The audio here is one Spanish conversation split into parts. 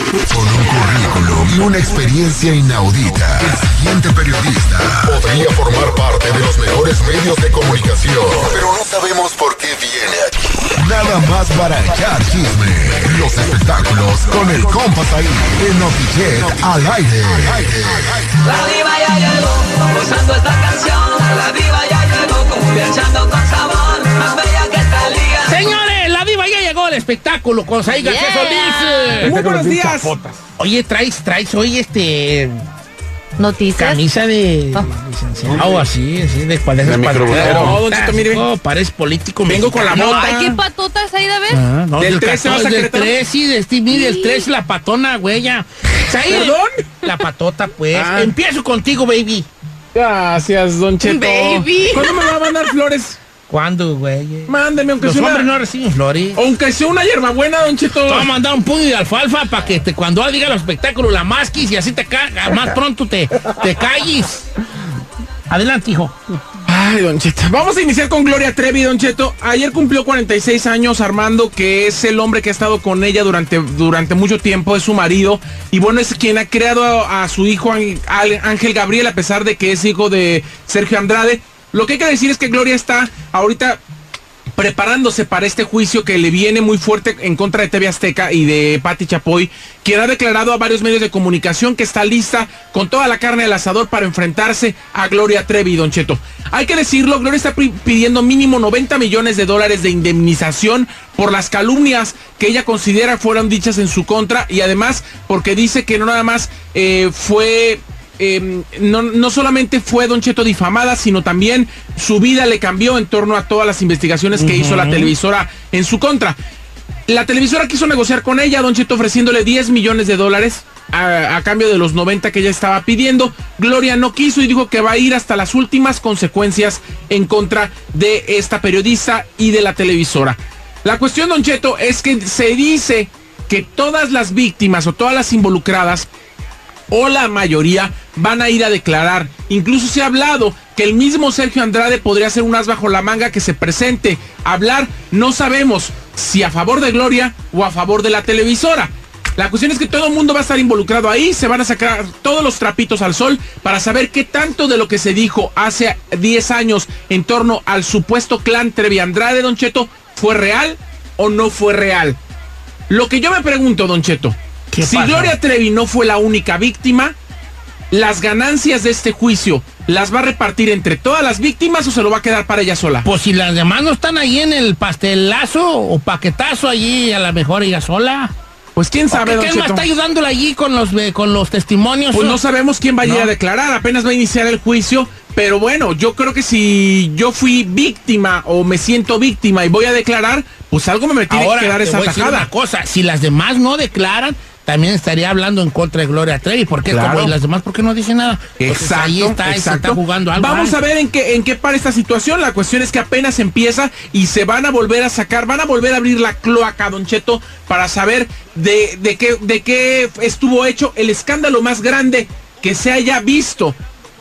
Con un currículum y una experiencia inaudita, el siguiente periodista podría formar parte de los mejores medios de comunicación, pero no sabemos por qué viene aquí. Nada más para echar chisme. Los espectáculos con el compas ahí en Notichet al aire. La diva ya llegó, usando esta canción. La diva ya llegó, confianzando con sabor. Diva ya llegó al espectáculo con Saí García Yeah. Solís. Muy buenos días. Oye, traes, traes hoy este Noticias. camisa de licenciado así, así de cuál es el. No, No, parece político. Vengo con la mota. Ay, qué patotas hay de ver. Ah, no, Del del 13 vas a 14, del Querétaro. 3, sí, de este, mire, el 3, la patona, güey, ya. ¿Perdón? La patota, pues. Ah. Empiezo contigo, baby. Gracias, Don Cheto. Baby. ¿Cuándo me va a mandar flores? ¿Cuándo, güey? Mándeme, aunque Los sea hombres no una... reciben flores. Aunque sea una hierbabuena, Don Cheto. Te voy a mandar un puño de alfalfa para que te, cuando diga los espectáculos la masquis y así te cagas, más pronto te, te calles. Adelante, hijo. Ay, Don Cheto. Vamos a iniciar con Gloria Trevi, Don Cheto. Ayer cumplió 46 años Armando, que es el hombre que ha estado con ella durante, durante mucho tiempo, es su marido. Y bueno, es quien ha creado a, a su hijo Ángel Gabriel, a pesar de que es hijo de Sergio Andrade. Lo que hay que decir es que Gloria está ahorita preparándose para este juicio que le viene muy fuerte en contra de TV Azteca y de Patti Chapoy, quien ha declarado a varios medios de comunicación que está lista con toda la carne al asador para enfrentarse a Gloria Trevi, Don Cheto. Hay que decirlo, Gloria está pi- pidiendo mínimo 90 millones de dólares de indemnización por las calumnias que ella considera fueron dichas en su contra y además porque dice que no nada más eh, fue eh, no, no solamente fue Don Cheto difamada, sino también su vida le cambió en torno a todas las investigaciones que hizo la televisora en su contra. La televisora quiso negociar con ella, Don Cheto ofreciéndole 10 millones de dólares a, a cambio de los 90 que ella estaba pidiendo. Gloria no quiso y dijo que va a ir hasta las últimas consecuencias en contra de esta periodista y de la televisora. La cuestión, Don Cheto, es que se dice que todas las víctimas o todas las involucradas o la mayoría van a ir a declarar. Incluso se ha hablado que el mismo Sergio Andrade podría ser un as bajo la manga que se presente hablar. No sabemos si a favor de Gloria o a favor de la televisora. La cuestión es que todo el mundo va a estar involucrado ahí, se van a sacar todos los trapitos al sol para saber qué tanto de lo que se dijo hace 10 años en torno al supuesto clan Trevi Andrade, Don Cheto, fue real o no fue real. Lo que yo me pregunto, Don Cheto, ¿Qué si pasa? Gloria Trevi no fue la única víctima, ¿las ganancias de este juicio las va a repartir entre todas las víctimas o se lo va a quedar para ella sola? Pues si las demás no están ahí en el pastelazo o paquetazo allí, a lo mejor ella sola. Pues quién sabe, ¿Qué, Don ¿Quién más está ayudándola allí con los, eh, con los testimonios? Pues no sabemos quién va a ir a declarar, apenas va a iniciar el juicio, pero bueno, yo creo que si yo fui víctima o me siento víctima y voy a declarar, pues algo me tiene Ahora, que dar esa tajada. una cosa, si las demás no declaran, también estaría hablando en contra de Gloria Trevi, porque Claro. como y las demás, ¿por qué no dicen nada? Entonces, Exacto, ahí está, exacto. está jugando algo. Vamos a ver en qué, en qué para esta situación. La cuestión es que apenas empieza y se van a volver a sacar, van a volver a abrir la cloaca, Don Cheto, para saber de, de qué, de qué estuvo hecho el escándalo más grande que se haya visto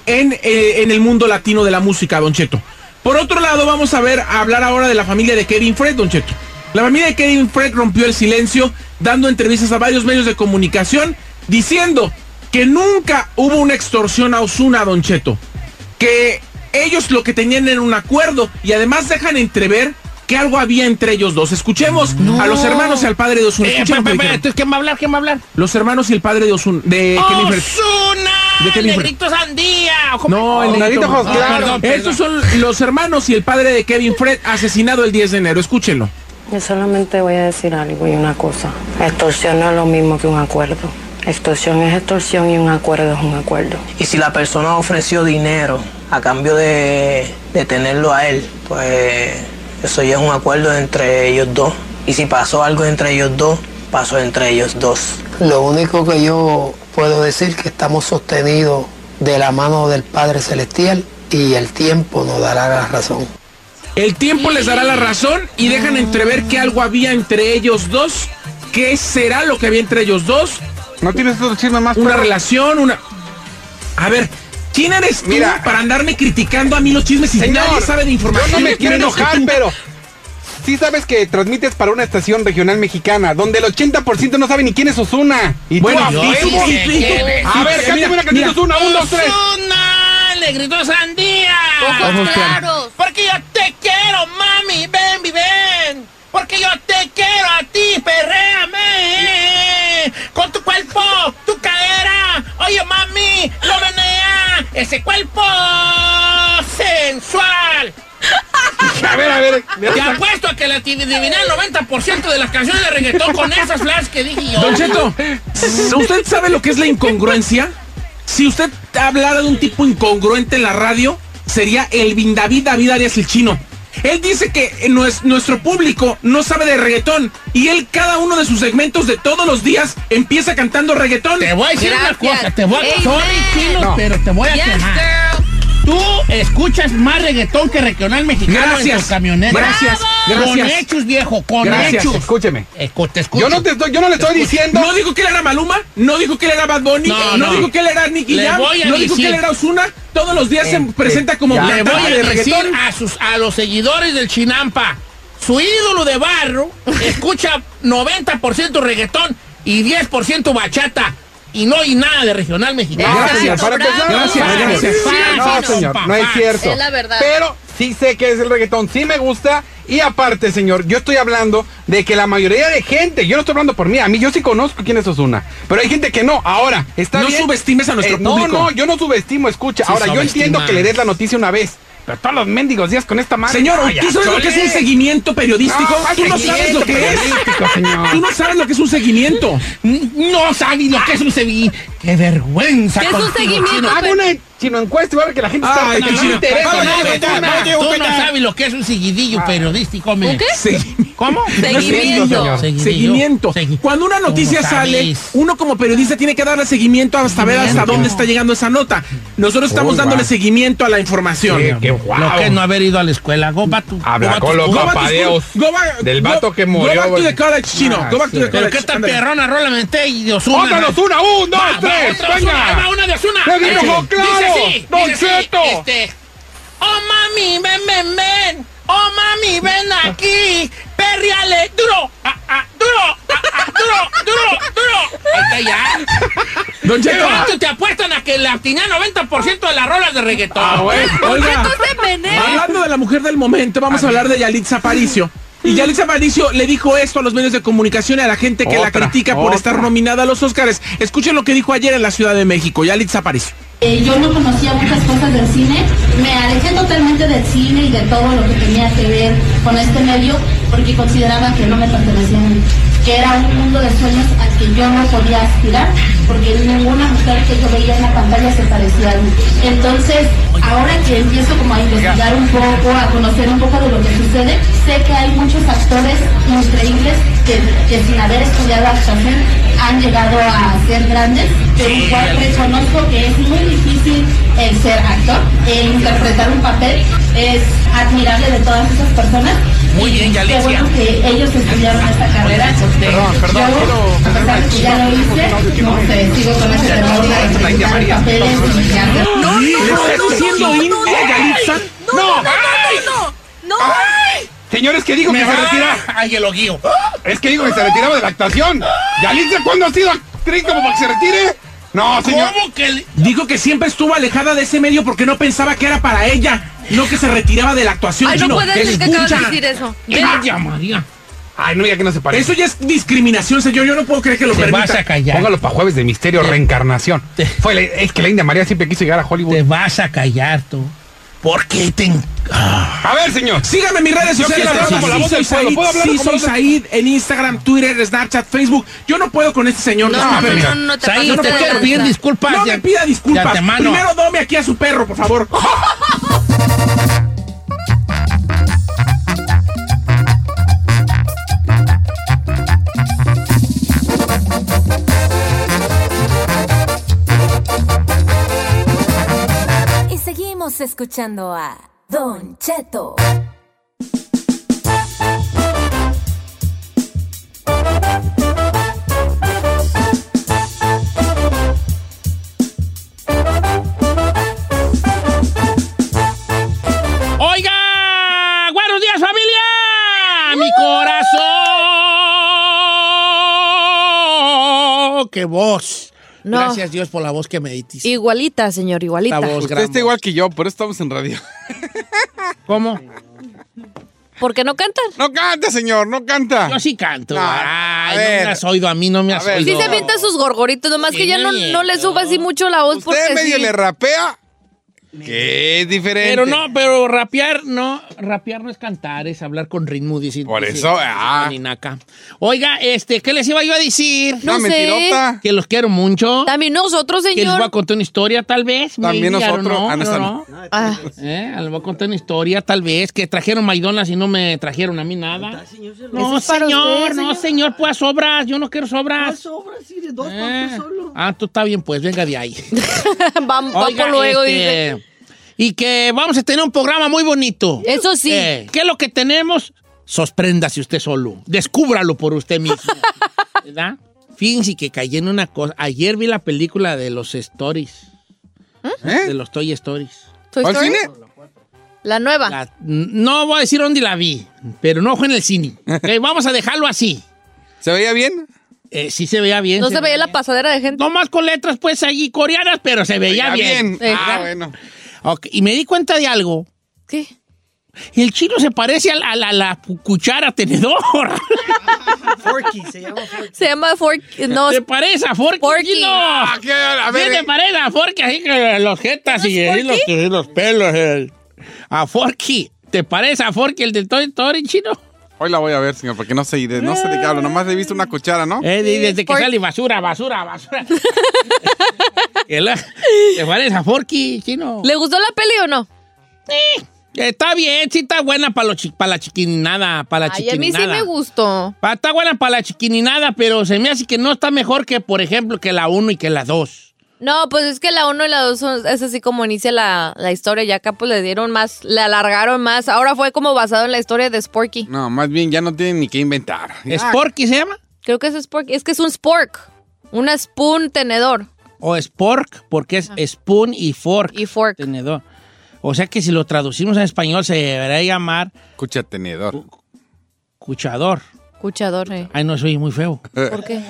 en, eh, en el mundo latino de la música, Don Cheto. Por otro lado, vamos a ver, a hablar ahora de la familia de Kevin Fred, Don Cheto. La familia de Kevin Fred rompió el silencio dando entrevistas a varios medios de comunicación diciendo que nunca hubo una extorsión a Osuna, Don Cheto. Que ellos lo que tenían era un acuerdo y además dejan entrever que algo había entre ellos dos. Escuchemos a los hermanos y al padre de Osuna. Eh, pe- dijeron. entonces, ¿quién va a hablar? ¿Quién va a hablar? Los hermanos y el padre de Osuna, de Kevin Fred. ¡Osuna! De Kevin Fred. ¡Negrito Sandía! No, el Oh, negrito perdón, Jos, claro. perdón, perdón. Estos son los hermanos y el padre de Kevin Fred asesinado el 10 de enero. Escúchenlo. Yo solamente voy a decir algo y una cosa. Extorsión no es lo mismo que un acuerdo. Extorsión es extorsión y un acuerdo es un acuerdo. Y si la persona ofreció dinero a cambio de, de tenerlo a él, pues eso ya es un acuerdo entre ellos dos. Y si pasó algo entre ellos dos, pasó entre ellos dos. Lo único que yo puedo decir que estamos sostenidos de la mano del Padre Celestial y el tiempo nos dará la razón. El tiempo les dará la razón y dejan entrever que algo había entre ellos dos. ¿Qué será lo que había entre ellos dos? ¿No tienes otro chisme más? Una relación, una... A ver, ¿quién eres tú Mira. para andarme criticando a mí los chismes si Señor, nadie sabe de información? Yo no me quiero ¿Quién eres enojar, tú? pero sí sabes que transmites para una estación regional mexicana, donde el 80% no sabe ni quién es Osuna. Y Bueno, tú, yo a sí quién es. A ver, Sí, cántame una canción Osuna, un, dos, tres. ¡Osuna! ¡Negrito Sandía! Ojos claros. Porque yo te quiero, mami, ven, ven. Porque yo te quiero a ti, perréame. Con tu cuerpo, tu cadera. Oye, mami, lo menea. Ese cuerpo sensual. A ver, a ver. Te apuesto a que la adiviné el 90% de las canciones de reggaetón con esas frases que dije yo. Don Cheto, ¿usted sabe lo que es la incongruencia? Si usted hablara de un tipo incongruente en la radio, sería el David David Arias el chino. Él dice que eh, nues- nuestro público no sabe de reggaetón y él cada uno de sus segmentos de todos los días empieza cantando reggaetón. Te voy a decir una cosa, te voy a Amen. sorry, chino, No. pero te voy a Yes, quemar. girl. Tú escuchas más reggaetón que regional mexicano en Gracias. tu camioneta. Gracias. Con hechos, viejo, con Gracias. hechos. Escúcheme. Escu- te escucho. Yo no, te estoy, yo no le estoy diciendo. No dijo que él era Maluma, no dijo que él era Bad Bunny, No, no, no. dijo que él era Nicky Le Jam, voy a no dijo que decir- él era Osuna. Todos los días se presenta como ya. Le voy a de decir a, sus, a los seguidores del Chinampa, su ídolo de barro escucha 90% reggaetón y 10% bachata y no hay nada de regional mexicano. Gracias, para empezar. Gracias, gracias. No, señor, no es cierto. Es la verdad. Pero sí sé que es el reggaetón, sí me gusta. Y aparte, señor, yo estoy hablando de que la mayoría de gente, yo no estoy hablando por mí, a mí yo sí conozco quién es Osuna. Pero hay gente que no. Ahora, está No bien. subestimes a nuestro Eh, no, público. No, yo no subestimo, escucha. Sí Ahora, yo entiendo que le des la noticia una vez. Pero todos los mendigos días con esta madre. Señor, Ay, ¿tú sabes lo que es un seguimiento periodístico? No, Tú no sabes lo que es. señor. Tú no sabes lo que es un seguimiento. No sabes lo que es un seguimiento. ¡Qué vergüenza! ¿Qué es un seguimiento? chino. Hago una chino encuesta y va a ver que la gente Ay, está qué no le interesa. No vamos. Tú no sabes lo que es un seguidillo periodístico, me. ¿Un qué? Sí. ¿Cómo? Seguimiento. Seguimiento. Segui- Cuando una noticia ¿Cómo sale, uno como periodista tiene que darle seguimiento hasta ver hasta dónde está llegando esa nota. Nosotros estamos Uy, dándole seguimiento a la información. Sí, qué guau. Lo que es no haber ido a la escuela. Go back to- Habla go back to con los papadeos del vato que murió, Go back to the college, chino. Ah, Go back to the Pero college. qué Ándale. perrona, rola mente y de Ozuna. ¡Otra Osuna! ¡Un, dos, tres! ¡Venga! una de Ozuna. ¡Le digo, Dice- claro! Así, ¡Don dice así, Cheto! Este, oh mami, ven, ven, ven. Oh mami, ven aquí. Perriale, duro, ah, ah, duro, ah, ah, duro, duro, duro. Ahí está ya. Don Cheto. ¿Cuánto te apuestan a que le atiné 90% de las rolas de reggaetón? Ah, bueno. Oiga. Hablando de la mujer del momento, vamos a hablar de Yalitza Aparicio. Y Yalitza Aparicio le dijo esto a los medios de comunicación y a la gente que la Otra, critica por otra. estar nominada a los Oscars. Escuchen lo que dijo ayer en la Ciudad de México. Yalitza Aparicio. Eh, yo no conocía muchas cosas del cine, me alejé totalmente del cine y de todo lo que tenía que ver con este medio porque consideraba que no me pertenecía a mí, que era un mundo de sueños al que yo no podía aspirar, porque ninguna mujer que yo veía en la pantalla se parecía a mí. Entonces, ahora que empiezo como a investigar un poco, a conocer un poco de lo que sucede, sé que hay muchos actores increíbles que, que sin haber estudiado actuación han llegado a ser grandes, pero igual reconozco que es muy difícil el ser actor, el interpretar un papel es admirable de todas esas personas. Muy bien, Qué Yalitza. bueno que ellos estudiaron esta carrera. Perdón, perdón, Yo, a pesar de que ya lo hice, no sé, sigo con ese temor de interpretar papeles y. No, no, ¿Estás no, no, India, no, no, Yalitza? No, no, no, no, no, no. Señores, que dijo Me que se retira. Ay, el oguío. Es que dijo que se retiraba de la actuación. ¿Yalitza cuándo ha sido actriz como para que se retire? No, señor. ¿Cómo que le- Dijo que siempre estuvo alejada de ese medio porque no pensaba que era para ella, no que se retiraba de la actuación. Ay, no puede decir que acabas de decir eso. Calla, María. Ay, no, ya que no se parece. Eso ya es discriminación, señor. Yo no puedo creer que lo Te permita. vas a callar. Póngalo para jueves de misterio, reencarnación. Fue la- es que la India María siempre quiso llegar a Hollywood. Te vas a callar tú. ¿Por qué te... Ah. A ver, señor. Síganme en mis redes Yo sociales. quiero hablar Sí, como la voz del soy pueblo. Said, ¿Puedo hablar sí, como soy Said en Instagram, Twitter, Snapchat, Facebook. Yo no puedo con este señor. No, no, discúlpeme. no, no te Said, pases te de quiero lanza. pedir disculpas. No de- me pida disculpas. Primero dome aquí a su perro, por favor. escuchando a Don Cheto. Oiga, buenos días familia, mi corazón. ¡Qué voz! No. Gracias Dios por la voz que me diste. Igualita, señor, igualita. La voz Usted gran está igual que yo, por eso estamos en radio. ¿Cómo? ¿Por qué no cantan? No canta, señor, no canta. Yo sí canto. No, Ay, no me has oído a mí, no me has ver. oído. Sí se avienta sus gorgoritos, nomás que ya no, no le suba así mucho la voz porque Usted medio sí. le rapea. Que es diferente. Pero no, pero rapear no, rapear no es cantar, es hablar con ritmo. Dice, Por dice eso, ah. Oiga, este, ¿qué les iba yo a decir? No sé. mentirota. Que los quiero mucho. También nosotros, Que les voy a señor. contar una historia, tal vez. También maybe, nosotros. know, Ah, no, no. Ah, Eh, les voy a contar una historia, tal vez, que trajeron McDonald's y no me trajeron a mí nada. No, es señor, usted, no, señor. señor, pues sobras, yo no quiero sobras. sobra, sí, de dos Eh, Ah, tú está bien, pues, venga de ahí. vamos, vamos Oiga, luego, este, dice. Y que vamos a tener un programa muy bonito. Eso sí. Eh, ¿Qué es lo que tenemos? Sorpréndase usted solo. Descúbralo por usted mismo. ¿Verdad? Fíjense que caí en una cosa. Ayer vi la película de los Stories. ¿Eh? De los Toy Stories. ¿Toy ¿Cuál Story? cine? La nueva. La- no voy a decir dónde la vi, pero no fue en el cine. Vamos a dejarlo así. ¿Se veía bien? Eh, sí se veía bien. no se veía la pasadera de gente. No más con letras, pues, allí coreanas, pero se veía bien. Eh. Ah, bueno. Ok, Y me di cuenta de algo. ¿Qué? El chino se parece a la, a la- la cuchara tenedor. Forky, se llama Forky. Se llama Fork. No, ¿Te parece a Forky, Forky. chino? Ah, ¿qué? A ¿Qué ver, te eh, parece a Forky? Así que los jetas y, ¿No los, Forky? y los pelos. el- a Forky. ¿Te parece a Forky el del Toy Story, chino? Hoy la voy a ver, señor, porque no sé, de, no sé de qué hablo. Nomás he visto una cuchara, ¿no? Eh, de- desde que sale basura, basura, basura. ¿Te parece a Forky, chino? ¿Le gustó la peli o no? Está bien, sí está buena para la chiquininada, para la Ay, a mí sí chiquininada. me gustó. Pa- Está buena para la chiquininada, pero se me hace que no está mejor que, por ejemplo, que la 1 y que la 2. No, pues es que la 1 y la 2 es así como inicia la, la historia. Ya acá pues le dieron más, le alargaron más. Ahora fue como basado en la historia de Sporky. No, más bien ya no tienen ni qué inventar. ¿Sporky se llama? Creo que es Sporky. Es que es un spork. Una spoon tenedor. O spork, porque es spoon y fork. Y fork. Tenedor. O sea que si lo traducimos en español se debería llamar Cucha tenedor. cuchador. Cuchador, eh. Ay, no, soy muy feo. ¿Por qué?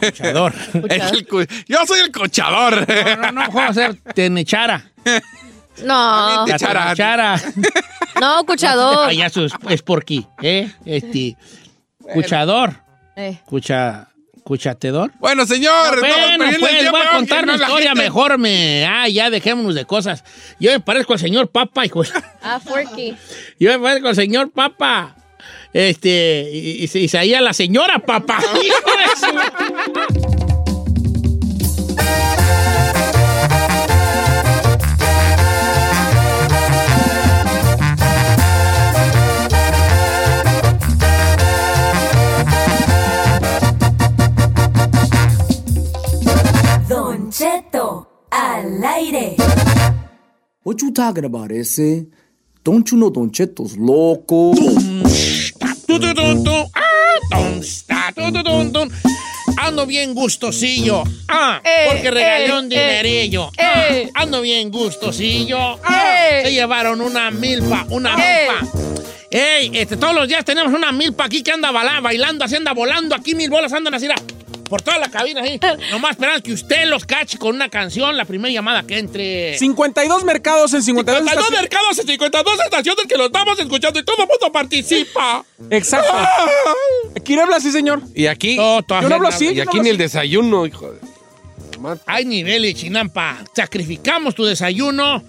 Cuchador. Es el cu- Yo soy el cochador. No, no, puedo ser tenechara. No. La tenechara. No, cuchador. Payaso es, es porquí, ¿eh? Este, cuchador. Eh. Cucha, cuchatedor. Bueno, señor. Bueno, perdiendo el pues voy a contar no una historia gente- mejor. Me, ah, ya dejémonos de cosas. Yo me parezco al señor Papa, hijo. Ah, Forky. Yo me parezco al señor Papa. Este, y, y, y la señora, papá. Don Cheto al aire. What you talking about, ese? Don't you know Don Cheto's loco? Ando bien gustosillo. Ah, Eh, porque regalé eh, un dinerillo. eh. Ah, ando bien gustosillo. Ah, Eh. se llevaron una milpa, una Eh. milpa. Ey, este, todos los días tenemos una milpa aquí que anda bailando, así anda volando. Aquí mil bolas andan así, mira, por toda la cabina ahí. Nomás esperando que usted los cache con una canción, la primera llamada que entre. 52 mercados en 52 52 estaciones. mercados en 52 estaciones que lo estamos escuchando y todo el mundo participa. Exacto. ¿Quién habla así, señor? Y aquí. No, Yo no hablo así. y no aquí ni el desayuno, hijo de. Hay niveles, chinampa. Sacrificamos tu desayuno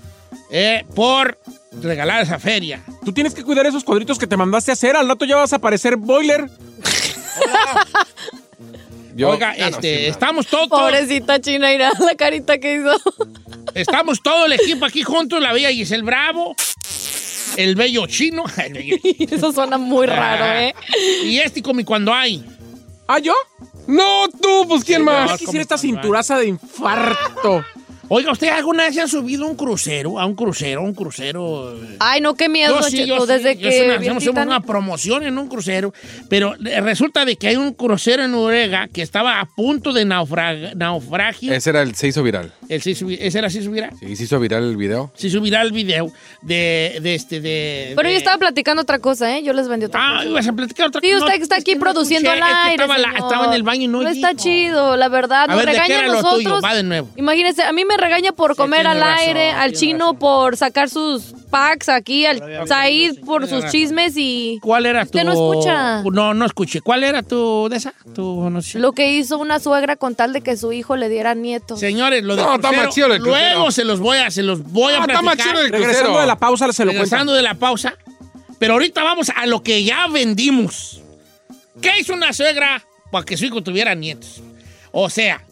eh, por regalar esa feria. Tú tienes que cuidar esos cuadritos que te mandaste a hacer. Al rato ya vas a aparecer boiler. Yo- Oiga, ya no este, estamos todos, Pobrecita China, irá la carita que hizo. estamos todo el equipo aquí juntos, la bella Giselle Bravo, el bello chino, Eso suena muy raro, ¿eh? y este como y cuando hay. ¿Ah, yo? No, tú, pues quién Sí, más. no, Quisiera esta cinturaza de infarto. Oiga, ¿usted alguna vez se han subido un crucero? A un crucero, a un crucero. Ay, no, qué miedo, Yo sí, yo sí, desde yo que sí, hacemos una promoción en un crucero, pero eh, resulta de que hay un crucero en Noruega que estaba a punto de naufra- naufragio. Ese era el, se hizo viral. El sí subi- ¿Ese era sí subirá? Sí, se hizo viral el video. Sí subirá el video de, de este, de... Pero de- yo estaba platicando otra cosa, ¿eh? Yo les vendí otra Ah, cosa. ibas a platicar otra Sí, cosa. usted que está es aquí no produciendo escuché, al es que aire. estaba, la- señor. estaba en el baño y no No está dijo. chido, la verdad. A Nos ver, ¿de qué regaña era a lo nosotros. tuyo? Va de nuevo. Imagínense, a mí me regaña por comer al razón, aire, al chino por sacar sus packs aquí, al Said por sus razón. chismes y ¿Cuál era tu...? Usted no escucha. No, no escuché. ¿Cuál era tu de esa? Tu, no sé. lo que hizo una suegra con tal de que su hijo le diera nietos. Señores, lo de No, está crucero, más chido el. Luego se los voy a, se los voy a No, está platicar. más chido el Regresando de la pausa, se lo. Regresando de la pausa. Pero ahorita vamos a lo que ya vendimos. ¿Qué hizo una suegra para que su hijo tuviera nietos? O sea,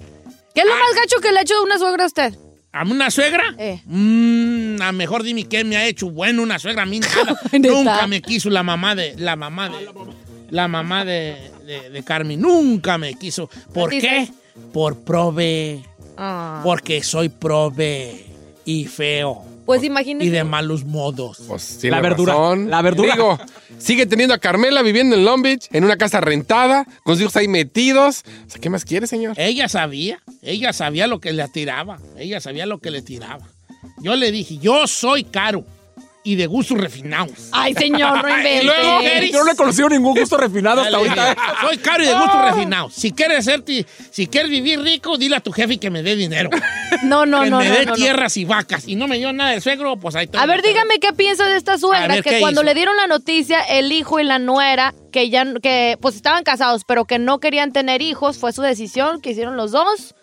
¿Qué es lo más gacho que le ha hecho una suegra a usted? ¿a una suegra? Eh. Mm, a mejor dime qué me ha hecho. Bueno, una suegra a mí. Nunca me quiso la mamá de... La mamá de... La mamá de, de- de Carmen. Nunca me quiso. ¿Por ¿Qué? Por prove. Ah. Porque soy prove. Y feo. Pues imagínese. Y de malos modos. Pues tiene La verdura, razón. la verdura. Digo, sigue teniendo a Carmela viviendo en Long Beach, en una casa rentada, con sus hijos ahí metidos. O sea, ¿qué más quiere, señor? Ella sabía, ella sabía lo que le tiraba, ella sabía lo que le tiraba. Yo le dije, yo soy caro y de gustos refinados. Ay, señor, no Y luego, invente. Eris, Yo no he conocido ningún gusto refinado hasta ahorita. soy caro y de gustos refinados. Si quieres hacerte, si quieres vivir rico, dile a tu jefe que me dé dinero. No, no, que no. me no, dé no, no. tierras y vacas. Y no me dio nada de suegro, pues ahí A ver, dígame qué piensa de esta suegra, ver, que ¿qué cuando hizo? le dieron la noticia, el hijo y la nuera, que ya, que pues estaban casados, pero que no querían tener hijos, fue su decisión, que hicieron los dos.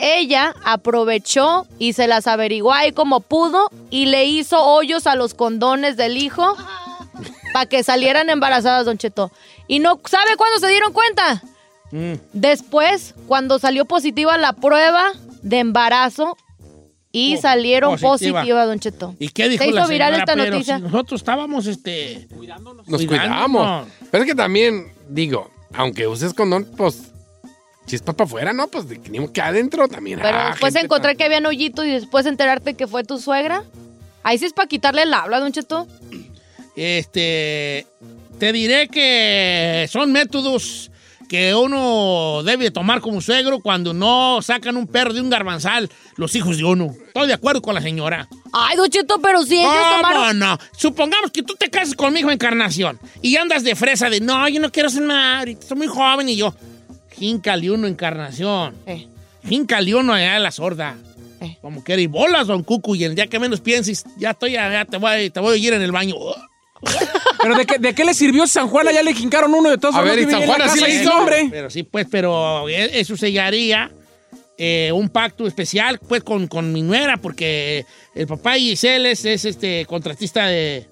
Ella aprovechó y se las averiguó ahí como pudo y le hizo hoyos a los condones del hijo para que salieran embarazadas, Don Cheto. Y no, ¿sabe cuándo se dieron cuenta? Mm. Después, cuando salió positiva la prueba de embarazo y Po- salieron positiva. positiva, Don Cheto. ¿Y qué dijo Se hizo la viral esta noticia. si nosotros estábamos, este... Nos Cuidándonos. cuidamos. Pero es que también, digo, aunque uses condón, pues, chispa para afuera, ¿no? Pues de que adentro también. Pero ah, después encontrar que habían hoyitos y después enterarte que fue tu suegra. Ahí sí es para quitarle el habla, Don Cheto. Este, te diré que son métodos que uno debe tomar como suegro cuando no sacan un perro de un garbanzal los hijos de uno. Estoy de acuerdo con la señora. Ay, Don Cheto, pero si ellos ¿Cómo tomaron... no? Supongamos que tú te casas conmigo, Encarnación, y andas de fresa de, no, yo no quiero ser madre, soy muy joven, y yo, Jincale uno, Encarnación. Eh. Jincale uno allá de la sorda. Eh. Como que y bolas, don Cucu, y el día que menos pienses, ya estoy, ya te voy, te voy a oír en el baño. Pero ¿de qué, ¿de qué le sirvió San Juan? Allá le jincaron uno de todos. A uno ver, ¿y San Juan así le hizo? nombre. Pero sí, pues, pero e- eso sellaría eh, un pacto especial, pues, con, con mi nuera, porque el papá de Giselle es, es, este contratista de,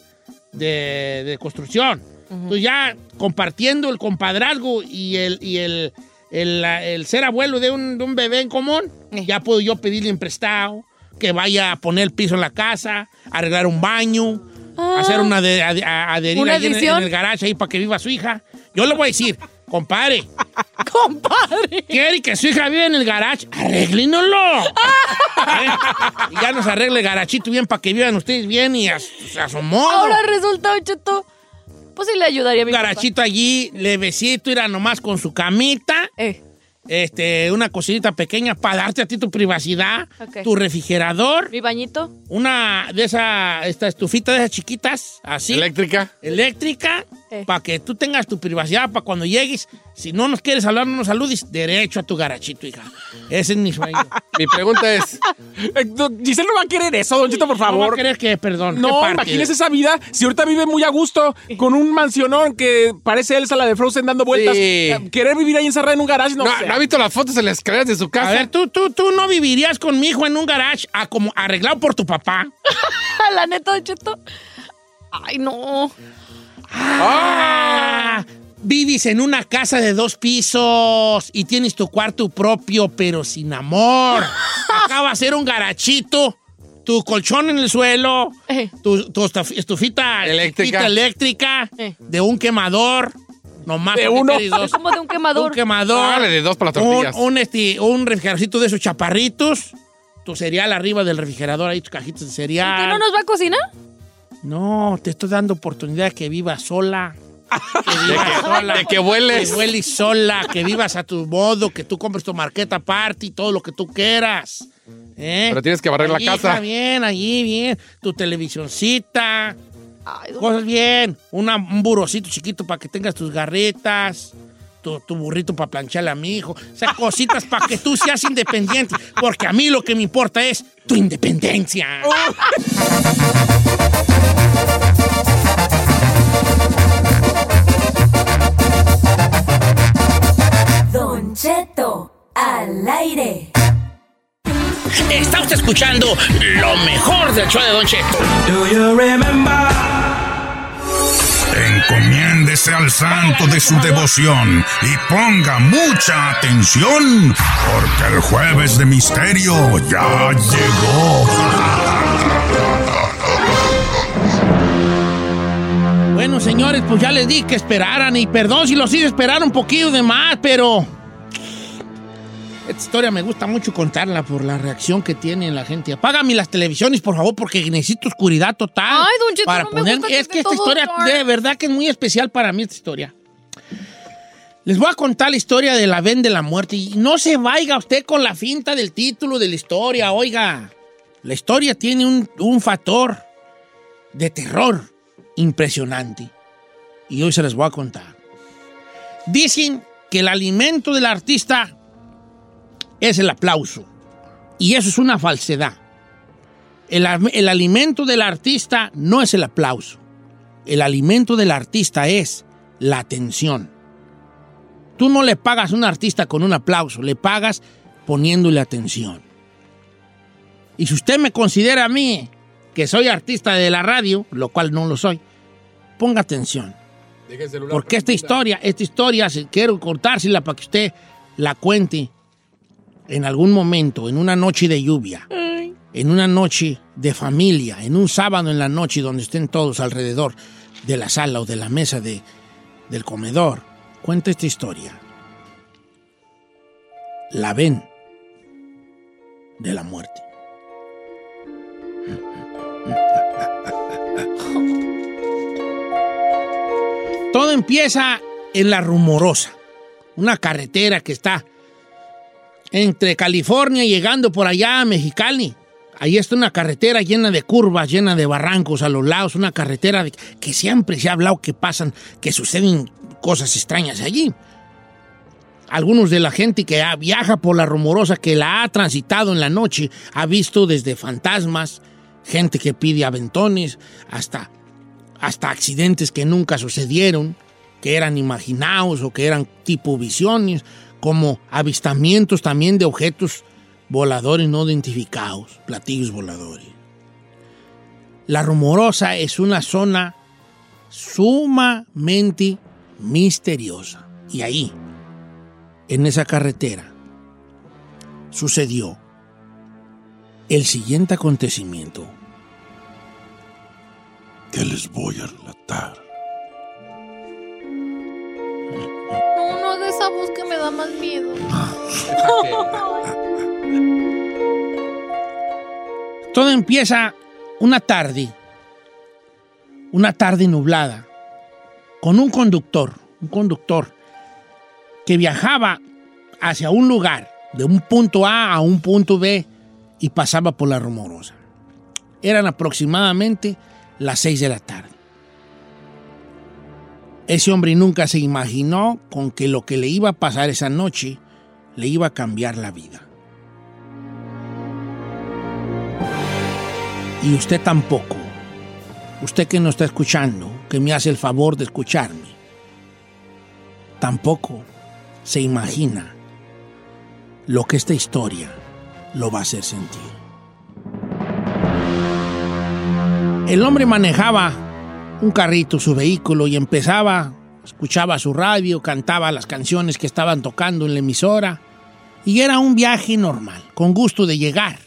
de, de construcción. Pues ya compartiendo el compadrazgo y el, y el, el, el ser abuelo de un, de un bebé en común, ya puedo yo pedirle en prestado que vaya a poner el piso en la casa, arreglar un baño, Ah. hacer una de, ade- a- adherir ¿Una en, en el garage ahí para que viva su hija. Yo le voy a decir, compadre, Compadre. quiere que su hija viva en el garage, arréglinoslo. ¿Eh? Y ya nos arregle el garachito bien para que vivan ustedes bien y a, su- a su modo. Ahora resulta, Cheto. Pues sí le ayudaría a mi un garachito allí, levecito, irá nomás con su camita. Eh. Este, una cocinita pequeña para darte a ti tu privacidad. Ok. Tu refrigerador. Mi bañito. Una de esas, esta estufita de esas chiquitas, así. Eléctrica. Eléctrica. Eh. Para que tú tengas tu privacidad, para cuando llegues, si no nos quieres hablar, no nos saludes, derecho a tu garachito, hija. Ese es mi sueño. Mi pregunta es, Eh, Giselle no va a querer eso, Don Cheto, por No va a favor. querer que, perdón. ¿qué No, imagínese esa vida. Si ahorita vive muy a gusto, con un mansionón que parece Elsa la de Frozen dando vueltas. Sí. eh, Querer vivir ahí encerrada en un garage, no, ¿no, sé. ¿no ha visto las fotos en las escaleras de su casa? A ver, ¿tú, tú, tú no vivirías con mi hijo en un garage a como arreglado por tu papá. La neta, Don Cheto. Ay, no. Ah, vives en una casa de dos pisos y tienes tu cuarto propio, pero sin amor. Acá va a ser un garachito, tu colchón en el suelo, Eh. tu, tu estuf- estufita Eléctrica. Eh. de un quemador. Nomás De uno. Como de un quemador. Un quemador. Dale, de dos para las un, tortillas. un, este, un refrigeradorcito de esos chaparritos. Tu cereal arriba del refrigerador, ahí tus cajitas de cereal. ¿Que no nos va a cocinar? No, te estoy dando oportunidad de que vivas sola. Que De vivas que- sola. de que vueles. Que vueles sola, que vivas a tu modo, que tú compres tu marqueta aparte y todo lo que tú quieras. ¿Eh? Pero tienes que barrer la casa. está bien, allí bien. Tu televisioncita. Ay, Cosas bien. Una- un burocito chiquito para que tengas tus garritas. Tu, tu burrito para plancharle a mi hijo. O sea, cositas para que tú seas independiente. Porque a mí lo que me importa es tu independencia. Don Cheto, al aire. Está usted escuchando lo mejor del show de Don Cheto. Encomiéndese al santo de su devoción y ponga mucha atención, porque el jueves de misterio ya llegó. Bueno, señores, pues ya les di que esperaran y perdón si los hice esperar un poquillo de más, pero esta historia me gusta mucho contarla por la reacción que tiene la gente. Apágame las televisiones, por favor, porque necesito oscuridad total. Ay, don Cheto, para no me poner... gusta Es que esta historia dark. de verdad que es muy especial para mí esta historia. Les voy a contar la historia de la Ven de la Muerte y no se vaya usted con la finta del título de la historia, oiga. La historia tiene un, un factor de terror impresionante. Y hoy se les voy a contar. Dicen que el alimento del artista es el aplauso. Y eso es una falsedad. El, el alimento del artista no es el aplauso. El alimento del artista es la atención. Tú no le pagas a un artista con un aplauso, le pagas poniéndole atención. Y si usted me considera a mí que soy artista de la radio, lo cual no lo soy, ponga atención. Porque esta historia, esta historia, quiero cortársela para que usted la cuente en algún momento, en una noche de lluvia, en una noche de familia, en un sábado en la noche donde estén todos alrededor de la sala o de la mesa de, del comedor. Cuenta esta historia. La ven de la muerte. Todo empieza en La Rumorosa, una carretera que está entre California llegando por allá a Mexicali. Ahí está una carretera llena de curvas, llena de barrancos a los lados, una carretera que siempre se ha hablado que pasan, que suceden cosas extrañas allí. Algunos de la gente que viaja por la rumorosa, que la ha transitado en la noche, ha visto desde fantasmas, gente que pide aventones, hasta hasta accidentes que nunca sucedieron, que eran imaginados o que eran tipo visiones, como avistamientos también de objetos voladores no identificados, platillos voladores. La rumorosa es una zona sumamente misteriosa. Y ahí, en esa carretera, sucedió el siguiente acontecimiento que les voy a relatar. Me da más miedo. Todo empieza una tarde, una tarde nublada, con un conductor, un conductor que viajaba hacia un lugar, de un punto A a un punto B, y pasaba por la rumorosa. Eran aproximadamente las seis de la tarde. Ese hombre nunca se imaginó con que lo que le iba a pasar esa noche le iba a cambiar la vida. Y usted tampoco. Usted que no está escuchando, que me hace el favor de escucharme, tampoco se imagina lo que esta historia lo va a hacer sentir. El hombre manejaba un carrito, su vehículo, y empezaba, escuchaba su radio, cantaba las canciones que estaban tocando en la emisora, y era un viaje normal, con gusto de llegar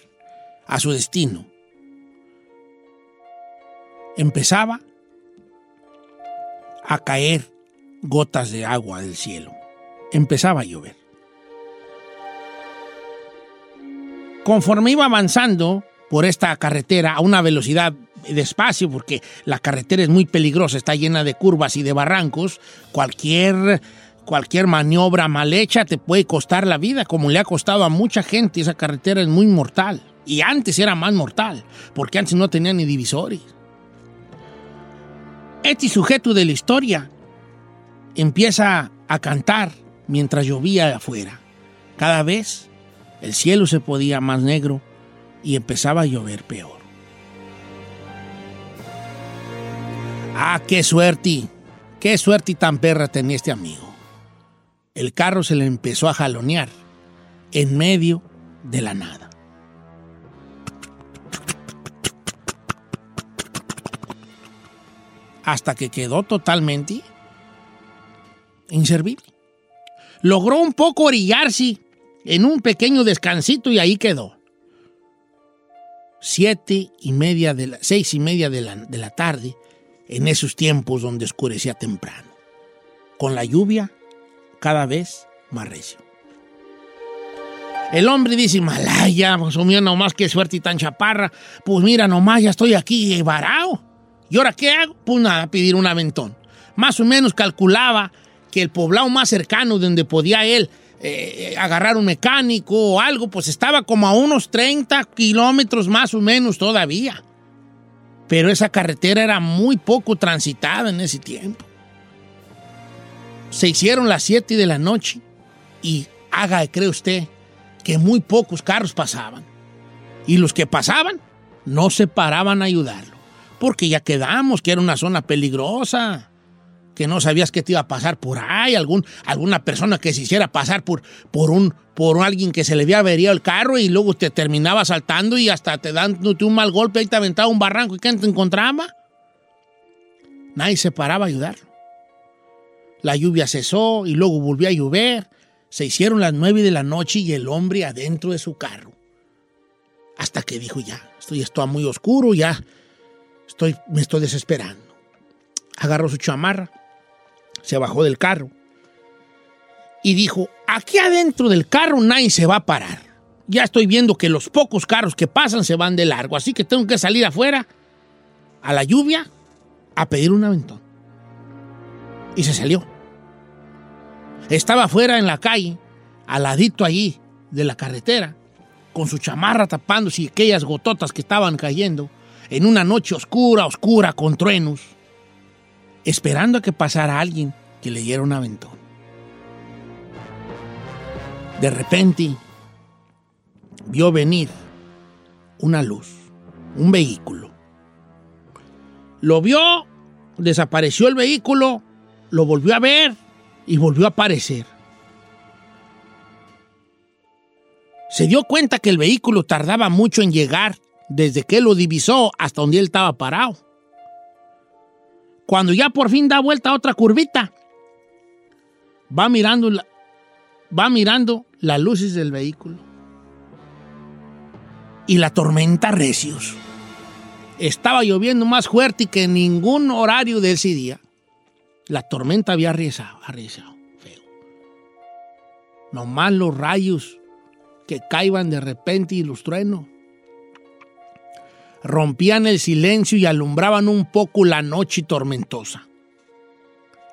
a su destino. Empezaba a caer gotas de agua del cielo. Empezaba a llover. Conforme iba avanzando por esta carretera a una velocidad despacio, porque la carretera es muy peligrosa, está llena de curvas y de barrancos, cualquier, cualquier maniobra mal hecha te puede costar la vida, como le ha costado a mucha gente. Esa carretera es muy mortal. Y antes era más mortal, porque antes no tenía ni divisores. Este sujeto de la historia empieza a cantar mientras llovía afuera. Cada vez el cielo se podía más negro y empezaba a llover peor. Ah, qué suerte, qué suerte tan perra tenía este amigo. El carro se le empezó a jalonear en medio de la nada. Hasta que quedó totalmente inservible. Logró un poco orillarse en un pequeño descansito y ahí quedó. Siete y media de la, seis y media de la, de la tarde, en esos tiempos donde oscurecía temprano, con la lluvia cada vez más recio. El hombre dice, Malaya, pues mira nomás qué suerte y tan chaparra. Pues mira nomás, ya estoy aquí varado. ¿Y ahora qué hago? Pues nada, pedir un aventón. Más o menos calculaba que el poblado más cercano donde podía él eh, agarrar un mecánico o algo, pues estaba como a unos 30 kilómetros más o menos todavía. Pero esa carretera era muy poco transitada en ese tiempo. Se hicieron las 7 de la noche y haga, cree usted, que muy pocos carros pasaban. Y los que pasaban no se paraban a ayudarlo. Porque ya quedamos que era una zona peligrosa que no sabías que te iba a pasar por ahí, alguna persona que se hiciera pasar por, por, un, por alguien que se le había averiado el carro y luego te terminaba saltando y hasta te dándote un mal golpe y te aventaba un barranco y ¿quién te encontraba? Nadie se paraba a ayudarlo. La lluvia cesó y luego volvió a llover. Se hicieron las nueve de la noche y el hombre adentro de su carro. Hasta que dijo ya, esto muy oscuro, ya estoy, me estoy desesperando. Agarró su chamarra, se bajó del carro y dijo, aquí adentro del carro nadie se va a parar. Ya estoy viendo que los pocos carros que pasan se van de largo, así que tengo que salir afuera a la lluvia a pedir un aventón. Y se salió. Estaba afuera en la calle, al ladito allí de la carretera, con su chamarra tapándose y aquellas gototas que estaban cayendo, en una noche oscura, oscura, con truenos esperando a que pasara alguien que le diera un aventón. De repente vio venir una luz, un vehículo. Lo vio, desapareció el vehículo, lo volvió a ver y volvió a aparecer. Se dio cuenta que el vehículo tardaba mucho en llegar desde que lo divisó hasta donde él estaba parado. Cuando ya por fin da vuelta a otra curvita, va mirando, la- va mirando las luces del vehículo. Y la tormenta recios. Estaba lloviendo más fuerte que en ningún horario de ese día. La tormenta había arreciado, arreciado, feo. Nomás los rayos que caiban de repente y los truenos rompían el silencio y alumbraban un poco la noche tormentosa.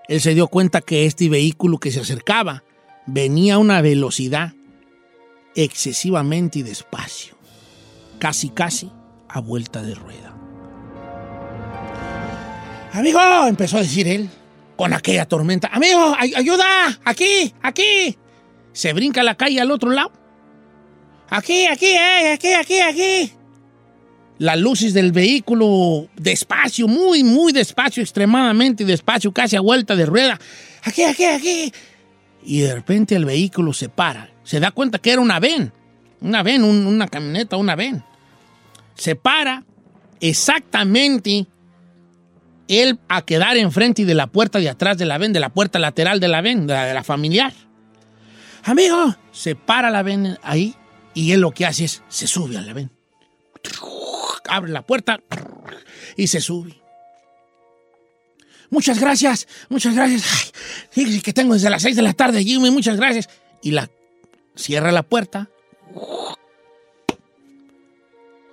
Él se dio cuenta que este vehículo que se acercaba venía a una velocidad excesivamente despacio, casi casi a vuelta de rueda. Amigo, empezó a decir él, con aquella tormenta, amigo, ay- ayuda, aquí, aquí. Se brinca la calle al otro lado. Aquí, aquí, eh, aquí, aquí, aquí. Las luces del vehículo despacio, muy, muy despacio, extremadamente despacio, casi a vuelta de rueda. Aquí, aquí, aquí. Y de repente el vehículo se para. Se da cuenta que era una ven. Una ven, un- una camioneta, una ven. Se para exactamente él a quedar enfrente de la puerta de atrás de la ven, de la puerta lateral de la ven, de la, de la familiar. Amigo, se para la ven ahí y él lo que hace es se sube a la ven. Abre la puerta y se sube. Muchas gracias, muchas gracias. Ay, que tengo desde las 6 de la tarde, Jimmy, muchas gracias. Y la cierra la puerta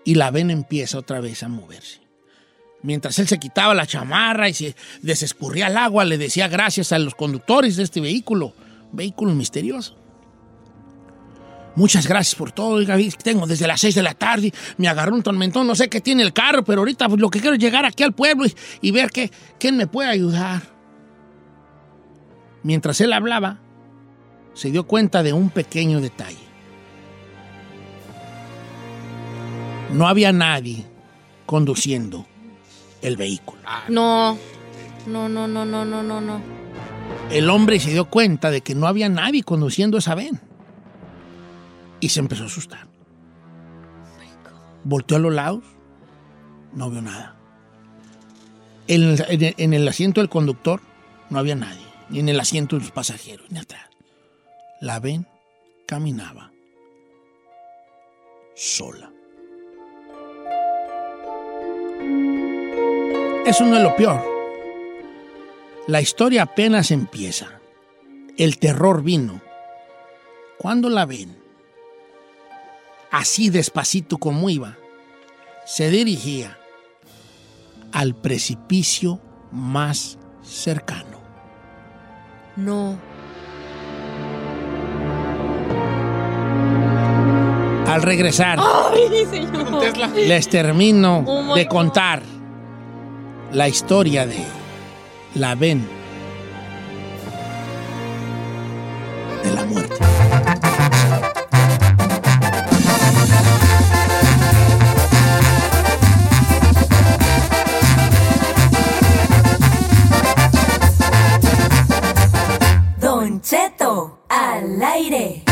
y la ven empieza otra vez a moverse. Mientras él se quitaba la chamarra y se desescurría el agua, le decía gracias a los conductores de este vehículo, vehículo misterioso. Muchas gracias por todo. Oiga, tengo desde las 6 de la tarde. Me agarró un tormentón. No sé qué tiene el carro, pero ahorita pues, lo que quiero es llegar aquí al pueblo y, y ver que, quién me puede ayudar. Mientras él hablaba, se dio cuenta de un pequeño detalle. No había nadie conduciendo el vehículo. No. No, no, no, no, no, no, no. El hombre se dio cuenta de que no había nadie conduciendo esa ven. Y se empezó a asustar. Volteó a los lados, no vio nada. En el, en el- en el asiento del conductor no había nadie, ni en el asiento de los pasajeros, ni atrás. La ven caminaba sola. Eso no es lo peor. La historia apenas empieza. El terror vino. Cuando la ven, así despacito como iba, se dirigía al precipicio más cercano. No. Al regresar, Ay, señor. les termino Oh de God. contar la historia de la ven al aire.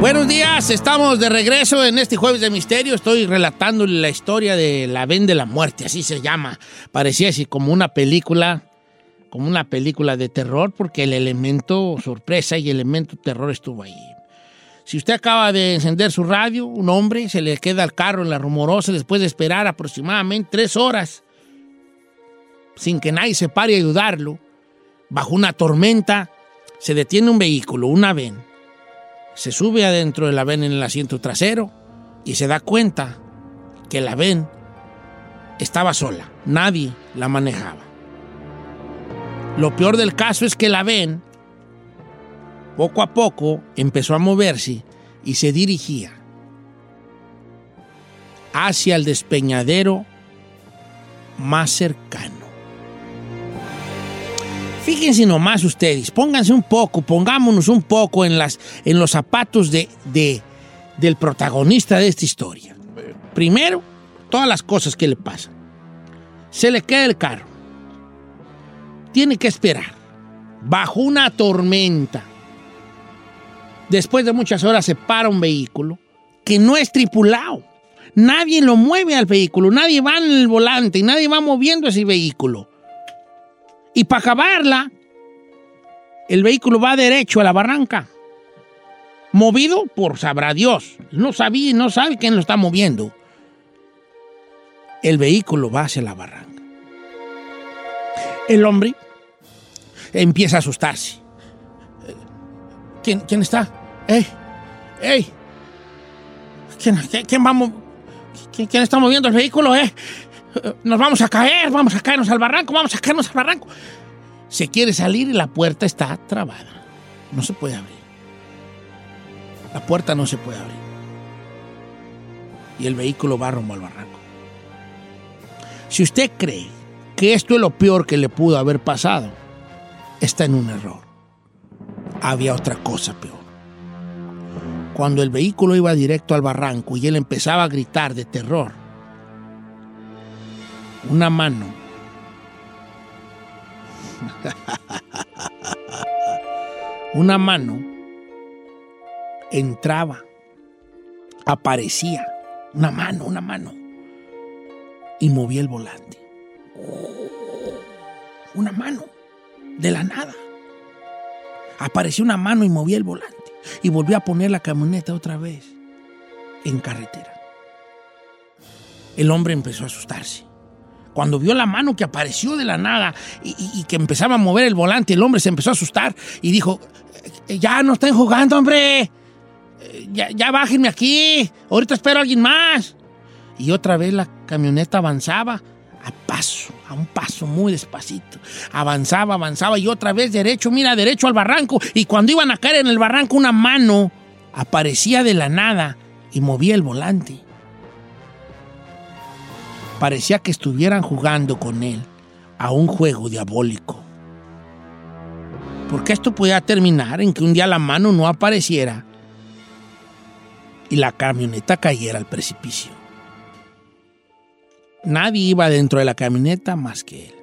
Buenos días, estamos de regreso en este jueves de misterio. Estoy relatando la historia de la ven de la muerte, así se llama. Parecía así como una película, como una película de terror, porque el elemento sorpresa y el elemento terror estuvo ahí. Si usted acaba de encender su radio, un hombre se le queda el carro en la rumorosa después de esperar aproximadamente tres horas sin que nadie se pare a ayudarlo, bajo una tormenta, se detiene un vehículo, una ven se sube adentro de la ven en el asiento trasero y se da cuenta que la ven estaba sola, nadie la manejaba. Lo peor del caso es que la ven poco a poco empezó a moverse y se dirigía hacia el despeñadero más cercano. Fíjense nomás ustedes, pónganse un poco, pongámonos un poco en, las, en los zapatos de, de- del protagonista de esta historia. Primero, todas las cosas que le pasan. Se le queda el carro. Tiene que esperar. Bajo una tormenta. Después de muchas horas se para un vehículo que no es tripulado. Nadie lo mueve al vehículo, nadie va en el volante, nadie va moviendo ese vehículo. Y para acabarla, el vehículo va derecho a la barranca. Movido por sabrá Dios. No sabía, no sabe quién lo está moviendo. El vehículo va hacia la barranca. El hombre empieza a asustarse. ¿Quién, quién está? ¡Ey! ¡Ey! ¿Quién, quién- quién quién está moviendo el vehículo, eh? Nos vamos a caer, vamos a caernos al barranco, vamos a caernos al barranco. Se quiere salir y la puerta está trabada. No se puede abrir. La puerta no se puede abrir. Y el vehículo va rumbo al barranco. Si usted cree que esto es lo peor que le pudo haber pasado, está en un error. Había otra cosa peor. Cuando el vehículo iba directo al barranco y él empezaba a gritar de terror, una mano una mano entraba, aparecía, una mano, una mano, y movía el volante. Una mano, de la nada. Apareció una mano y movía el volante. Y volvió a poner la camioneta otra vez en carretera. El hombre empezó a asustarse. Cuando vio la mano que apareció de la nada y, que empezaba a mover el volante, el hombre se empezó a asustar y dijo, "Eh, ya no estén jugando, hombre. Eh, Ya, ya bájenme aquí. Ahorita espero a alguien más. Y otra vez la camioneta avanzaba a paso, a un paso muy despacito. Avanzaba, avanzaba y otra vez derecho, mira, derecho al barranco. Y cuando iban a caer en el barranco, una mano aparecía de la nada y movía el volante. Parecía que estuvieran jugando con él a un juego diabólico. Porque esto podía terminar en que un día la mano no apareciera y la camioneta cayera al precipicio. Nadie iba dentro de la camioneta más que él.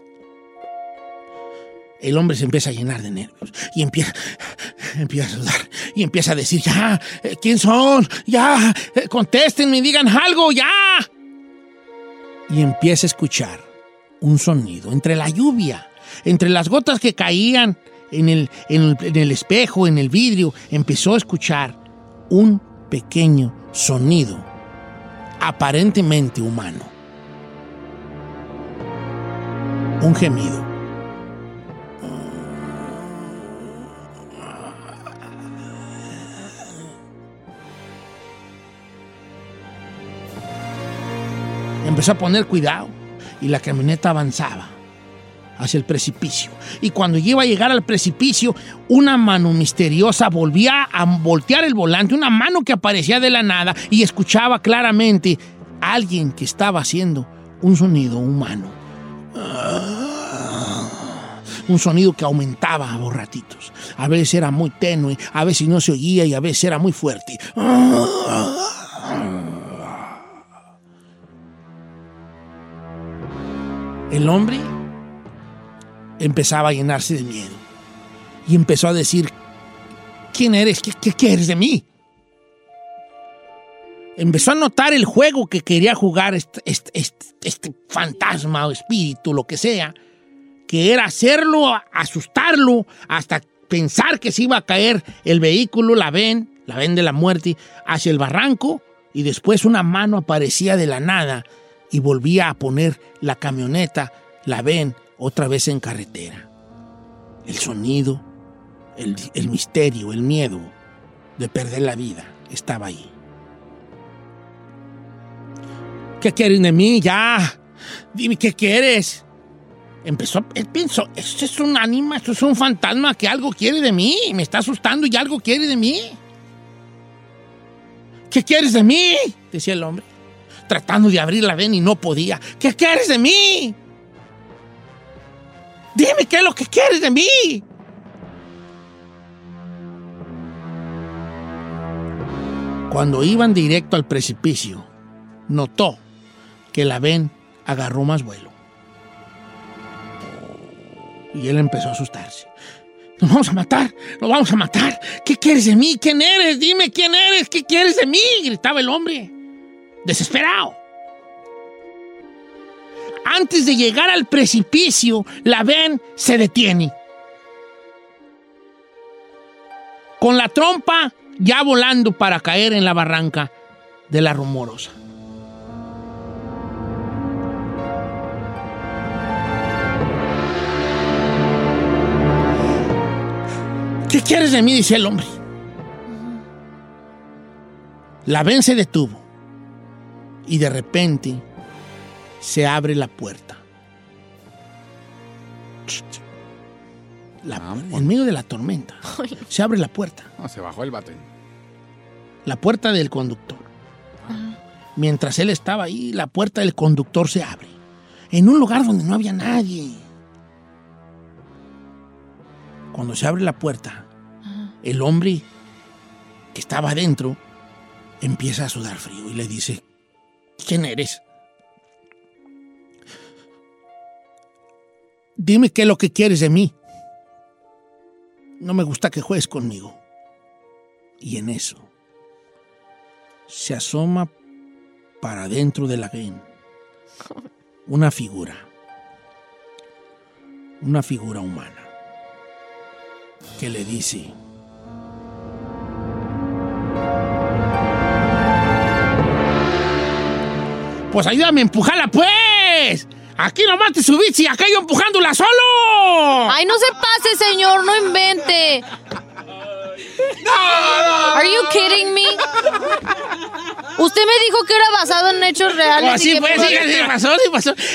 El hombre se empieza a llenar de nervios y empieza, a sudar y empieza a decir, ya, eh, ¿quién son? Ya, eh, contéstenme, digan algo, ya. Y empieza a escuchar un sonido entre la lluvia, entre las gotas que caían en el, en el- en el espejo, en el vidrio, empezó a escuchar un pequeño sonido aparentemente humano. Un gemido. Empezó a poner cuidado y la camioneta avanzaba hacia el precipicio. Y cuando iba a llegar al precipicio, una mano misteriosa volvía a voltear el volante, una mano que aparecía de la nada y escuchaba claramente a alguien que estaba haciendo un sonido humano. Un sonido que aumentaba a ratitos. A veces era muy tenue, a veces no se oía y a veces era muy fuerte. El hombre empezaba a llenarse de miedo y empezó a decir, ¿quién eres? ¿Qué, qué quieres de mí? Empezó a notar el juego que quería jugar este, este- este- este fantasma o espíritu, lo que sea, que era hacerlo, asustarlo, hasta pensar que se iba a caer el vehículo, la ven, la ven de la muerte, hacia el barranco, y después una mano aparecía de la nada y volvía a poner la camioneta, la ven, otra vez en carretera. El sonido, el, misterio, el miedo de perder la vida estaba ahí. ¿Qué quieren de mí? Ya. Dime qué quieres. Empezó, él pensó, esto es un ánima, esto es un fantasma que algo quiere de mí, me está asustando y algo quiere de mí. ¿Qué quieres de mí? Decía el hombre, tratando de abrir la vena y no podía. ¿Qué quieres de mí? Dime qué es lo que quieres de mí. Cuando iban directo al precipicio, notó que la ven agarró más vuelo. Y él empezó a asustarse. Nos vamos a matar, nos vamos a matar. ¿Qué quieres de mí? ¿Quién eres? Dime quién eres, ¿qué quieres de mí? Gritaba el hombre, desesperado. Antes de llegar al precipicio, la ven se detiene. Con la trompa ya volando para caer en la barranca de la rumorosa. ¿Qué quieres de mí? dice el hombre. La ven se detuvo y de repente se abre la puerta. La- en medio de la tormenta se abre la puerta, No, se bajó el bate. la puerta del conductor. Mientras él estaba ahí, la puerta del conductor se abre. En un lugar donde no había nadie. Cuando se abre la puerta, el hombre que estaba adentro empieza a sudar frío y le dice, ¿quién eres? Dime qué es lo que quieres de mí. No me gusta que juegues conmigo. Y en eso se asoma para dentro de la ven una figura. Una figura humana que le dice, Pues ayúdame a empujarla, pues. Aquí nomás te subiste y acá yo empujándola solo. Ay, no se pase, señor, no invente. Are you kidding me? Usted me dijo que era basado en hechos reales. Pues y sí, que pues por- sí, sí pasó, sí pasó. es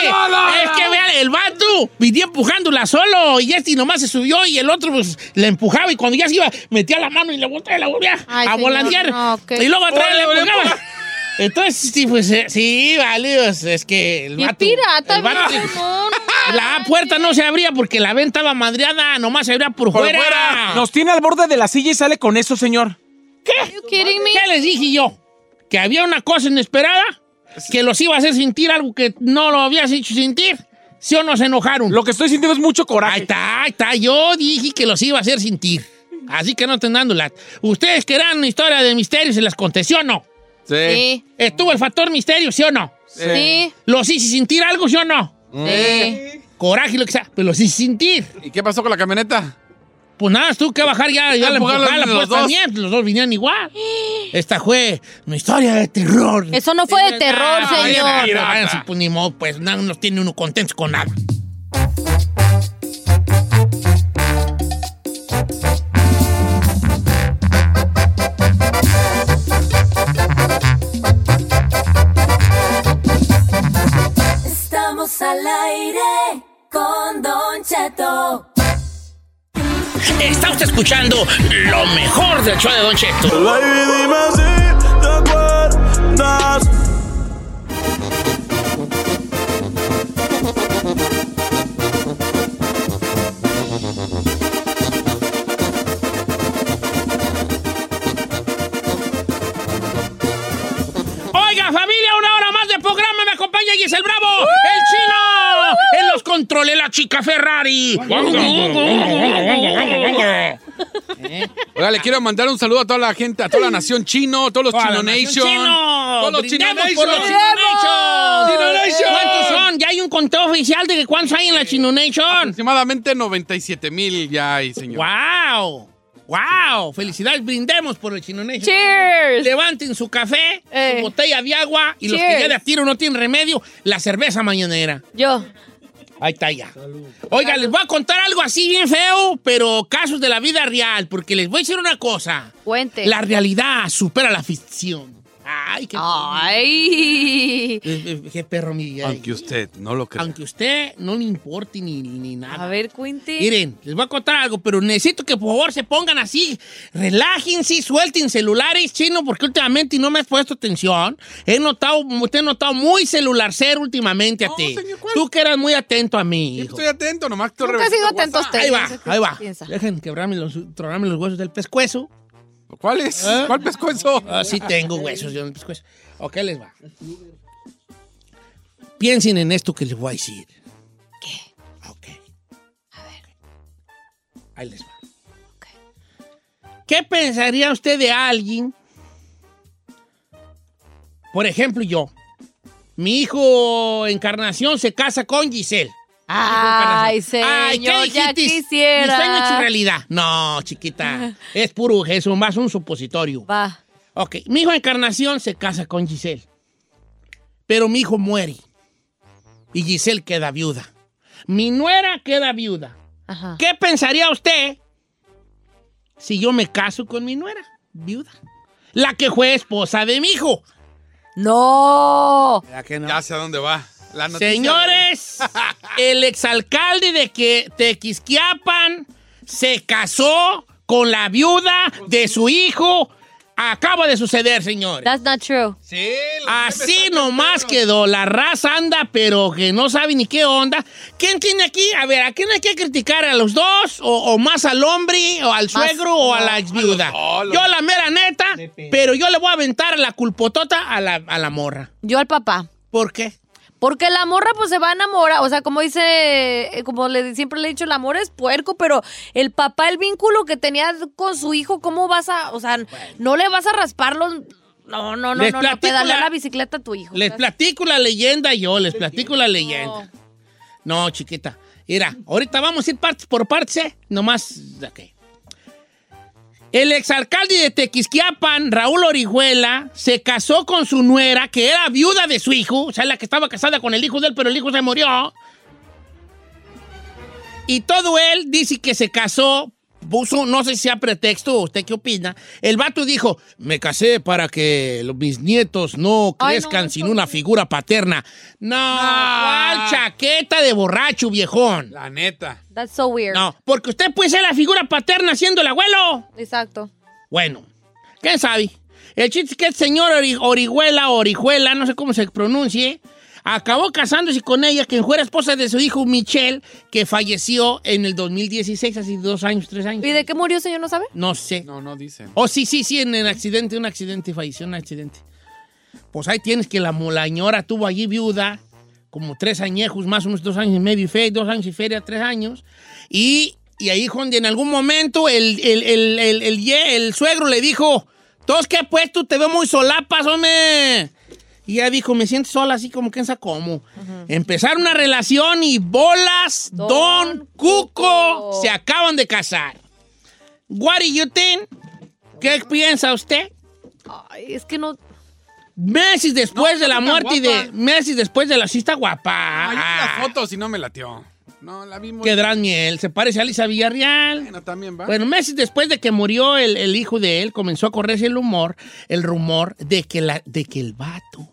que, no, no, es no. que vean, el vato venía empujándola solo y este nomás se subió y el otro pues le empujaba y cuando ya se iba metía la mano y le volteaba y la volvía Ay, a señor, volantear no, y luego atrás le empujaba. Entonces, sí, pues eh, sí, vale, pues, es que el Y vato... pirata, el vato- bien, no, no La puerta no se abría porque la venta estaba madreada, nomás se abría por, Por fuera. fuera. Nos tiene al borde de la silla y sale con eso, señor. Are you kidding me? ¿Qué les dije yo? Que había una cosa inesperada que los iba a hacer sentir algo que no lo habías hecho sentir. ¿Sí o no se enojaron? Lo que estoy sintiendo es mucho Ahí coraje. está, ahí está. Yo dije que los iba a hacer sentir. Así que no estén dando la... Ustedes que eran una historia de misterio, ¿se las conté, sí o no? Sí. ¿Estuvo el factor misterio, sí o no? Sí. ¿Los hice sentir algo, sí o no? Sí. Coraje, lo que sea, pero los hice sentir. ¿Y qué pasó con la camioneta? Pues nada, tuvo que bajar ya, ya la empujaba, los pues dos. también, los dos vinieron igual. Esta fue una historia de terror. Eso no fue de terror, señor. pues ni modo, pues no nos tiene uno contentos con nada. Estamos al aire con Don Cheto. Está usted escuchando lo mejor del show de Don Cheto. Programa. Me acompaña Giselle Bravo, el chino. En los controles, la chica Ferrari. Oiga, le quiero mandar un saludo a toda la gente, a toda la nación chino, a todos los Chino Nation. chino. Todos los Chino Brindemos por los Nation. Chino Nation. Chino Nation. ¿Cuántos son? Ya hay un conteo oficial de que cuántos hay en la Chino Nation. Aproximadamente 97 mil ya hay, señor. ¡Wow! ¡Wow! Felicidades, brindemos por el Chino Nation. Cheers. Levanten su café, Eh. su botella de agua y los que ya de a tiro no tienen remedio, la cerveza mañanera. Yo. Ahí está ya. Oiga, les voy a contar algo así bien feo, pero casos de la vida real, porque les voy a decir una cosa. Cuente. La realidad supera la ficción. Ay, qué, Ay. Qué perro mi. ay. Aunque usted no lo crea. Aunque usted no le importe ni, ni nada. A ver, cuente. Miren, les voy a contar algo, pero necesito que por favor se pongan así, relájense, suelten celulares, chino, porque últimamente no me has puesto atención. He notado, te he notado muy celular ser últimamente a No, ti. señor, ¿cuál? Tú que eras muy atento a mí. Yo estoy atento, nomás estoy Nunca ha sido atento a usted. Ahí va, ahí va. piensa. Dejen quebrarme los, tronarme los huesos del pescuezo. ¿Cuál es? ¿Eh? ¿Cuál pescuezo? Ah, sí tengo huesos yo en el pescuezo. Ok, les va. Piensen en esto que les voy a decir. ¿Qué? Ok. A ver. Ahí les va. ¿Qué pensaría usted de alguien? Por ejemplo, yo. Mi hijo Encarnación se casa con Giselle. Ay, señor, Ay, ¿qué ya dijiste? quisiera. Mi sueño hecho realidad. No, chiquita. es puro, es un- más un supositorio. Va. Ok, mi hijo Encarnación se casa con Giselle. Pero mi hijo muere. Y Giselle queda viuda. Mi nuera queda viuda. Ajá. ¿Qué pensaría usted si yo me caso con mi nuera, viuda? La que fue esposa de mi hijo. No. Ya sé a dónde va. Señores, el exalcalde de que Tequisquiapan se casó con la viuda de su hijo. Acaba de suceder, señores. That's not true. Sí, Así nomás quedó. La raza anda, pero que no sabe ni qué onda. ¿Quién tiene aquí? A ver, ¿a quién hay que criticar? ¿A los dos? ¿O, o más al hombre? ¿O al suegro? ¿O a la ex viuda? Yo la mera neta, pero yo le voy a aventar la culpotota a la, a la morra. Yo al papá. ¿Por qué? Porque la morra pues se va a enamorar, o sea, como dice, eh, como le, siempre le he dicho, el amor es puerco, pero el papá, el vínculo que tenía con su hijo, ¿cómo vas a, o sea, no le vas a raspar los, no, no, no, Les no, no, la- la bicicleta a tu hijo. Les platico la leyenda yo, les platico la leyenda. No, chiquita. Mira, ahorita vamos a ir partes por partes, ¿eh? Nomás, ok. El exalcalde de Tequisquiapan, Raúl Orihuela, se casó con su nuera, que era viuda de su hijo, o sea, la que estaba casada con el hijo de él, pero el hijo se murió. Y todo él dice que se casó, puso, no sé si a pretexto, ¿usted qué opina? El vato dijo, me casé para que los- mis nietos no Ay, no, crezcan sin una figura paterna. No, ¿cuál chaqueta de borracho, viejón? La neta. That's so weird. No, porque usted puede ser la figura paterna siendo el abuelo. Exacto. Bueno, ¿quién sabe? El chiste es que el señor Ori- Orihuela, Orihuela, no sé cómo se pronuncie, acabó casándose con ella, quien fuera esposa de su hijo Michelle, que falleció en el 2016, hace dos años, tres años. ¿Y de qué murió, señor, no sabe? No sé. No, no dicen. Oh, sí, sí, sí, en el accidente, un accidente, falleció en un accidente. Pues ahí tienes que la molañora tuvo allí viuda, como tres añejos, más o menos dos años y medio dos años y feria, tres años. Y, y ahí, donde en algún momento el, el, el, el, el ye- el suegro le dijo, ¿todos qué pues tú te veo muy solapas, hombre? Y ella dijo, me siento sola, así como que en cómo. Empezar una relación y bolas, Don, Cuco, se acaban de casar. What do you think? ¿Qué piensa usted? Ay, es que no. Meses después No, de la muerte y de. Meses después de la. Sí, está guapa. Ay, la foto si no me latió. No, la vi muy... Que gran miel. Se parece a Lisa Villarreal. Bueno, también va. Bueno, meses después de que murió el, el hijo de él, comenzó a correrse el humor, el rumor de que, la, de que el vato,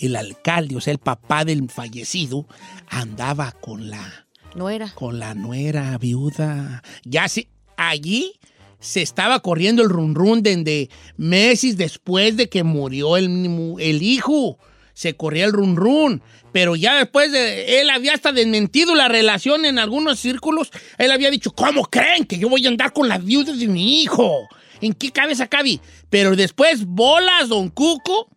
el alcalde, o sea, el papá del fallecido, andaba con la, No era. con la nuera viuda. Ya se, allí se estaba corriendo el run run de meses después de que murió el, el hijo. Se corría el run run. Pero ya después de. Él había hasta desmentido la relación en algunos círculos. Él había dicho: ¿Cómo creen que yo voy a andar con las viudas de mi hijo? ¿En qué cabeza cabe? Pero después, bolas, don Cuco,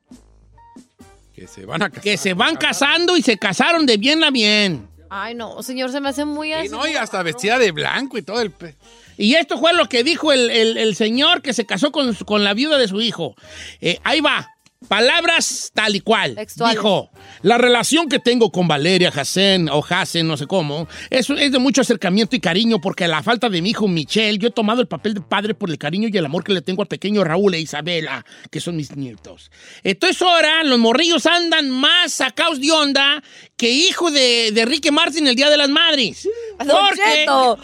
Que se van a casar. que se van casando y se casaron de bien a bien. Ay, no, señor, se me hace muy así. Y no, y hasta vestida de blanco y todo el... pe- Y esto fue lo que dijo el, el- el señor que se casó con, con la viuda de su hijo. Eh, ahí va. Palabras tal y cual. Textuales. Dijo, la relación que tengo con Valeria Hassen o Hassen, no sé cómo, es, es de mucho acercamiento y cariño porque a la falta de mi hijo Michelle, yo he tomado el papel de padre por el cariño y el amor que le tengo al pequeño Raúl e Isabela, que son mis nietos. Entonces ahora los morrillos andan más sacados de onda que hijo de, de Ricky Martin el Día de las Madres. Don Porque... Cheto.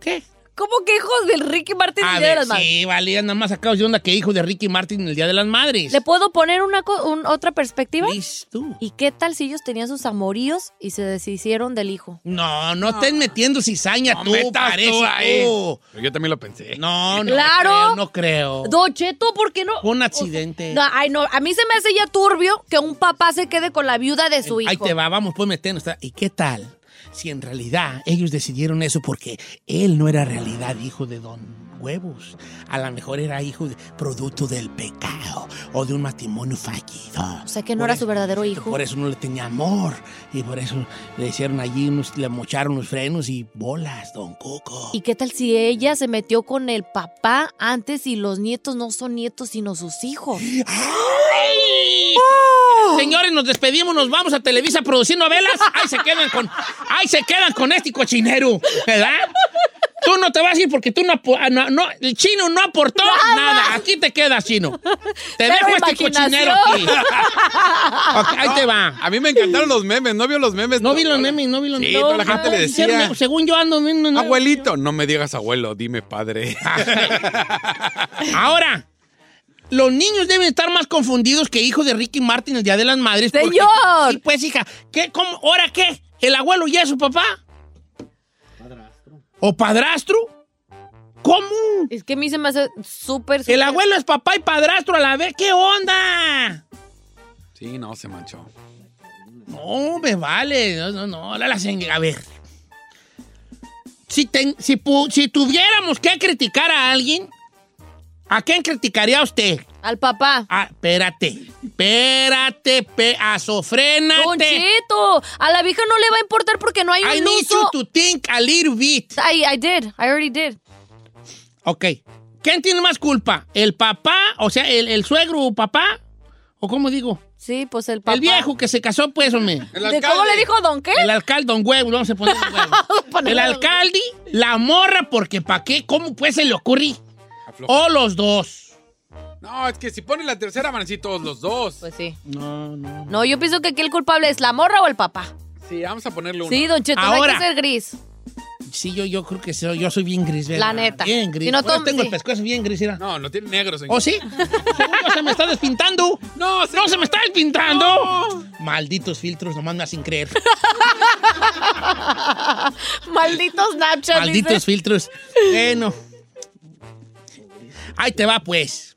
¿Qué? ¿Cómo que hijos del Ricky Martin el Día de las Madres? sí, vale, nada más sacados de onda que hijo de Ricky Martin el Día de las Madres. ¿Le puedo poner una un- otra perspectiva? Tú. ¿Y qué tal si ellos tenían sus amoríos y se deshicieron del hijo? No, no estés metiendo cizaña No tú, parece tú ahí. tú. Pero Yo también lo pensé. No, no Claro. creo, no creo. Don Cheto, ¿por qué no? Fue un accidente. No, ay, no, a mí se me hace ya turbio que un papá se quede con la viuda de su hijo. Ahí te va, vamos pues metiendo. ¿Y qué tal? Si en realidad ellos decidieron eso porque él no era realidad hijo de Don Huevos. A lo mejor era hijo de, producto del pecado o de un matrimonio fallido. O sea que no Por era eso- su verdadero hijo. Por eso no le tenía amor. Y por eso le hicieron allí, unos, le mocharon los frenos y bolas, Don Coco. ¿Y qué tal si ella se metió con el papá antes y los nietos no son nietos sino sus hijos? ¡Ay! Señores, nos despedimos, nos vamos a Televisa produciendo velas. Ahí se quedan con, ahí se quedan con este cochinero, ¿verdad? Tú no te vas a ir porque tú no, ah, no, no- el chino no aportó nada. Aquí te quedas, chino. Te dejo este cochinero aquí. Ok, ahí te va. A mí me encantaron los memes, ¿no vio los memes? No vi los memes, no vi los Sí, memes. toda la gente le decía. Según yo ando Abuelito, no me digas abuelo, dime padre. Ahora, los niños deben estar más confundidos que hijo de Ricky Martin el Día de las Madres. porque- ¡Señor! Sí, pues, hija, ¿qué, cómo, ¿ahora qué? ¿El abuelo ya es su papá? ¿O padrastro? ¿Cómo? Es que a mí se me hace súper... El abuelo es papá y padrastro a la vez. ¿Qué onda? Sí, no, se manchó. No, me vale. No, no, no. la- a ver. Si, ten- si, pu- si tuviéramos que criticar a alguien, ¿a quién criticaría usted? Al papá. Ah, espérate. Espérate, pedazo. Frénate. Don Cheto, a la vieja no le va a importar porque no hay I un need uso. you to think a little bit. I, I did, I already did. Ok. ¿Quién tiene más culpa? ¿El papá? O sea, el, el suegro papá? ¿O cómo digo? Sí, pues el papá. El viejo que se casó, pues, hombre. ¿De cómo le dijo don qué? El alcalde, don huevo, vamos a poner don huevo. El alcalde, la morra, porque ¿para qué? ¿Cómo pues se le ocurre? O los dos. No, es que si pones la tercera van a decir todos los dos. Pues sí. No, no. No, yo pienso que aquí el culpable es la morra o el papá. Sí, vamos a ponerle uno. Sí, don Cheto, no hay Ahora. que ser gris. Sí, yo, yo creo que soy, yo soy bien gris, ¿verdad? La neta. Bien gris. Si no, Ahora tom- tengo sí. el pescuezo bien gris, mira. No, no tiene negro, señor. ¿O sí? Según yo, se me está despintando. No, No, se me está despintando. Malditos filtros, nomás me hacen creer. Maldito Snapchat. Malditos dice. filtros. Bueno. Ahí te va, pues.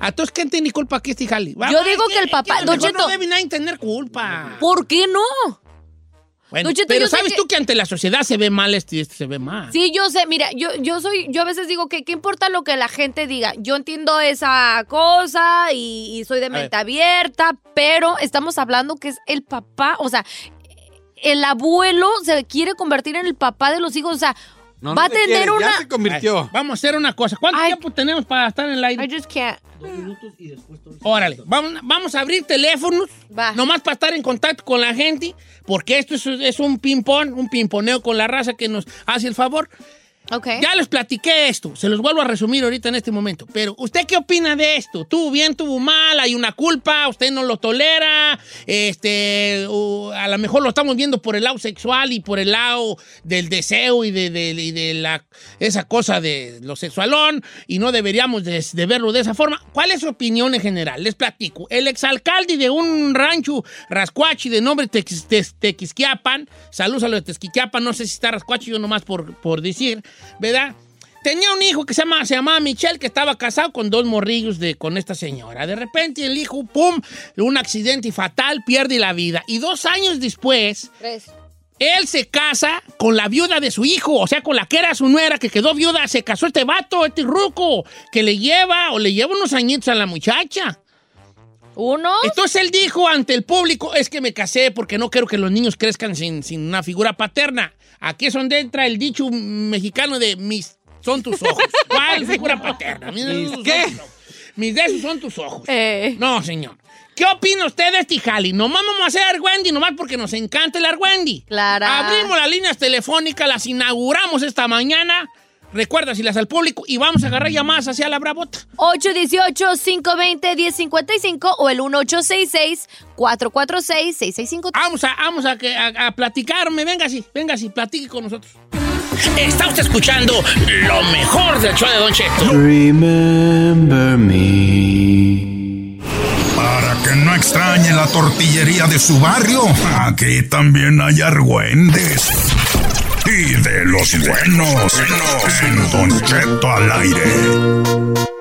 ¿A todos quién tiene culpa aquí este jale? Yo digo que el papá- Don Cheto. No debe nadie tener culpa. ¿Por qué no? Bueno, Cheto, pero sabes que- tú que ante la sociedad se ve mal este y este se ve mal. Sí, yo sé, mira, yo, yo soy, yo a veces digo que qué importa lo que la gente diga. Yo entiendo esa cosa y, y soy de mente abierta, pero estamos hablando que es el papá, o sea, el abuelo se quiere convertir en el papá de los hijos, o sea, No, va no a tener una. Ya se convirtió. Ay, vamos a hacer una cosa. ¿Cuánto Ay. tiempo tenemos para estar en el aire? I just can't. Órale, vamos, vamos a abrir teléfonos, Va. nomás para estar en contacto con la gente, porque esto es, es un ping-pong, un pimponeo con la raza que nos hace el favor. Ok. Ya les platiqué esto, se los vuelvo a resumir ahorita en este momento. Pero, ¿usted qué opina de esto? ¿Tuvo bien, tuvo mal? ¿Hay una culpa? ¿Usted no lo tolera? Este, o a lo mejor lo estamos viendo por el lado sexual y por el lado del deseo y de, de- la, esa cosa de lo sexualón y no deberíamos de, verlo de esa forma. ¿Cuál es su opinión en general? Les platico. El exalcalde de un rancho rascuachi de nombre Tequisquiapan, saludos a los de Tequisquiapan, no sé si está rascuachi yo nomás por, por decir, ¿verdad? Tenía un hijo que se, llama, se llamaba Michelle, que estaba casado con dos morrillos de, con esta señora. De repente el hijo, ¡pum!, un accidente fatal, pierde la vida. Y dos años después, Tres. él se casa con la viuda de su hijo, o sea, con la que era su nuera, que quedó viuda. Se casó este vato, este ruco, que le lleva o le lleva unos añitos a la muchacha. Uno. Entonces él dijo ante el público, es que me casé porque no quiero que los niños crezcan sin, sin una figura paterna. Aquí es donde entra el dicho mexicano de mis son tus ojos. ¿Cuál figura paterna? Mis, de esos son tus ojos. Eh. No, señor. ¿Qué opina usted de este jali? Nomás vamos a hacer argüendi, nomás porque nos encanta el argüendi. Clara. Abrimos las líneas telefónicas, las inauguramos esta mañana. Recuerda, si las al público y vamos a agarrar llamadas hacia la bravota. 818-520-1055 o el 1866-446-6653. Vamos a, vamos a, que- a- a platicarme. Venga así, venga así, platique con nosotros. Está usted escuchando lo mejor del show de Don Cheto. Remember me. Para que no extrañe la tortillería de su barrio, aquí también hay argüendes. De los buenos, en Don Cheto al aire.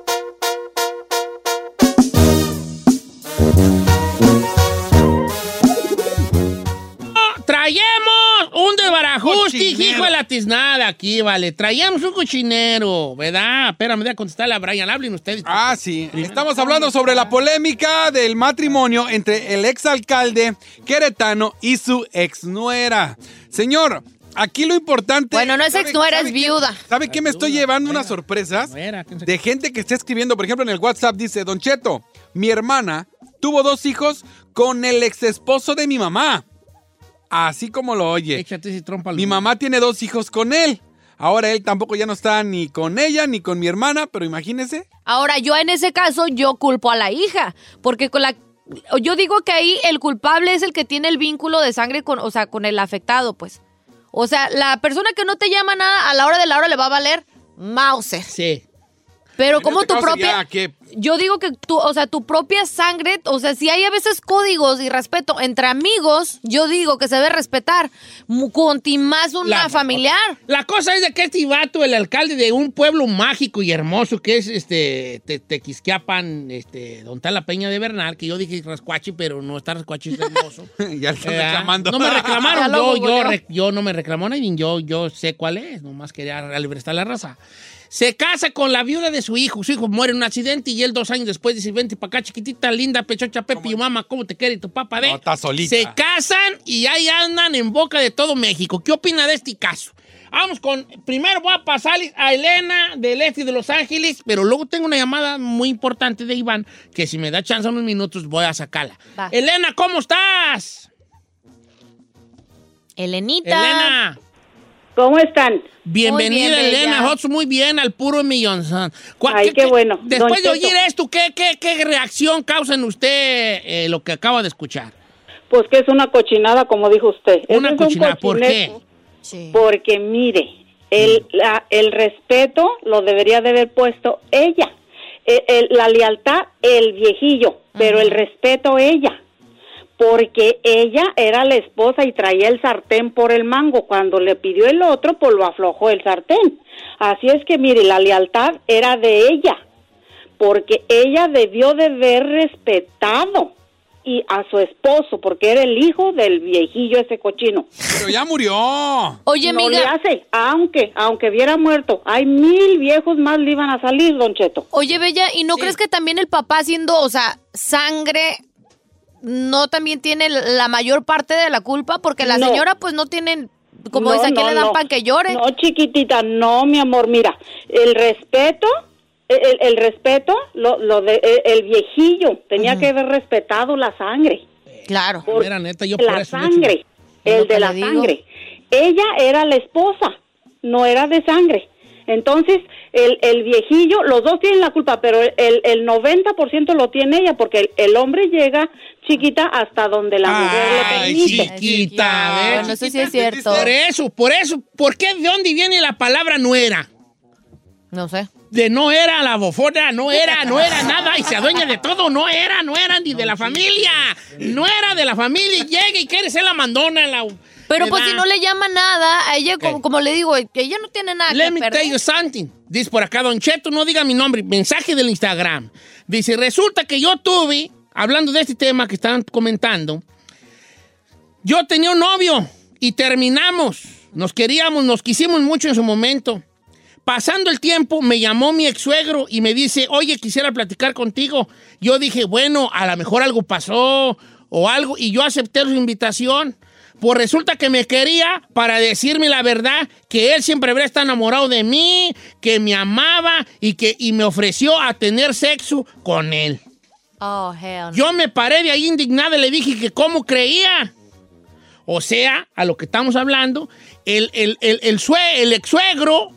Trayendo un desbarajusti, Cochinero. hijo de la tiznada aquí, vale. Traíamos un cochinero, ¿verdad? Espérame, voy a contestarle a Brian. Hablen ustedes. Ah, sí. Estamos hablando sobre la polémica del matrimonio entre el exalcalde queretano y su exnuera. Señor, aquí lo importante. Bueno, no es ¿sabe- exnuera, sabe es qué? viuda. ¿Sabe qué me estoy llevando unas sorpresas? De gente que está escribiendo, por ejemplo, en el WhatsApp dice, Don Cheto, mi hermana tuvo dos hijos con el ex esposo de mi mamá. Así como lo oye. Échate ese trompa Mi mamá tiene dos hijos con él. Ahora él tampoco ya no está ni con ella ni con mi hermana, pero imagínese. Ahora, yo en ese caso, yo culpo a la hija, porque con la... Yo digo que ahí el culpable es el que tiene el vínculo de sangre con, o sea, con el afectado, pues. O sea, la persona que no te llama nada, a la hora de la hora le va a valer Mauser. Sí. Pero En como este tu propia... que- Yo digo que tu, o sea, tu propia sangre, o sea, si hay a veces códigos y respeto entre amigos, yo digo que se debe respetar. Conti más una La- familiar. La cosa es de que este vato, el alcalde de un pueblo mágico y hermoso que es este Te- Tequisquiapan, este, donde está la Peña de Bernal, que yo dije Rascuachi, pero no está Rascuachi, es hermoso. ya Eh, reclamando. No me reclamaron, yo, yo, yo no me reclamó nadie, yo, yo sé cuál es, nomás quería libertar la raza. Se casa con la viuda de su hijo, su hijo muere en un accidente y él dos años después dice, vente para acá, chiquitita, linda, pechocha, Pepe, y mamá, ¿cómo te quiere tu papá? De? No, está solita. Se casan y ahí andan en boca de todo México. ¿Qué opina de este caso? Vamos con, primero voy a pasar a Elena del Este de Los Ángeles, pero luego tengo una llamada muy importante de Iván, que si me da chance unos minutos voy a sacarla. Va. Elena, ¿cómo estás? Elenita. Elena. ¿Cómo están? Bienvenida, Muy bien, Elena. Hotz, muy bien al puro millón. ¿Cuál- Ay, qué bueno. Después Don de Cheto. oír esto, ¿qué, qué, qué reacción causa en usted eh, lo que acaba de escuchar? Pues que es una cochinada, como dijo usted. Una Ese es un cochinada, ¿por qué? Porque mire, el, la- el respeto lo debería de haber puesto ella. El- el- la lealtad, el viejillo, pero el respeto ella. Porque ella era la esposa y traía el sartén por el mango. Cuando le pidió el otro, pues lo aflojó el sartén. Así es que, mire, la lealtad era de ella. Porque ella debió de haber respetado y a su esposo, porque era el hijo del viejillo ese cochino. Pero ya murió. Oye, no amiga. le hace, aunque, aunque hubiera muerto, hay mil viejos más le iban a salir, Don Cheto. Oye, Bella, ¿y no crees que también el papá siendo, o sea, sangre, no también tiene la mayor parte de la culpa? Porque la No. señora, pues, no tiene, como No, dice, aquí no, le dan no. pan que llore. No, chiquitita, no, mi amor, mira, el respeto, el, el respeto, lo, lo de, el, viejillo tenía que haber respetado la sangre. Claro. Mira, neta, yo por la eso le echo- sangre, el de la digo. sangre. Ella era la esposa, no era de sangre. Entonces, el, el viejillo, los dos tienen la culpa, pero el, el 90% lo tiene ella, porque el, el hombre llega chiquita hasta donde la mujer le Ay, permite. chiquita, ¿ves? Bueno, eso sí es cierto. Por eso, por eso, ¿por qué? ¿De dónde viene la palabra no era? No sé. De no era la bofona, no era, no era nada y se adueña de todo, no era, no era ni de la familia, no era de la familia y llega y quiere ser la mandona. La, Pero pues ¿verdad? si no le llama nada, a ella, como, como le digo, ella no tiene nada Let que me perder. tell you something. Dice por acá, Don Cheto, no diga mi nombre, mensaje del Instagram. Dice, resulta que yo tuve, hablando de este tema que estaban comentando, yo tenía un novio y terminamos. Nos queríamos, nos quisimos mucho en su momento. Pasando el tiempo, me llamó mi ex suegro y me dice, oye, quisiera platicar contigo. Yo dije, bueno, a lo mejor algo pasó o algo, y yo acepté su invitación. Pues resulta que me quería para decirme la verdad, que él siempre habría estado enamorado de mí, que me amaba y que y me ofreció a tener sexo con él. Oh, hell no. Yo me paré de ahí indignada y le dije que cómo creía. O sea, a lo que estamos hablando, el, el, el, el, sue- el ex suegro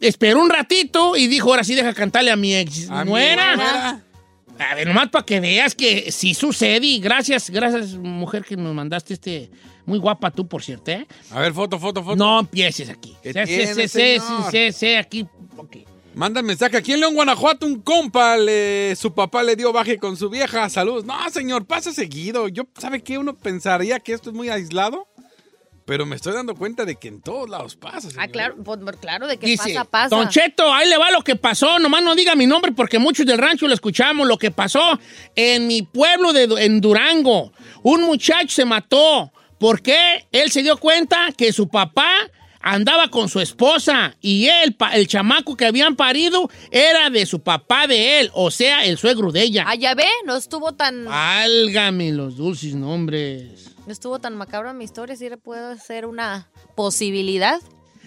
esperó un ratito y dijo, ahora sí deja cantarle a mi ex A mi nuera. A ver, nomás para que veas que sí sucede y gracias, gracias mujer que nos mandaste este, muy guapa tú por cierto, ¿eh? A ver, foto, foto, foto. No empieces aquí. ¿Qué Sí, sí, tiene, sí, sí, señor? sí, sí, aquí. ok. Manda mensaje. Aquí en León, Guanajuato, un compa, le- su papá le dio baje con su vieja. Saludos. No, señor, pasa seguido. Yo, ¿sabe qué? Uno pensaría que esto es muy aislado, pero me estoy dando cuenta de que en todos lados pasa. Ah, claro, pues, claro, de que Dice, pasa, pasa. Don Cheto, ahí le va lo que pasó. Nomás no diga mi nombre porque muchos del rancho lo escuchamos. Lo que pasó en mi pueblo de, en Durango. Un muchacho se mató Porque él se dio cuenta que su papá andaba con su esposa y él, el chamaco que habían parido, era de su papá de él, o sea, el suegro de ella. Ah, ya ve, no estuvo tan, Válgame los dulces nombres. No estuvo tan macabra mi historia, sí puede ser una posibilidad.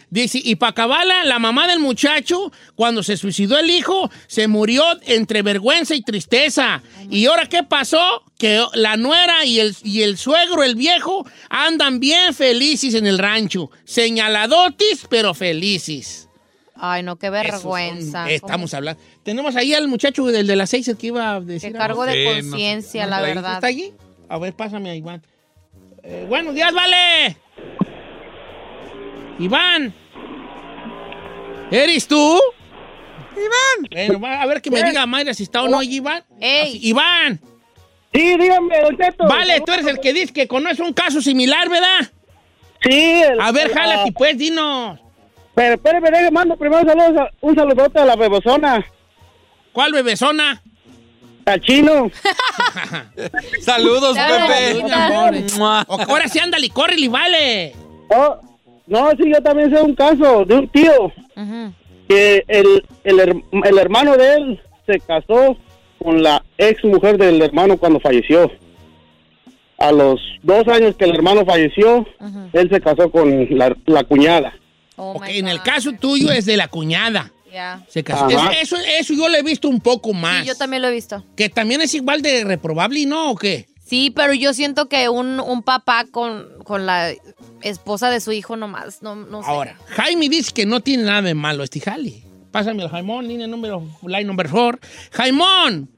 Dice, y para acabarla, la mamá del muchacho, cuando se suicidó el hijo, se murió entre vergüenza y tristeza. ¿Y ahora qué pasó? Que la nuera y el, y el suegro, el viejo, andan bien felices en el rancho. Señaladotis, pero felices. Ay, no, qué vergüenza. Estamos hablando. Tenemos ahí al muchacho del de las seis el que iba a decir. Qué cargo de conciencia, la verdad. ¿Está allí? A ver, pásame a Iván. Eh, buenos días, vale. Iván. ¿Eres tú? Iván. Bueno, a ver que me diga Mayra si está o no Iván. Así, Iván. Sí, dígame, Don Cheto. Vale, tú eres el que dice que conoce un caso similar, ¿verdad? Sí. el- A ver, jálate, ah, pues, dinos. Pero espérame, mando primero saludos un saludote a la bebosona. ¿Cuál bebesona? Al chino. Saludos, Pepe. mi amor. O- Ahora sí, ándale, córrele, vale. Oh, no, sí, yo también sé un caso de un tío que el, el, el hermano de él se casó con la ex mujer del hermano cuando falleció. A los dos años que el hermano falleció, él se casó con la, la cuñada. ok, en el caso tuyo es de la cuñada. Ya. Se casó. Es- eso, eso yo lo he visto un poco más. Sí, yo también lo he visto. Que también es igual de reprobable y no, ¿o qué? Sí, pero yo siento que un, un papá con, con la esposa de su hijo nomás, no, no sé. Ahora, Jaime dice que no tiene nada de malo este jale. Pásame al Jaimón, línea número, line number four. ¡Jaimón!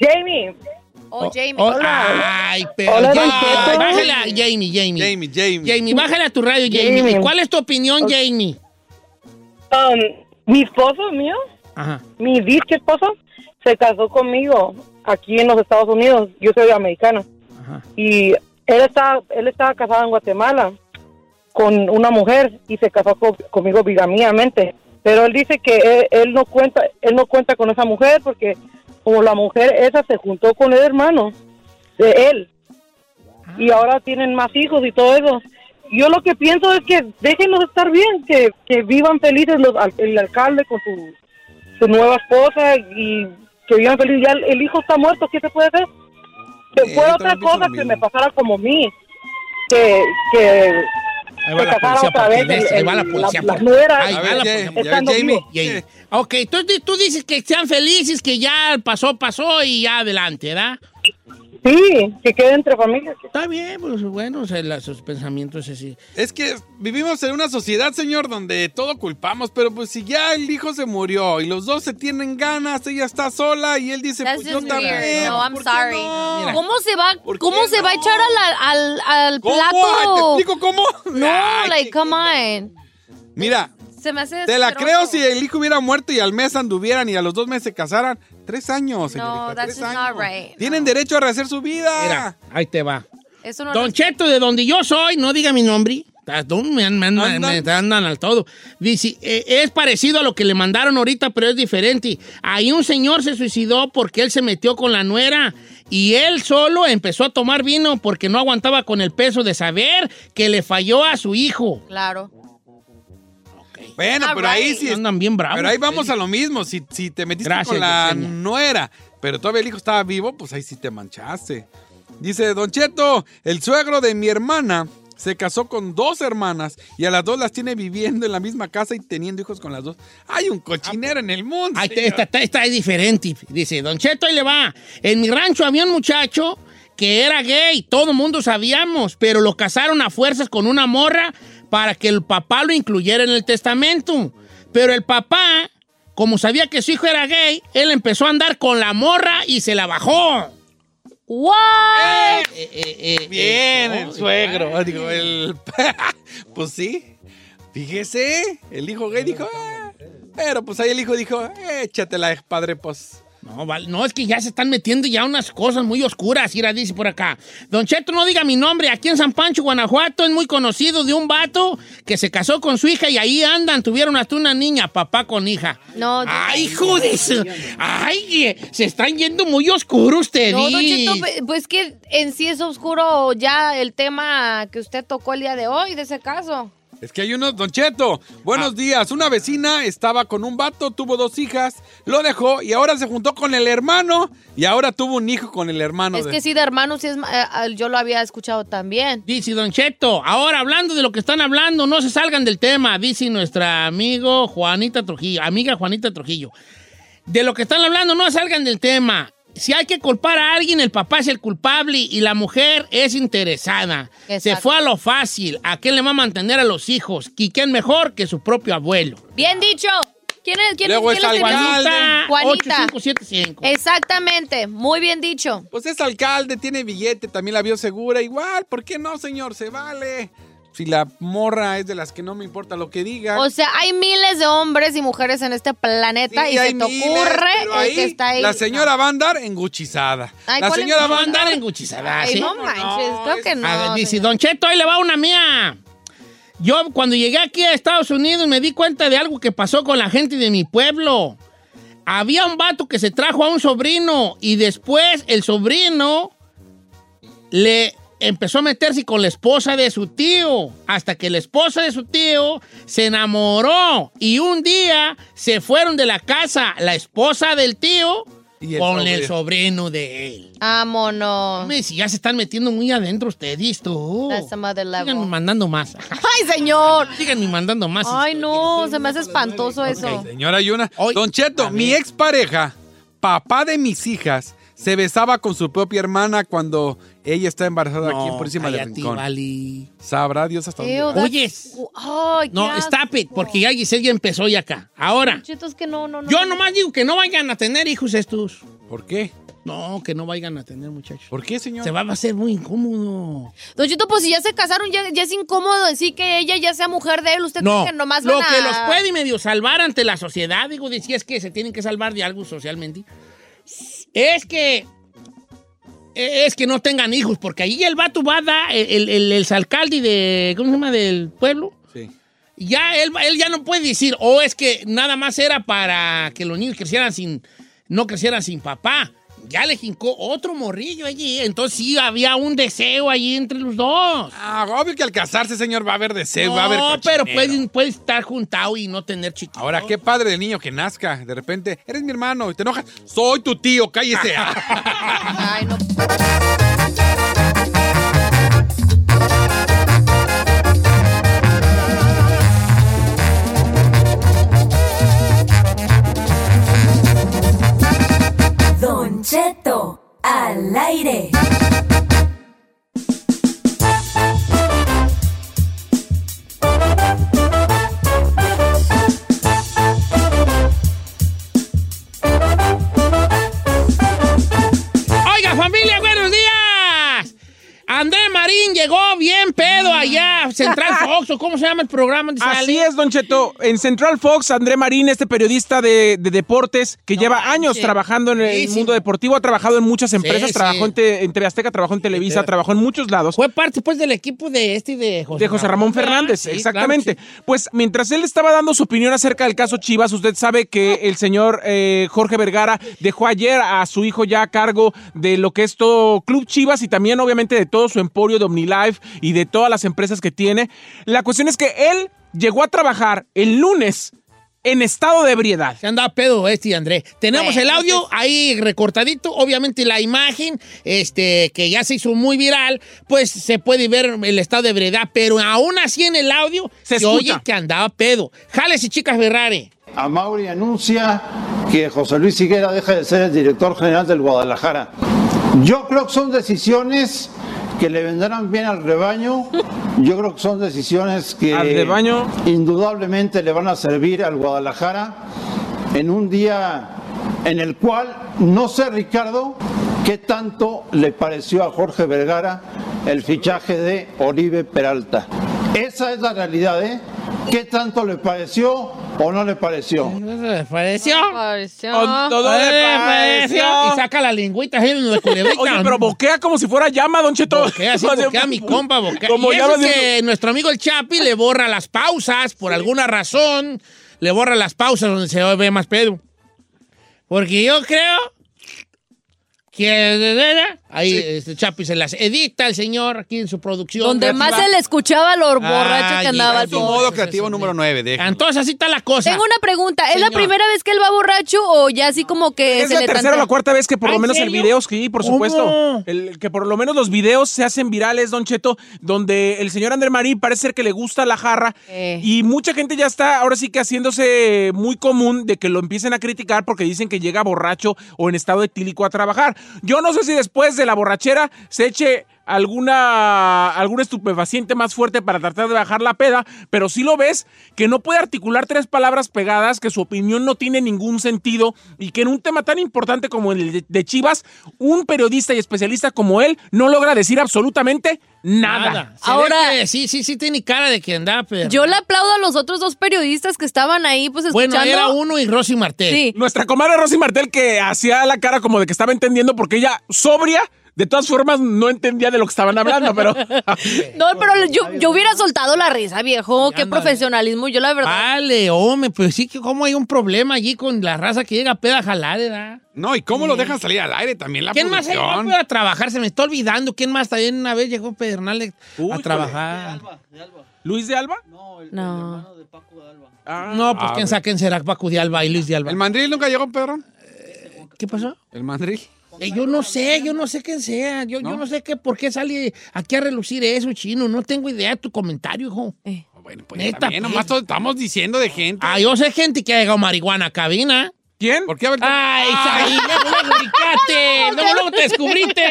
Jamie. Oh, Jamie. Oh, ay, pero Hola, ya, Don Cheto. bájale a Jamie, Jamie. Jamie, Jamie. Jamie, bájale a tu radio, Jamie. Jamie. ¿Cuál es tu opinión, Jamie? Um, mi esposo mío, Ajá. mi disque esposo, se casó conmigo aquí en los Estados Unidos. Yo soy americana. Y él estaba, él estaba casado en Guatemala con una mujer y se casó co- conmigo bigamíamente. Pero él dice que él, él no cuenta, él no cuenta con esa mujer porque como la mujer esa se juntó con el hermano de él y ahora tienen más hijos y todo eso. Yo lo que pienso es que déjenos estar bien, que, que vivan felices los, al- el alcalde con su, su nueva esposa y que vivan felices. Ya el, el hijo está muerto, ¿qué se puede hacer? Que Eh, otra cosa que me pasara como a mí, que, que Ahí va se la policía que vez. ahí va la policía. la- nueras Ahí va la policía. ves, vivos. Jamie. Ok, di- tú dices que sean felices, que ya pasó, pasó y ya adelante, ¿verdad? Sí, que quede entre familias. Está bien, pues bueno, o sea, la- sus pensamientos así. Es que vivimos en una sociedad, señor, donde todo culpamos, pero pues si ya el hijo se murió y los dos se tienen ganas, ella está sola y él dice, That's pues yo también. No, I'm ¿por qué sorry. no? ¿Cómo se va, ¿Por cómo se va a echar al, al, al ¿Cómo? plato? Ay, ¿Te explico cómo? No, Ay, like, come on. Mira, Se me hace te la creo si el hijo hubiera muerto y al mes anduvieran y a los dos meses se casaran. Tres años, señorita. No, that's tres just años. not right. Tienen derecho a rehacer su vida. Mira, ahí te va. Eso no Don Cheto, de donde yo soy, no diga mi nombre. No, Me, andan- me andan- Andan. me andan al todo. Dice, eh, es parecido a lo que le mandaron ahorita, pero es diferente. Ahí un señor se suicidó porque él se metió con la nuera y él solo empezó a tomar vino porque no aguantaba con el peso de saber que le falló a su hijo. Claro. Bueno, All pero ahí sí. Andan bien bravos. Pero ahí vamos a lo mismo. Si, si te metiste Gracias, con la Yesenia. nuera, pero todavía el hijo estaba vivo, pues ahí sí te manchaste. Dice Don Cheto, el suegro de mi hermana se casó con dos hermanas y a las dos las tiene viviendo en la misma casa y teniendo hijos con las dos. Hay un cochinero en el mundo. Ahí te- señor. esta, esta- esta es diferente. Dice, Don Cheto, ahí le va. En mi rancho había un muchacho que era gay, todo el mundo sabíamos, pero lo casaron a fuerzas con una morra para que el papá lo incluyera en el testamento. Pero el papá, como sabía que su hijo era gay, él empezó a andar con la morra y se la bajó. What? Eh, eh, eh, Bien, el suegro. ay. Digo, el... pues sí. Fíjese, el hijo gay dijo, "Ah". pero pues ahí el hijo dijo, échatela, padre, pues No, vale, no, es que ya se están metiendo ya unas cosas muy oscuras, Ira dice por acá. Don Cheto, no diga mi nombre, aquí en San Pancho, Guanajuato, es muy conocido de un vato que se casó con su hija y ahí andan, tuvieron hasta una niña, papá con hija. No, Ay, su- Ay, eh, se están yendo muy oscuros ustedes. No, Don Cheto, pues que en sí es oscuro ya el tema que usted tocó el día de hoy, de ese caso. Es que hay unos, Don Cheto, buenos días. Una vecina estaba con un vato, tuvo dos hijas, lo dejó y ahora se juntó con el hermano y ahora tuvo un hijo con el hermano. Es de- que sí, de hermanos, sí es, eh, yo lo había escuchado también. Dice Don Cheto, ahora hablando de lo que están hablando, no se salgan del tema, dice nuestra amigo Juanita Trujillo, amiga Juanita Trujillo. De lo que están hablando, no salgan del tema. Si hay que culpar a alguien, el papá es el culpable y la mujer es interesada. Se Exacto. fue a lo fácil. ¿A quién le va a mantener a los hijos? ¿Y quién mejor que su propio abuelo? Bien dicho. ¿Quién es? ¿Quién, Luego quién es les tenía? alcalde. Juanita. 8575. Exactamente. Muy bien dicho. Pues es alcalde, tiene billete, también la vio segura. Igual, ¿por qué no, señor? Se vale. Si la morra es de las que no me importa lo que diga. O sea, hay miles de hombres y mujeres en este planeta Sí, y se te miles, ocurre el ahí que está ahí. La señora va a andar enguchizada. Ay, la ¿cuál señora es- va a andar Andar en enguchizada, Ay, ¿sí? no manches, creo que no. A ver, dice. Don Cheto, ahí le va una mía. Yo cuando llegué aquí a Estados Unidos me di cuenta de algo que pasó con la gente de mi pueblo. Había un vato que se trajo a un sobrino y después el sobrino le empezó a meterse con la esposa de su tío, hasta que la esposa de su tío se enamoró y un día se fueron de la casa la esposa del tío Y el con el sobrino. de él. Vámonos. Hombre, si ya se están metiendo muy adentro ustedes, tú. That's level. Síganme mandando más. Ay, señor. Síganme mandando más. Ay, no, se me hace espantoso eso. Señora Yuna. Don Cheto, mi expareja, papá de mis hijas, se besaba con su propia hermana cuando ella está embarazada aquí en Purísima de cállate, Rincón. Vali. Sabrá Dios hasta Ew, dónde. Oyes. Ay, qué No, asco. stop it, porque ya Giselle ya empezó ya acá. Ahora, Cheto, es que no, no, no. yo no. nomás digo que no vayan a tener hijos estos. ¿Por qué? No, que no vayan a tener muchachos. ¿Por qué, señor? Se va a hacer muy incómodo. Don Cheto, pues si ya se casaron, ya, ya es incómodo decir que ella ya sea mujer de él. Usted No, cree que nomás lo van a... que los puede medio salvar ante la sociedad, digo, si es que se tienen que salvar de algo socialmente, es que es que no tengan hijos, porque ahí el vato va a dar, el, el, el alcalde de, ¿cómo se llama? Del pueblo. Sí. Ya él, él ya no puede decir, o es que nada más era para que los niños crecieran sin, no crecieran sin papá. Ya le jincó otro morrillo allí, entonces sí había un deseo allí entre los dos. Ah, obvio que al casarse, señor, va a haber deseo, no, va a haber pero cochinero. puede, puede estar juntado y no tener chiquitos. Ahora, qué padre del niño que nazca. De repente, eres mi hermano y te enojas. Soy tu tío, cállese. Ay, no. Cheto, al aire. Oiga, familia, Marín llegó bien pedo allá, Central Fox, o cómo se llama el programa. donde Así sale? es, Don Cheto. En Central Fox, André Marín, este periodista de, de deportes que lleva años trabajando en el Sí, sí. mundo deportivo, ha trabajado en muchas empresas, trabajó en, te- en TV Azteca, trabajó en Televisa, trabajó en muchos lados. Fue parte, pues, del equipo de este y de José, de José Ramón Fernández, exactamente. claro. Pues mientras él estaba dando su opinión acerca del caso Chivas, usted sabe que el señor eh, Jorge Vergara dejó ayer a su hijo ya a cargo de lo que es todo Club Chivas y también obviamente de todo su emporio de OmniLife y de todas las empresas que tiene. La cuestión es que él llegó a trabajar el lunes en estado de ebriedad. Se anda pedo este André. Tenemos el audio ahí recortadito, obviamente la imagen, este, que ya se hizo muy viral, pues se puede ver el estado de ebriedad, pero aún así en el audio Se se, oye escucha. que andaba pedo. Jálese, chicas Ferrari. A Mauri anuncia que José Luis Higuera deja de ser el director general del Guadalajara. Yo creo que son decisiones que le vendrán bien al rebaño. Yo creo que son decisiones que Al rebaño. indudablemente le van a servir al Guadalajara en un día en el cual no sé, Ricardo, qué tanto le pareció a Jorge Vergara el fichaje de Oribe Peralta. Esa es la realidad, ¿eh? ¿Qué tanto le pareció ¿O no le pareció? ¿Le pareció? Pareció. Con todo ¿Le le pareció. Y saca la lingüita así de culebrita. Oye, pero boquea como si fuera llama, Don Cheto. Boquea, sí, boquea mi compa, boquea. Como y eso es que nuestro amigo el Chapi le borra las pausas, por alguna razón, le borra las pausas donde se ve más pedo. Porque yo creo que ahí este Chapi se las edita el señor aquí en su producción. Donde más se le escuchaba lo borracho que andaba el modo creativo número 9. Deja. Entonces así está la cosa. Tengo una pregunta. ¿Es la primera vez que él va borracho o ya así como que Es se la le tercera o la cuarta vez que por ¿Ah, lo en menos el video, sí, por supuesto. El, que por lo menos los videos se hacen virales, Don Cheto, donde el señor André Marí parece ser que le gusta la jarra Eh. y mucha gente ya está ahora sí que haciéndose muy común de que lo empiecen a criticar porque dicen que llega borracho o en estado etílico a trabajar. Yo no sé si después de la borrachera se eche alguna algún estupefaciente más fuerte para tratar de bajar la peda, pero sí lo ves que no puede articular tres palabras pegadas, que su opinión no tiene ningún sentido y que en un tema tan importante como el de, Chivas, un periodista y especialista como él no logra decir absolutamente nada. Se Ahora- que sí, sí, sí tiene cara de que andaba pero Yo le aplaudo a los otros dos periodistas que estaban ahí, pues Bueno, escuchando. era uno y Rosy Martel. Sí. Nuestra comadre Rosy Martel que hacía la cara como de que estaba entendiendo porque ella sobria de todas formas no entendía de lo que estaban hablando, pero No, pero yo, yo hubiera soltado la risa, viejo. Qué profesionalismo. Yo la verdad. Vale, hombre, pues sí que como hay un problema allí con la raza que llega a peda a jalar, ¿verdad? No, ¿y cómo lo dejan salir al aire también la ¿Quién más llegó producción? a trabajar? Se me está olvidando. ¿Quién más también una vez llegó Pedernal a trabajar? Luis de Alba? No. No, pues Ah, quién sabe quién será Paco de Alba y Luis de Alba. ¿El mandril nunca llegó, Pedro? ¿Qué pasó? ¿El mandril? Eh, yo no sé, yo no sé quién sea. Yo no, yo no sé qué, por qué sale aquí a relucir eso, chino. No tengo idea de tu comentario, hijo. Bueno, pues Neta, también, pues. nomás to- estamos diciendo de gente. Ah, yo sé gente que ha llegado marihuana a cabina. ¿Quién? ¿Por qué? A ver, ¡Ay, Saí! ¡Luego, luego! ¡Luego, te descubriste!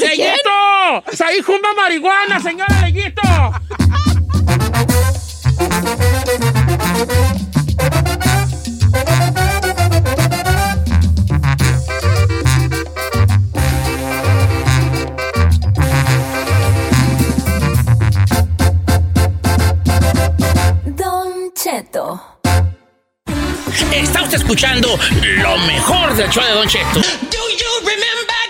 ¡Leguito! ¡Saí fuma marihuana, señora Leguito! Está usted escuchando lo mejor del show de Don Cheto. ¡Familia,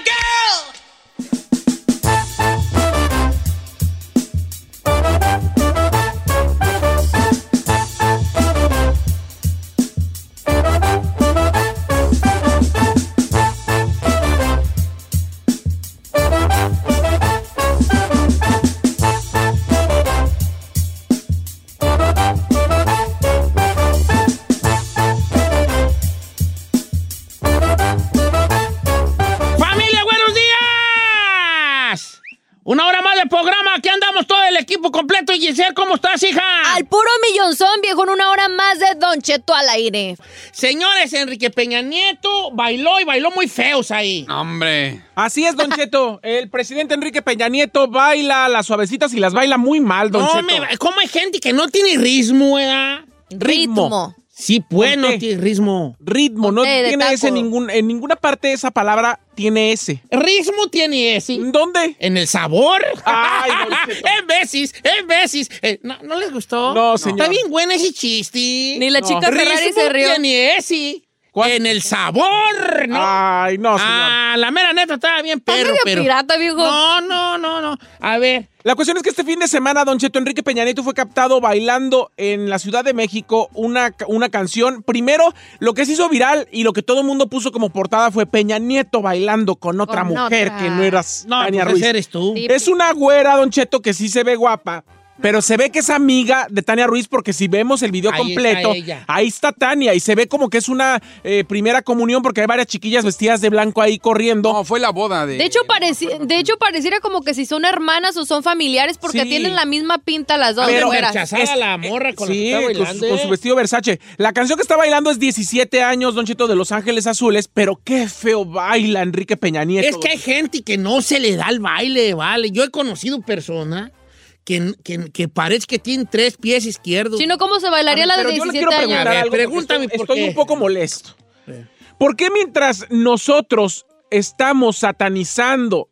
Giselle, ¿cómo estás, hija? Al puro millonzón, viejo, en una hora más de Don Cheto al aire. Señores, Enrique Peña Nieto bailó y bailó muy feos ahí. Hombre. Así es, Don Cheto. El presidente Enrique Peña Nieto baila las suavecitas y las baila muy mal, Don No, Cheto. me- ¿Cómo hay gente que no tiene ritmo, ¿verdad? Ritmo. Sí, pues, no tiene ritmo. Ritmo, no de tiene taco. ese en ningún, en ninguna parte de esa palabra tiene ese. Ritmo tiene ese. ¿Dónde? En el sabor. Ay, en veces, en veces. Eh, ¿no, ¿No les gustó? No, señor. Está bien bueno ese chiste. Ni la No. chica Ferrari Ritmo se rió. tiene ese. En el sabor, ¿no? Ay, no, señor. Ah, la mera neta estaba bien Está perro, medio pero... pirata, viejo. No, no, no, no. A ver. La cuestión es que este fin de semana Don Cheto Enrique Peña Nieto fue captado bailando en la Ciudad de México una, una canción. Primero, lo que se hizo viral y lo que todo el mundo puso como portada fue Peña Nieto bailando con otra Con mujer otra. que no era No, Tania pues Ruiz. eres tú. Es una güera, Don Cheto, que sí se ve guapa. Pero se ve que es amiga de Tania Ruiz porque si vemos el video Ahí completo, está ahí está Tania y se ve como que es una eh, primera comunión porque hay varias chiquillas vestidas de blanco ahí corriendo. No, fue la boda de. De hecho, pareci- de hecho, pareciera como que si son hermanas o son familiares porque Sí. tienen la misma pinta las dos. Pero rechazada Es- la morra con sí, la que está con, bailando. su, con su vestido Versace. La canción que está bailando es 17 años, Don Cheto, de Los Ángeles Azules, pero qué feo baila Enrique Peña Nieto. Es que hay gente que no se le da el baile, vale. Yo he conocido personas que, que, que parece que tienen tres pies izquierdos. Chino, ¿cómo se bailaría la de pero yo le 17 quiero años? preguntar A ver, algo porque pregúntame estoy, por estoy qué. un poco molesto. ¿Por qué mientras nosotros estamos satanizando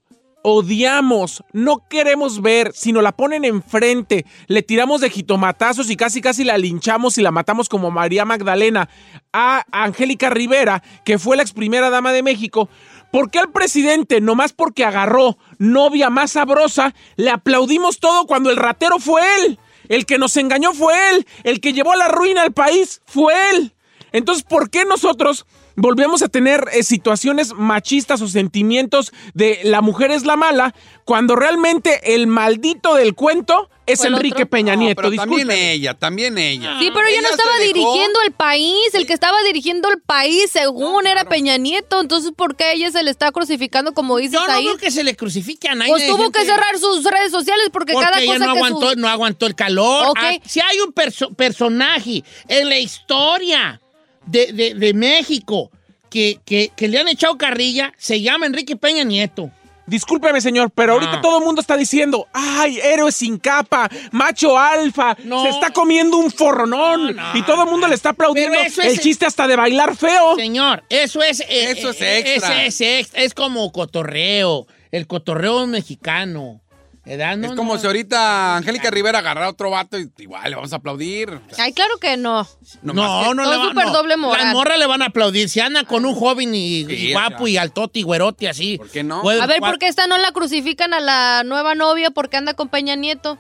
odiamos, no queremos ver, sino la ponen enfrente, le tiramos de jitomatazos y casi casi la linchamos y la matamos como María Magdalena a Angélica Rivera, que fue la ex primera dama de México. ¿Por qué al presidente, nomás porque agarró novia más sabrosa, le aplaudimos todo cuando el ratero fue él? El que nos engañó fue él, el que llevó a la ruina al país fue él. Entonces, ¿por qué nosotros volvemos a tener eh, situaciones machistas o sentimientos de la mujer es la mala cuando realmente el maldito del cuento es el Enrique otro. Peña No, Nieto? pero también ella, también ella. Sí, pero ella no estaba dirigiendo el país. El que estaba dirigiendo el país, según era Peña Nieto. Entonces, ¿por qué ella se le está crucificando como dices Yo no ahí? creo que se le crucifique a nadie. Pues tuvo gente- que cerrar sus redes sociales porque, Porque cada ella cosa no que aguantó, su- no aguantó el calor. Ok. Ah, si hay un perso- personaje en la historia de, de- de México que, que- que le han echado carrilla, se llama Enrique Peña Nieto. Discúlpeme, señor, pero ahorita Ah. todo el mundo está diciendo, ay, héroe sin capa, macho alfa, se está comiendo un forronón. y todo el mundo le está aplaudiendo eso es- el chiste hasta de bailar feo. Señor, eso es... eh, Eso es eh, extra. Es, es, es como cotorreo, el cotorreo mexicano. No, Es como no. si ahorita Angélica Rivera agarrara a otro vato y igual le vamos a aplaudir. Ay, claro que no. No, no, Todo le van no. doble moral. Las morras le van a aplaudir. Si anda con un joven y, Sí, y guapo y altote y güerote así. ¿Por qué no? A ver, ¿por qué esta no la crucifican a la nueva novia porque anda con Peña Nieto?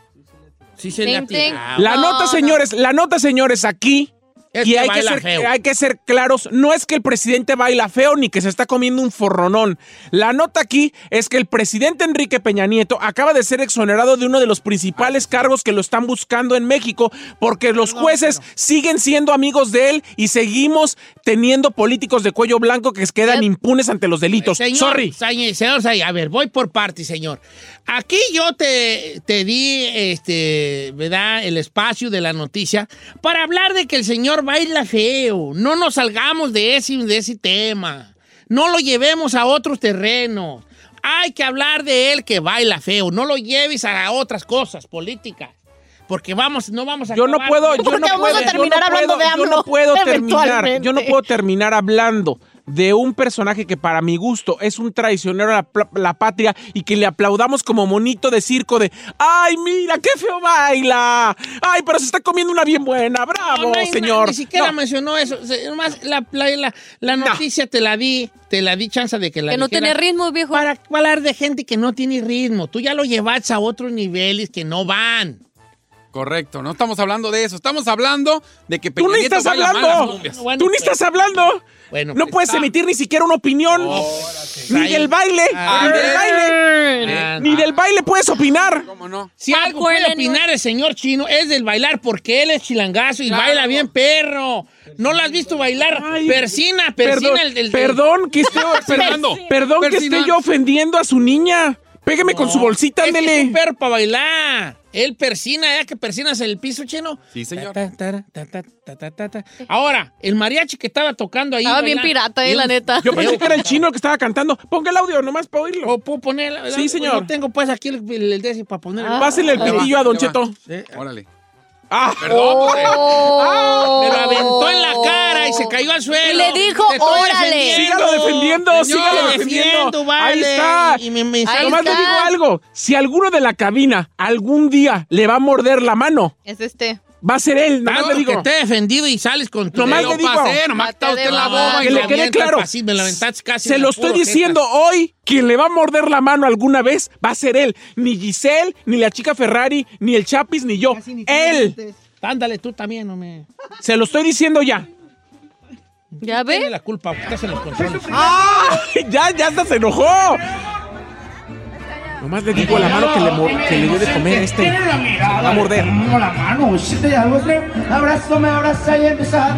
Sí se le. La No, nota, no. señores, la nota, señores, aquí. Es y que hay que, ser, feo. hay que ser claros, no es que el presidente baila feo ni que se está comiendo un forronón. La nota aquí es que el presidente Enrique Peña Nieto acaba de ser exonerado de uno de los principales cargos que lo están buscando en México porque los jueces siguen siendo amigos de él y seguimos teniendo políticos de cuello blanco que quedan impunes ante los delitos. Señor, Sorry. Señor Sañe, a ver, voy por partes, señor. Aquí yo te, te di, este, ¿verdad? El espacio de la noticia para hablar de que el señor baila feo. No nos salgamos de ese, de ese tema. No lo llevemos a otros terrenos. Hay que hablar de él que baila feo. No lo lleves a otras cosas políticas. Porque vamos, no vamos a Yo no puedo, yo no puedo, yo no terminar hablando puedo, de yo no puedo terminar, yo no puedo terminar hablando de un personaje que para mi gusto es un traicionero a la, patria y que le aplaudamos como monito de circo de ¡Ay, mira, qué feo baila! ¡Ay, pero se está comiendo una bien buena! ¡Bravo, No, no hay- señor! Ni siquiera No. mencionó eso. Nomás la, la, la- la noticia te la di, te la di chance de que la Que no tiene ritmo, viejo. Para hablar de gente que no tiene ritmo. Tú ya lo llevas a otros niveles que no van. Correcto, no estamos hablando de eso. Estamos hablando de que ¡Tú Peña ni Nieto estás baila mal las hablando! cumbias. Bueno, ¡Tú ni pues. estás hablando! Bueno, no pues, puedes está. emitir ni siquiera una opinión. ni del baile, Ah, ni del baile. Ah, Ni del baile puedes opinar. ¿Cómo no? Si algo puede opinar el señor chino es del bailar, porque él es chilangazo y baila bien perro. ¿No lo has visto bailar? persina, persina. Perdón, el, el- perdón que esté, Fernando. perdón que esté yo ofendiendo a su niña. Pégame con su bolsita, es que ándele. es un perro para bailar. Él persina, ya que persinas el piso chino. Sí, señor. Ta, ta, ta, ta, ta, ta, ta, ta. Ahora, el mariachi que estaba tocando ahí. Estaba bien pirata, eh, la neta. Yo pensé que era el chino que estaba cantando. Ponga el audio nomás para oírlo. ¿O puedo poner? Sí, señor. No tengo pues aquí el, el, el para poner. Ah. Pásele el pitillo a Don. Cheto. Órale. Ah, Perdón. Oh. Me lo aventó en la cara y se cayó al suelo. Y le dijo, órale. defendiendo. sígalo defendiendo, sígalo lo defendiendo. vale. Ahí está. Y me, me- Ahí Nomás le está. digo algo. Si alguno de la cabina algún día le va a morder la mano, Es este. Va a ser él. Tanto le digo. que te he defendido y sales con tu... Nomás le digo. pasé, nomás está usted la boba. y Que le quede claro. así, me casi Se lo estoy diciendo hoy. Quien le va a morder la mano alguna vez va a ser él. Ni Giselle, ni la chica Ferrari, ni el Chapis, ni yo. Él. jeta. Ándale, tú también, no me... Se lo estoy diciendo ya. ¿Ya Tiene ve? la culpa, porque estás en los controles. ¡Ah! Ya, ya hasta se enojó. Nomás le digo a la mano que le, que le dio de comer a este. Va a morder. la mano, abrazo, me abraza y empieza a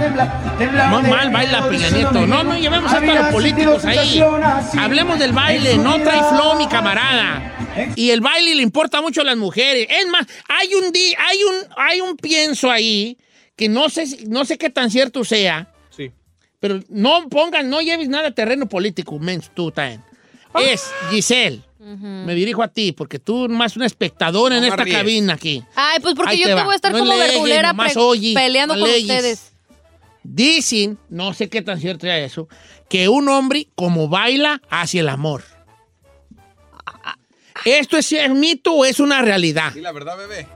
temblar. Muy mal baila Peña Nieto. No, no llevemos hasta los políticos ahí. Hablemos del baile. No trae flow, mi camarada. Y el baile le importa mucho a las mujeres. Es más, hay un, di- hay un, hay un pienso ahí que no sé, no sé qué tan cierto sea. Sí. Pero no pongan, no lleves nada a terreno político, mens, tú también. Es Giselle. Me dirijo a ti, porque tú más una espectadora en No esta ríes. cabina aquí. Ay, pues porque Ahí yo te voy a estar No como verdulera oye, peleando no con ustedes. Dicen, no sé qué tan cierto es eso, que un hombre como baila hacia el amor. ¿Esto es un mito o es una realidad? Sí, la verdad, bebé.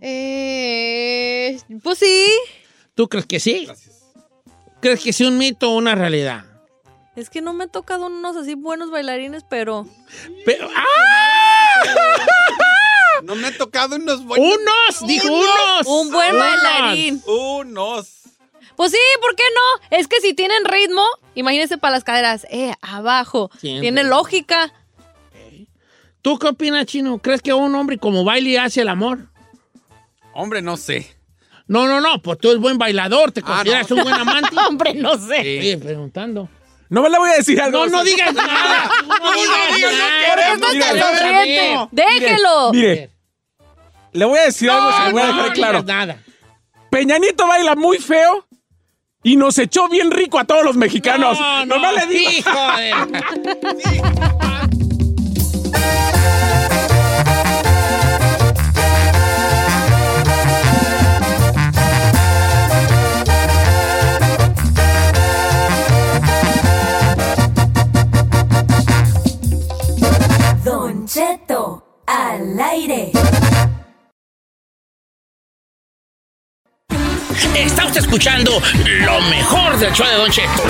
Eh, pues sí. ¿Tú crees que sí? ¿Crees que es un mito o una realidad? Es que no me ha tocado unos así buenos bailarines, pero. Pero. ¡Ah! No me ha tocado unos buenos. ¡Unos! ¡Dijo unos! Un buen Unos. bailarín. Unos. Pues sí, ¿por qué no? Es que si tienen ritmo, imagínense para las caderas, eh, abajo. Tiene lógica. ¿Tú qué opinas, Chino? ¿Crees que un hombre como baile hace el amor? Hombre, no sé. No, no, no, pues tú eres buen bailador, ¿te Ah, consideras no. un buen amante? Hombre, no sé. Oye, preguntando. No me le voy a decir algo. No, no digas nada. No digas nada. ¿Por qué Mira, estás tan sonriente? Déjelo. Mire, le voy a decir algo, se lo voy a no, dejar no claro. nada. Peñanito baila muy feo y nos echó bien rico a todos los mexicanos. No, No, no, le digo. hijo de- al aire. Está usted escuchando lo mejor del show de Don Cheto.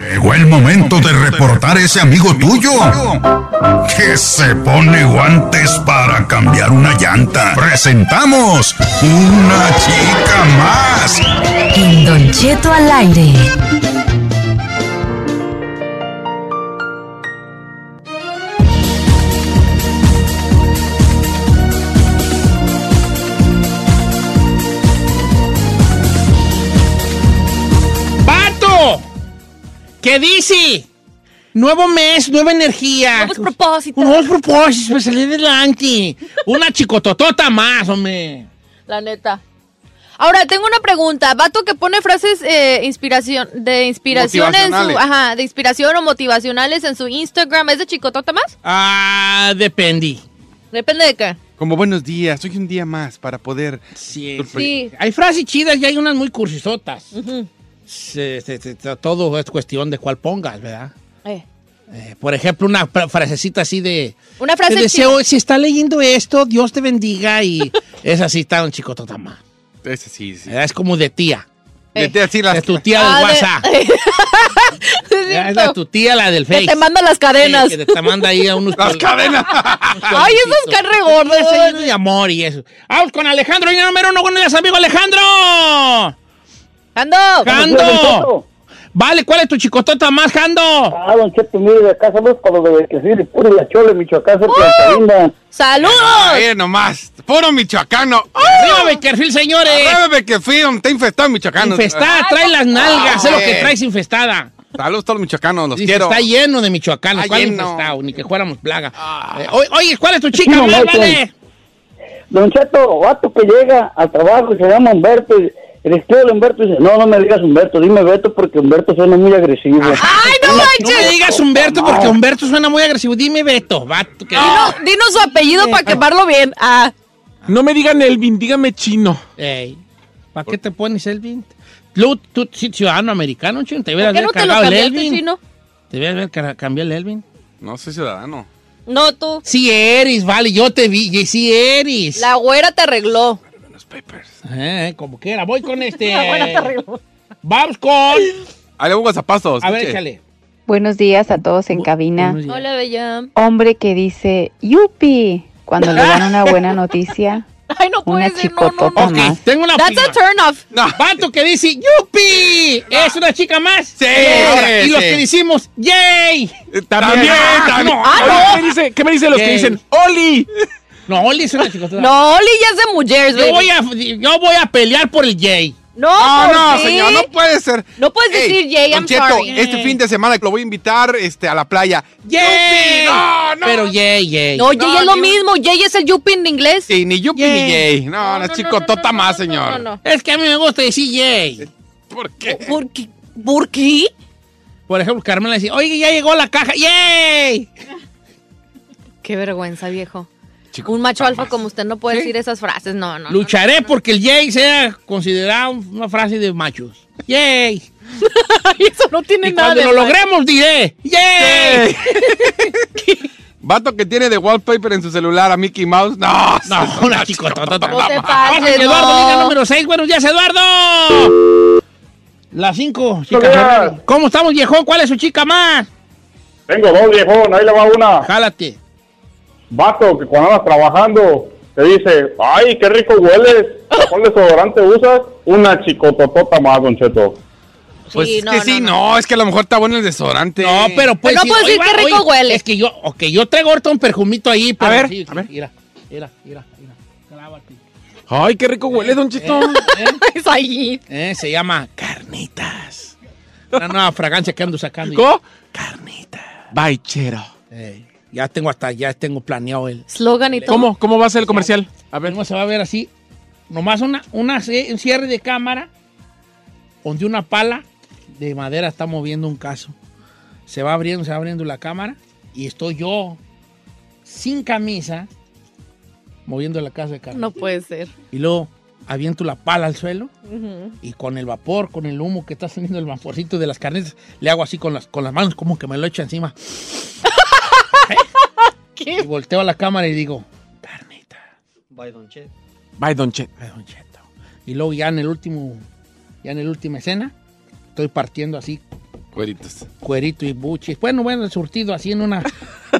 Llegó el momento de reportar ese amigo tuyo que se pone guantes para cambiar una llanta. Presentamos una chica más. En Don Cheto al aire. ¿Qué dice? Nuevo mes, nueva energía. Nuevos propósitos. Nuevos propósitos para salir adelante. Una chicototota más, hombre. La neta. Ahora, tengo una pregunta. Vato que pone frases eh, inspiración, de inspiración en su... Ajá, de inspiración o motivacionales en su Instagram. ¿Es de chicotota más? Ah, depende. Depende de qué. Como buenos días, hoy un día más para poder. Sí, Sí. Hay frases chidas y hay unas muy cursisotas. Ujú. Se- se- se- todo es cuestión de cuál pongas, ¿verdad? Eh. Eh, por ejemplo, una fra- frasecita así de... Una frase Te deseo, si está leyendo esto, Dios te bendiga y es así, está un chico totama. Ese sí, sí. Es como de tía. De tía, sí, las- Es tu tía del Ah, de- WhatsApp. Es la tu tía, la del Que Face. te manda las cadenas. Sí, que te manda ahí a unos... Las cadenas. Ay, esas caen re Un gordas. desayuno de amor y eso. Vamos con Alejandro, línea número uno, buenos días, amigo Alejandro. ¡Ando! ¡Jando! Vale, ¿cuál es tu chicotota más, Jando? Ah, don Cheto, mire, de acá saludos para los de que sí, de puro la chole, Michoacán, Salinda. ¡Saludos! Ahí nomás. Puro michoacano. Arriba, Beckerfield, señores. Arriba, que fui, está infestado michoacano. Infestada, trae las nalgas, es lo que traes infestada. Saludos a todos los michoacanos, los Dice, quiero. está lleno de michoacanos, Está ¿cuál lleno. Ah. infestado? Ni que fuéramos plaga. Eh, oye, oye, ¿cuál es tu chica No, más, vale? Don Cheto, vato que llega al trabajo y se llama Humberto, y el escribe de Humberto dice, no, no me digas Humberto, dime Beto porque Humberto suena muy agresivo. ¡Ay, no No me manches! digas Humberto porque Humberto suena muy agresivo. Dime Beto, vato. Que... Dino- Dinos su apellido para quemarlo bien. Ah, No me digan Elvin, dígame chino. Ey, ¿para qué te pones Elvin? Tú, tú, ciudadano americano, chino, te ¿por hubieras qué no cargado el Elvin. chino? Te hubieras cambiado el Elvin. No soy ciudadano. No, tú. Sí eres, vale, yo te vi, y sí eres. La güera te arregló. Eh, como quiera, voy con este. Vamos con. Ahí le pongo zapatos. A ver, échale. Buenos días a todos en cabina. Hola, bella. Hombre que dice ¡Yupi! cuando le dan una buena noticia. Ay, no puede Una ser, no, no, no. Tengo una That's prima. a turn off. No. Vato que dice ¡Yupi! ¿Es una chica más? Sí, Ahora, y los que decimos ¡Yay! Eh, También, Ah, también. ¿qué, dice, ¿Qué me dicen los que dicen Oli? No, Oli es una chica. No, Oli ya es de mujeres, Yo baby. voy, a, yo voy a pelear por el Yay. No, No, ¿por no, señor, no puede ser. No puedes decir, Jay, I'm Cheto, sorry. este fin de semana lo voy a invitar este, a la playa. ¡Yay! No, no. Pero Yay, Yay. No, Jay No, es lo ni- mismo. Jay es el yuppie en inglés. Sí, ni Yupi Yay. ni Jay. No, No, no, no, más, no, señor. no, no, no. Es que a mí me gusta decir Yay. ¿Por qué? ¿Por qué? ¿Por qué? Por ejemplo, Carmela dice, oye, ya llegó la caja. ¡Yay! Qué vergüenza, viejo. Chico, Un macho alfa como usted no puede ¿Sí? decir esas frases. No, no. no. Lucharé porque el Yay sea considerado una frase de machos. ¡Yay! Eso no tiene Y nada cuando de lo logremos diré, ¡yay! Vato que tiene de wallpaper en su celular a Mickey Mouse. No, No, una chicotota. No te Vamos, pases, Eduardo, liga número 6. Buenos días, Eduardo. Las 5, chicas. ¿Cómo estamos, viejón? ¿Cuál es su chica más? Tengo dos, viejón, ahí le va una. Jálate. Vato, que cuando andas trabajando, te dice, ay, qué rico hueles. ¿Cuál desodorante usas? Una chicototota más, Don Cheto. Pues Sí, es no, que no, sí, no. no. es que a lo mejor está bueno el desodorante. No, pero pues. Pero no puedo decir qué rico huele. Es que yo, ok, yo traigo ahorita un perfumito ahí, pero. ver, sí, a ver. Mira, mira, mira, mira. Clávate. Ay, qué rico huele, Don Cheto. Es ahí. Eh, se llama Carnitas. Una nueva fragancia que ando sacando. ¿Cómo? Baichero. Eh, ya tengo hasta, ya tengo planeado el. Slogan y todo. ¿Cómo? ¿Cómo va a ser el comercial? A ver, ¿cómo se va a ver así? Nomás una, un cierre de cámara donde una pala de madera está moviendo un caso. Se va abriendo, se va abriendo la cámara y estoy yo sin camisa moviendo la casa de carne. No puede ser. Y luego aviento la pala al suelo Ujú. y con el vapor, con el humo que está saliendo el vaporcito de las carnes, le hago así con las, con las manos como que me lo echo encima. Y volteo a la cámara y digo, Bye, Don Che. Bye, Don Cheto. Ay, Don Cheto. Y luego ya en el último, ya en la última escena, estoy partiendo así, Cueritos. cuerito y buches. Bueno, bueno, surtido así en una.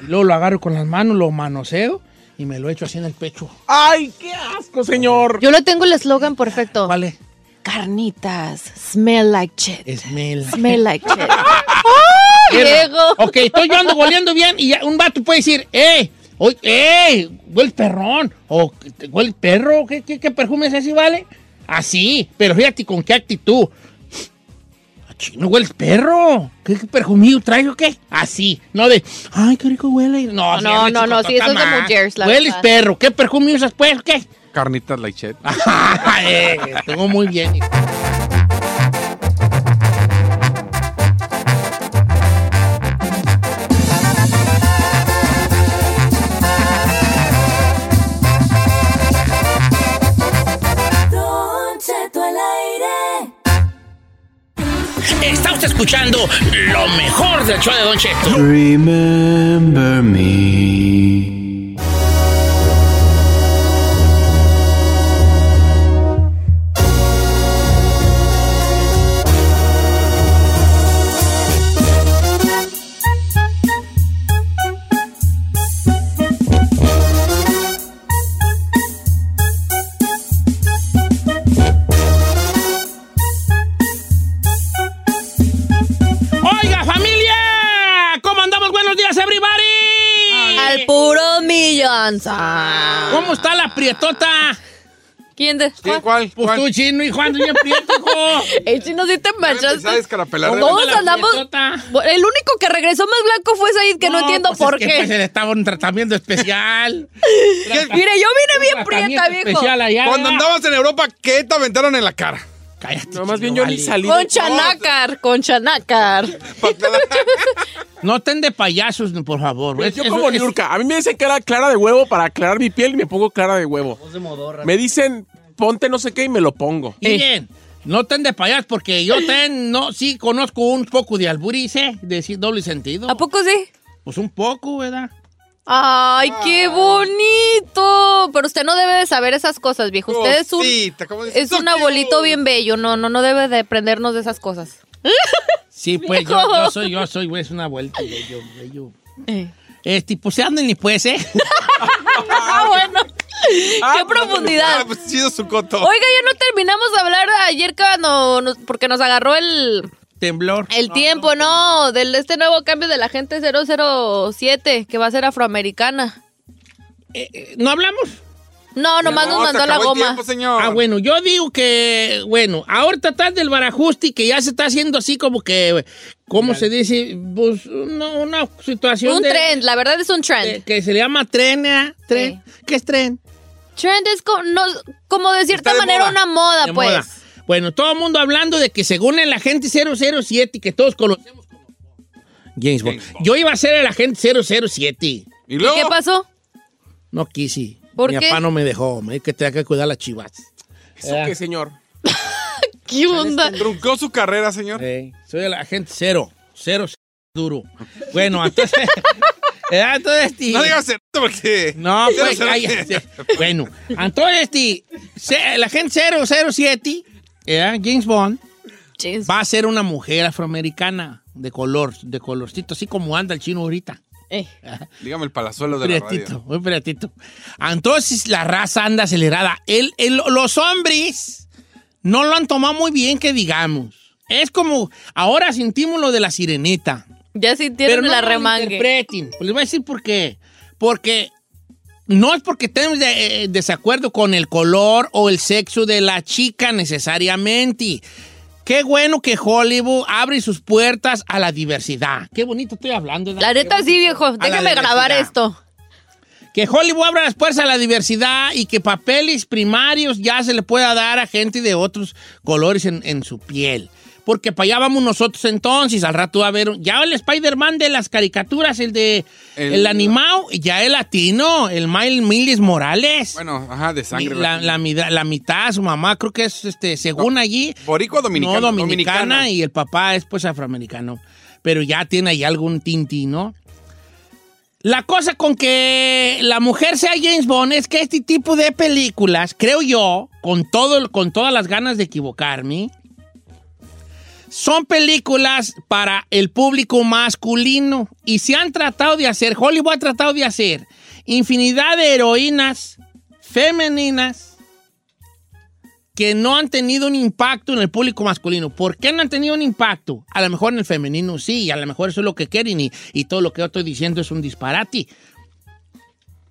y luego lo agarro con las manos, lo manoseo y me lo echo así en el pecho. ¡Ay, qué asco, señor! Yo le tengo el eslogan perfecto. Vale. Carnitas, smell like shit. Smell. Smell like shit. Diego. Ok, estoy yo ando goleando bien y ya un vato puede decir, ¡eh! Oye, ¡eh! Huele perrón. O huele perro. ¿Qué, qué, qué perfume es ese, vale? Así. Pero fíjate con qué actitud. Chino, hueles perro. ¿Qué, qué perfumillo traes o qué? Así. No de, ¡ay, qué rico huele! No, No, sí, no, no, sí, eso es de mujeres, la Hueles perro. ¿Qué perfume usas, pues? ¿Qué? Carnitas Laichet. eh, tengo muy bien. Está usted escuchando lo mejor del show de Don Cheto. Remember me. Prietota? ¿Quién de? ¿Cuál? Pues tú, chino, hijo, ando bien prieto, hijo. El chino sí te manchaste. empezar a escarapelar. ¿Cómo Todos andamos. prietota? El único que regresó más blanco fue Said, que no, entiendo pues por es que, qué. Pues le estaba un tratamiento especial. Mire, yo vine bien prieta, viejo. especial allá. Cuando andabas en Europa, ¿qué te aventaron en la cara? Cállate. No, más bien yo ni salí. Con chanácar, con chanácar. No estén de payasos, por favor. Es- Yo como es- Niurka, a mí me dicen que era clara de huevo para aclarar mi piel y me pongo clara de huevo. Voz de modorra. Me dicen, ponte no sé qué y me lo pongo. Miren, no estén de payasos porque yo ten, no, sí conozco un poco de alburice, de sí, doble sentido. ¿A poco sí? Pues un poco, ¿verdad? Ay, qué bonito. Pero usted no debe de saber esas cosas, viejo. Usted es un, Cosita, ¿cómo dices? es un abuelito bien bello. No, no, no debe de prendernos de esas cosas. Sí, pues yo, yo soy, yo soy, güey, es una vuelta, bello, bello. Este, pues se anden y pues, ¿eh? Ah, bueno. Ah, qué profundidad. Ah, pues chido su coto. Oiga, ya no terminamos de hablar ayer cuando nos- porque nos agarró el, Temblor. el tiempo, ¿no? Del este nuevo cambio de la gente 007, que va a ser afroamericana. Eh, eh, ¿No hablamos? No, nomás No, nos mandó la goma. tiempo, señor. Ah, bueno, yo digo que, bueno, ahorita está del barajuste y que ya se está haciendo así como que, ¿cómo se dice? Pues una, una situación Un de- trend, la verdad es un trend. de- que se le llama tren, ¿eh? Tren. ¿Qué es tren? Trend es co- no- como de cierta de manera moda. una moda, De pues. moda. Bueno, todo el mundo hablando de que según el agente 007, que todos conocemos como James Bond. Yo iba a ser el agente 007. ¿Y ¿Y luego? qué pasó? No quise. ¿Por Mi qué? papá no me dejó. Me dijo que tenía que cuidar las chivas. ¿Eso qué, señor? ¿Qué onda? Truncó su carrera, señor. Sí, soy el agente cero. Cero, c- duro. Bueno, entonces. eh, entonces, este- No digas cero porque. No, Cero, pues cero, cállate. Bueno, entonces este, se- el agente 007, eh, James Bond, va a ser una mujer afroamericana de color, de colorcito, así como anda el chino ahorita. Dígame el palazuelo de la radio. muy prietito. Entonces la raza anda acelerada. El- el- los hombres no lo han tomado muy bien, que digamos. Es como, ahora sentimos lo de la sirenita. Ya sintieron Pero no la lo remangue. interpreten. Les voy a decir por qué. Porque no es porque estemos de- eh, desacuerdo con el color o el sexo de la chica necesariamente. Qué bueno que Hollywood abre sus puertas a la diversidad. Qué bonito estoy hablando. La neta sí, viejo. Déjame grabar esto. Que Hollywood abra las puertas a la diversidad y que papeles primarios ya se le pueda dar a gente de otros colores en, en su piel. Porque para allá vamos nosotros entonces. Al rato va a haber. Ya el Spider-Man de las caricaturas, el de. El, El- animado, ya el latino, el Miles Miles Morales. Bueno, ajá, de sangre. la, la, mitad, su mamá creo que es, este, según allí. Boricua dominicana. No, dominicana, dominicana. y el papá es pues afroamericano. Pero ya tiene ahí algún tinti, ¿no? La cosa con que la mujer sea James Bond es que este tipo de películas, creo yo, con, todo, con todas las ganas de equivocarme, son películas para el público masculino. Y se han tratado de hacer, Hollywood ha tratado de hacer infinidad de heroínas femeninas que no han tenido un impacto en el público masculino. ¿Por qué no han tenido un impacto? A lo mejor en el femenino sí, y a lo mejor eso es lo que quieren y, y todo lo que yo estoy diciendo es un disparate.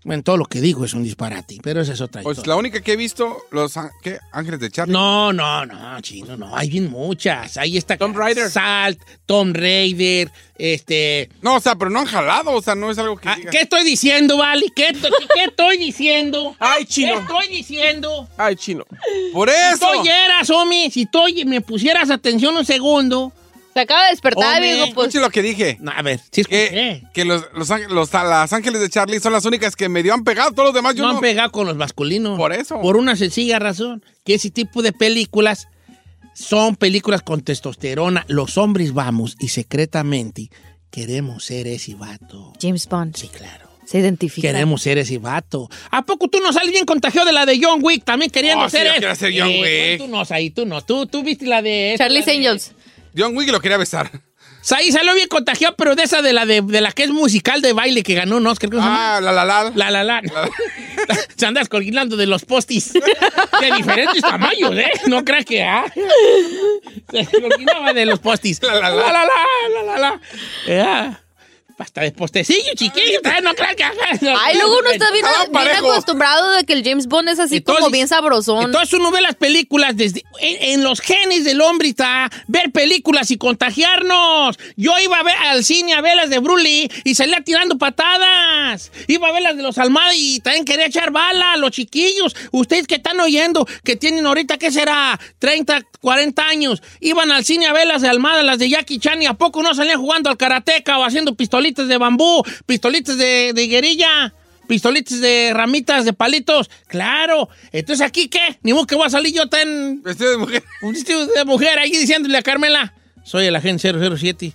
Bueno, todo lo que digo es un disparate, pero esa es otra Pues historia. la única que he visto, los ¿qué? Ángeles de Charlie. No, no, no, chino, no. Hay bien muchas. Ahí está Tom Raider. Salt, Tom Raider, este... No, o sea, pero no han jalado, o sea, no es algo que. diga. ¿Qué estoy diciendo, Vali? ¿Qué, to- qué estoy diciendo? Ay, chino. ¿Qué estoy diciendo? Ay, chino. Por Si eso. tú oyeras, Omi, si tú me pusieras atención un segundo. Se acaba de despertar, Hombre. viejo, pues. Escuche lo que dije. A ver, sí Que, que los, los, los- las ángeles de Charlie son las únicas que medio han pegado. Todos los demás yo no no. han pegado con los masculinos. Por eso. Por una sencilla razón, que ese tipo de películas son películas con testosterona. Los hombres vamos y secretamente queremos ser ese vato. James Bond. Sí, claro. Se identifica. Queremos ser ese vato. ¿A poco tú no sales bien contagiado de la de John Wick también queriendo Oh, sí, ser yo él? quiero ser John Eh, Wick. Tú no, ahí tú no. Tú, tú viste la de... De- Angels. John Wick lo quería besar. Ahí salió bien contagiado, pero de esa de la de, de la que es musical de baile que ganó un Oscar. Ah, la la la. La la la. Se andas colgando de los postis. De diferentes tamaños, ¿eh? No creas que. Ah. Se colgaba de los postis. La la la. La la la. la, la. Ya. Hasta de postecillo, chiquillo. No creas que. Ay, luego uno está bien, bien acostumbrado de que el James Bond es así como bien sabrosón. Entonces uno ve las películas desde en, en los genes del hombre está ver películas y contagiarnos. Yo iba a ver al cine a ver las de Brulee y salía tirando patadas. Iba a ver las de los Almada y también quería echar bala los chiquillos. Ustedes que están oyendo, que tienen ahorita, ¿qué será? 30, 40 años. Iban al cine a ver las de Almada, las de Jackie Chan y a poco no salían jugando al karateca o haciendo pistolitas de bambú, pistolitas de, de guerrilla. Pistolitas de ramitas, de palitos. Claro. Entonces, ¿aquí qué? Ni modo que voy a salir yo tan... Vestido de mujer. Un vestido de mujer ahí diciéndole a Carmela. Soy el agente 007.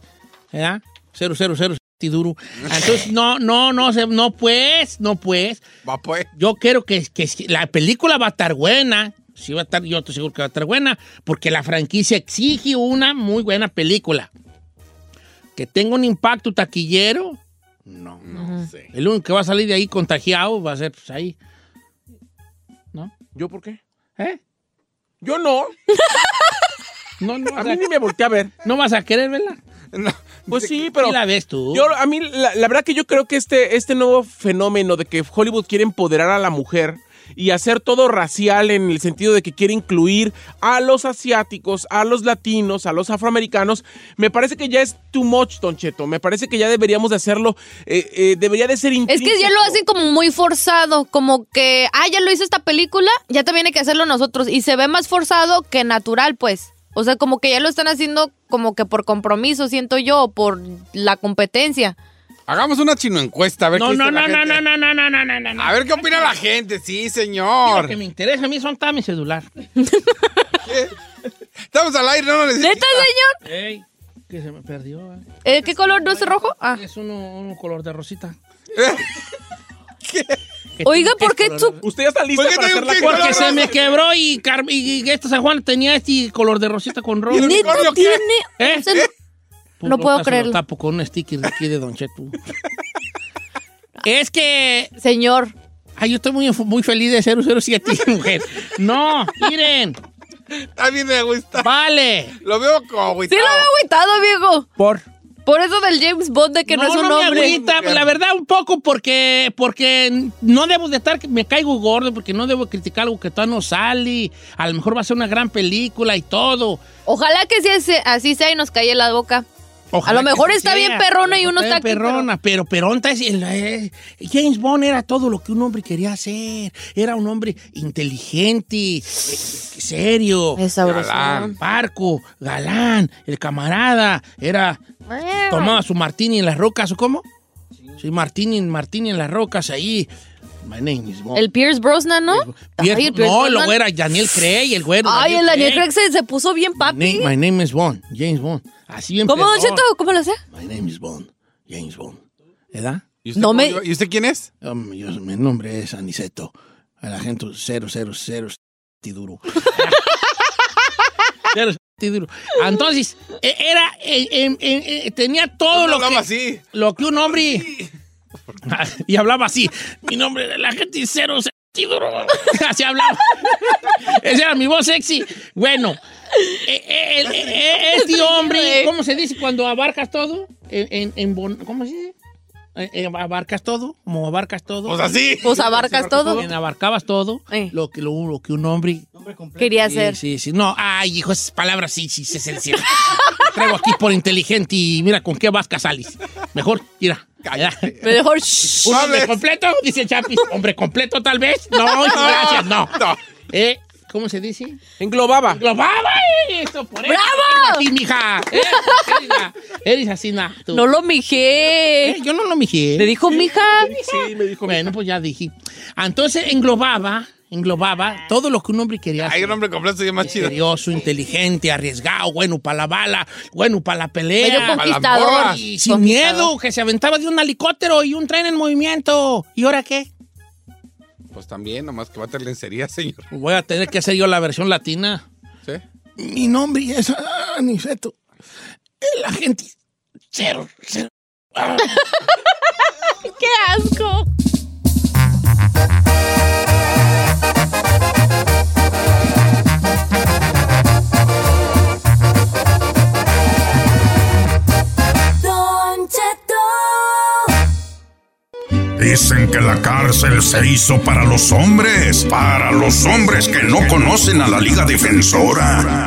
¿Verdad? 007 duro. Entonces, no, no, no, no pues, no pues. Va pues. Yo quiero que, que la película va a estar buena. Sí va a estar, yo estoy seguro que va a estar buena. Porque la franquicia exige una muy buena película. Que tenga un impacto taquillero. No, no sé. El único que va a salir de ahí contagiado va a ser pues, ahí. ¿No? ¿Yo por qué? ¿Eh? Yo no. No, no A mí a, ni me volteé a ver. no vas a querer verla. Pues sí, pero. Sí la ves tú. Yo, a mí, la, la verdad que yo creo que este, este nuevo fenómeno de que Hollywood quiere empoderar a la mujer y hacer todo racial en el sentido de que quiere incluir a los asiáticos, a los latinos, a los afroamericanos, me parece que ya es too much, Don Cheto. Me parece que ya deberíamos de hacerlo, eh, eh, debería de ser Es que ya intrínseco. lo hacen como muy forzado, como que, ah, ya lo hizo esta película, ya también hay que hacerlo nosotros. Y se ve más forzado que natural, pues. O sea, como que ya lo están haciendo como que por compromiso, siento yo, o por la competencia. Hagamos una chino encuesta, a ver No, qué no, dice la no, no, gente. no, no, no, no, no, no, no, no. A ver qué opina la gente, sí, Lo señor. que me interesa a mí son está mi celular. Estamos al aire, no lo necesita. ¿Neta, señor? Ey, que se me perdió. eh. Eh, ¿Qué color no es rojo? Ah. Es uno, un color de rosita. Oiga, ¿por qué su... Usted ya está lista ¿Por qué para hacer la cuarta. Porque se me quebró y, y, y esta San Juan tenía este color de rosita con rojo. ¿Y el ¿Neta qué? tiene? ¿Eh? Sea, no- Pues no lo puedo creerlo. Lo tapo con un sticker de aquí de Don Cheto. es que... Señor. Ay, yo estoy muy, muy feliz de 007, mujer. No, miren. Está bien de agüita. Vale. Lo veo como Sí agüitado. lo veo agüitado, viejo. Por... Por eso del James Bond de que no, es un me hombre. agüita, la verdad un poco porque porque no debo de estar que me caigo gordo porque no debo criticar algo que todavía no sale. A lo mejor va a ser una gran película y todo. Ojalá que sí, así- así sea y nos calle la boca. Ojalá A lo mejor está sea. bien perrona y uno Está está bien aquí, pero- perrona, pero peronta es el, eh, James Bond era todo lo que un hombre quería hacer. Era un hombre inteligente, eh, serio, Es sabrosón. galán, parco, galán, el camarada, era tomaba su martini en las rocas, ¿o cómo? Sí, martini, martini en las rocas ahí. My name is Bond. El Pierce Brosnan, ¿no? Pierce- Ay, el Pierce no, Brosnan. luego era Daniel Craig, el güero. Ay, el Daniel Craig. Craig se, se puso bien papi. My, my name is Bond, James Bond. Así bien ¿Cómo, Don. Cheto? ¿Cómo lo hacía? My name is Bond, James Bond. ¿Verdad? ¿Y usted, No cómo me- iba- ¿Y usted quién es? Um, yo- mi nombre es Aniceto, el agente 000 Tiduro. Cero Tiduro. Entonces, e- era, eh, eh, eh, eh, tenía todo No lo que, así. lo que un hombre... y hablaba así. Mi nombre es el agente 0 Tiduro. así hablaba. Esa era mi voz sexy. Bueno, eh, eh, eh, este hombre, ¿cómo se dice cuando abarcas todo? En, en, en bon- ¿Cómo se dice? Abarcas todo, como abarcas todo. Pues así. Pues abarcas todo. Bien, abarcabas todo Eh. lo, que, lo, lo que un hombre Quería hacer. Sí, sí. No, ay, hijo, esas palabras sí, sí, sí, sí, sí. Traigo aquí por inteligente y mira con qué vasca salís. Mejor, mira. Mejor, shh. ¿Un hombre completo? Dice Chapis. ¿Hombre completo tal vez? No, gracias, no. No. Eh, ¿Cómo se dice? Englobaba. Englobaba, eh, por eso. ¡Bravo! Así, mija. Eh, eres, así, na, tú. No lo mijé. Eh, yo no lo mijé. Le dijo mija. Sí, me dijo. Bueno, pues ya dije. Entonces englobaba, englobaba todo lo que un hombre quería Hay un nombre completo y más chido. Misterioso, inteligente, arriesgado, bueno para la bala, bueno para la pelea. La conquistador. Y sin Conquistador. miedo, que se aventaba de un helicóptero y un tren en movimiento. ¿Y ahora qué? Pues también, nomás que va a tener lencería, señor. Voy a tener que hacer yo la versión latina. ¿Sí? Mi nombre es Aniceto. El agente cero, cero. ¡Qué asco! Dicen que la cárcel se hizo para los hombres, para los hombres que no conocen a la Liga Defensora.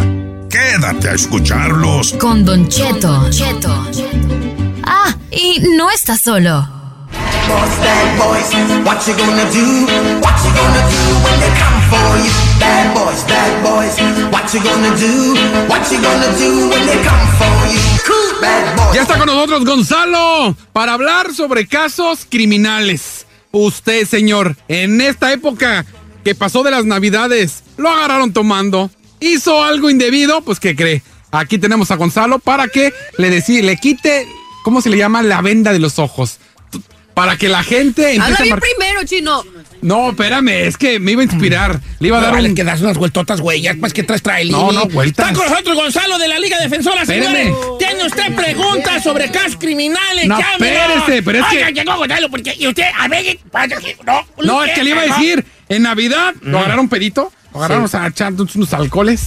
Quédate a escucharlos. Con Don Cheto. Cheto. Ah, y no está solo. boys, bad boys, what you gonna do? What you gonna do when they come for you? Bad boys, bad boys, what you gonna do? What you gonna do when they come for you? Cool, bad boys. Ya está con nosotros Gonzalo para hablar sobre casos criminales. Usted, señor, en esta época que pasó de las navidades, lo agarraron tomando, hizo algo indebido, pues ¿qué cree? Aquí tenemos a Gonzalo para que le deci- le quite, ¿cómo se le llama? La venda de los ojos. Para que la gente empiece Habla bien primero, chino. No, espérame, es que me iba a inspirar. Le iba a dar Vale, un... que das unas vueltotas, güey. Ya pues que traes trae No, no, vueltas. Está con nosotros Gonzalo de la Liga Defensora, señores. Tiene usted preguntas sobre casos criminales. No, espérese, pero es que- llegó Gonzalo, porque y usted, a ver, no. No, es que le iba a decir, en Navidad lo agarraron pedito, lo agarraron Sí. a echando unos alcoholes,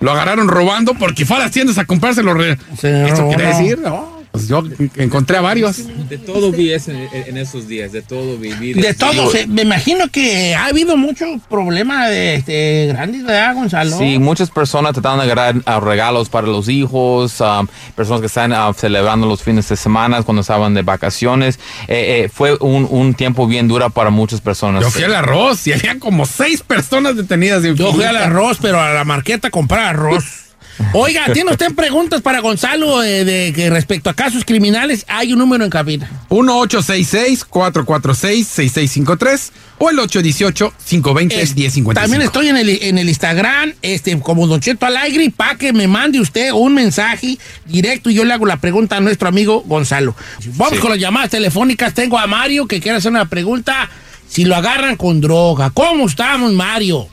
lo agarraron robando porque fue a las tiendas a comprarse los... Re... ¿Esto quiere decir? No, pues yo encontré a varios. De todo vi ese- en, en esos días, de todo vivir. De todo, se- me imagino que ha habido mucho problema de este, grandes, ¿verdad, Gonzalo? Sí, muchas personas tratando de agarrar ah, regalos para los hijos, ah, personas que están ah, celebrando los fines de semana cuando estaban de vacaciones. Eh, eh, fue un, un tiempo bien duro para muchas personas. Yo fui al arroz y había como seis personas detenidas. Yo fui al arroz, pero a la marqueta a comprar arroz. Oiga, ¿tiene usted preguntas para Gonzalo eh, de que respecto a casos criminales? Hay un número en cabina. 1-866-446-6653 o el 818-520-1055. También estoy en el, en el Instagram, este, como Don Cheto Alegre, para que me mande usted un mensaje directo y yo le hago la pregunta a nuestro amigo Gonzalo. Vamos con las llamadas telefónicas. Tengo a Mario que quiere hacer una pregunta. Si lo agarran con droga, ¿cómo estamos, Mario?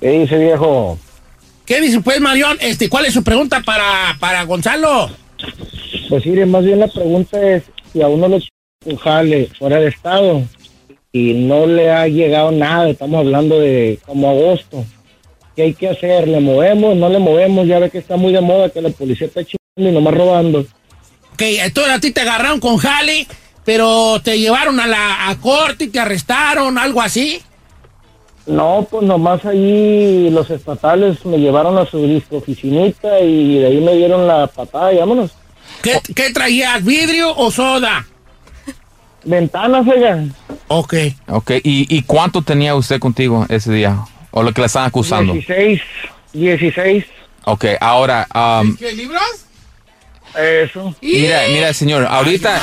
¿Qué dice, viejo? ¿Qué dice, pues, Marión? Este, ¿Cuál es su pregunta para, para Gonzalo? Pues mire, más bien la pregunta es si a uno lo jale fuera de estado y no le ha llegado nada, estamos hablando de como agosto. ¿Qué hay que hacer? ¿Le movemos? ¿No le movemos? Ya ve que está muy de moda que la policía está chingando y nomás robando. Ok, entonces a ti te agarraron con jale, pero te llevaron a la a corte y te arrestaron, algo así. No, pues nomás ahí los estatales me llevaron a su disco oficinita y de ahí me dieron la patada y vámonos. ¿Qué, qué traías, vidrio o soda? Ventanas, oiga. Ok. Ok, ¿Y, ¿y cuánto tenía usted contigo ese día? ¿O lo que le están acusando? 16, 16. Ok, ahora... um, ¿Qué libros? Eso. Mira, mira, señor, ahorita,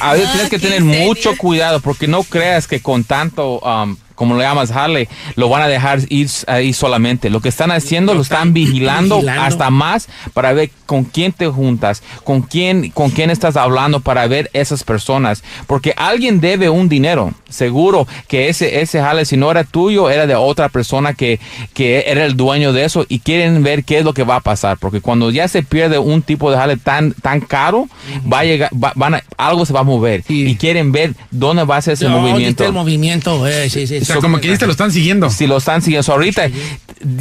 ahorita tienes que tener mucho cuidado porque no creas que con tanto, um, como lo llamas, Harley, lo van a dejar ir ahí solamente. Lo que están haciendo, lo están vigilando, vigilando. hasta más para ver con quién te juntas, con quién, con quién estás hablando para ver esas personas. Porque alguien debe un dinero. Seguro que ese, ese Harley, si no era tuyo, era de otra persona que, que era el dueño de eso y quieren ver qué es lo que va a pasar. Porque cuando ya se pierde un tipo de jale tan, tan caro, va a llegar, va- van a- algo se va a mover y quieren ver dónde va a ser ese ¿Dónde movimiento. el movimiento? Eh, sí, sí, sí. lo están siguiendo. Si lo están siguiendo. So, ahorita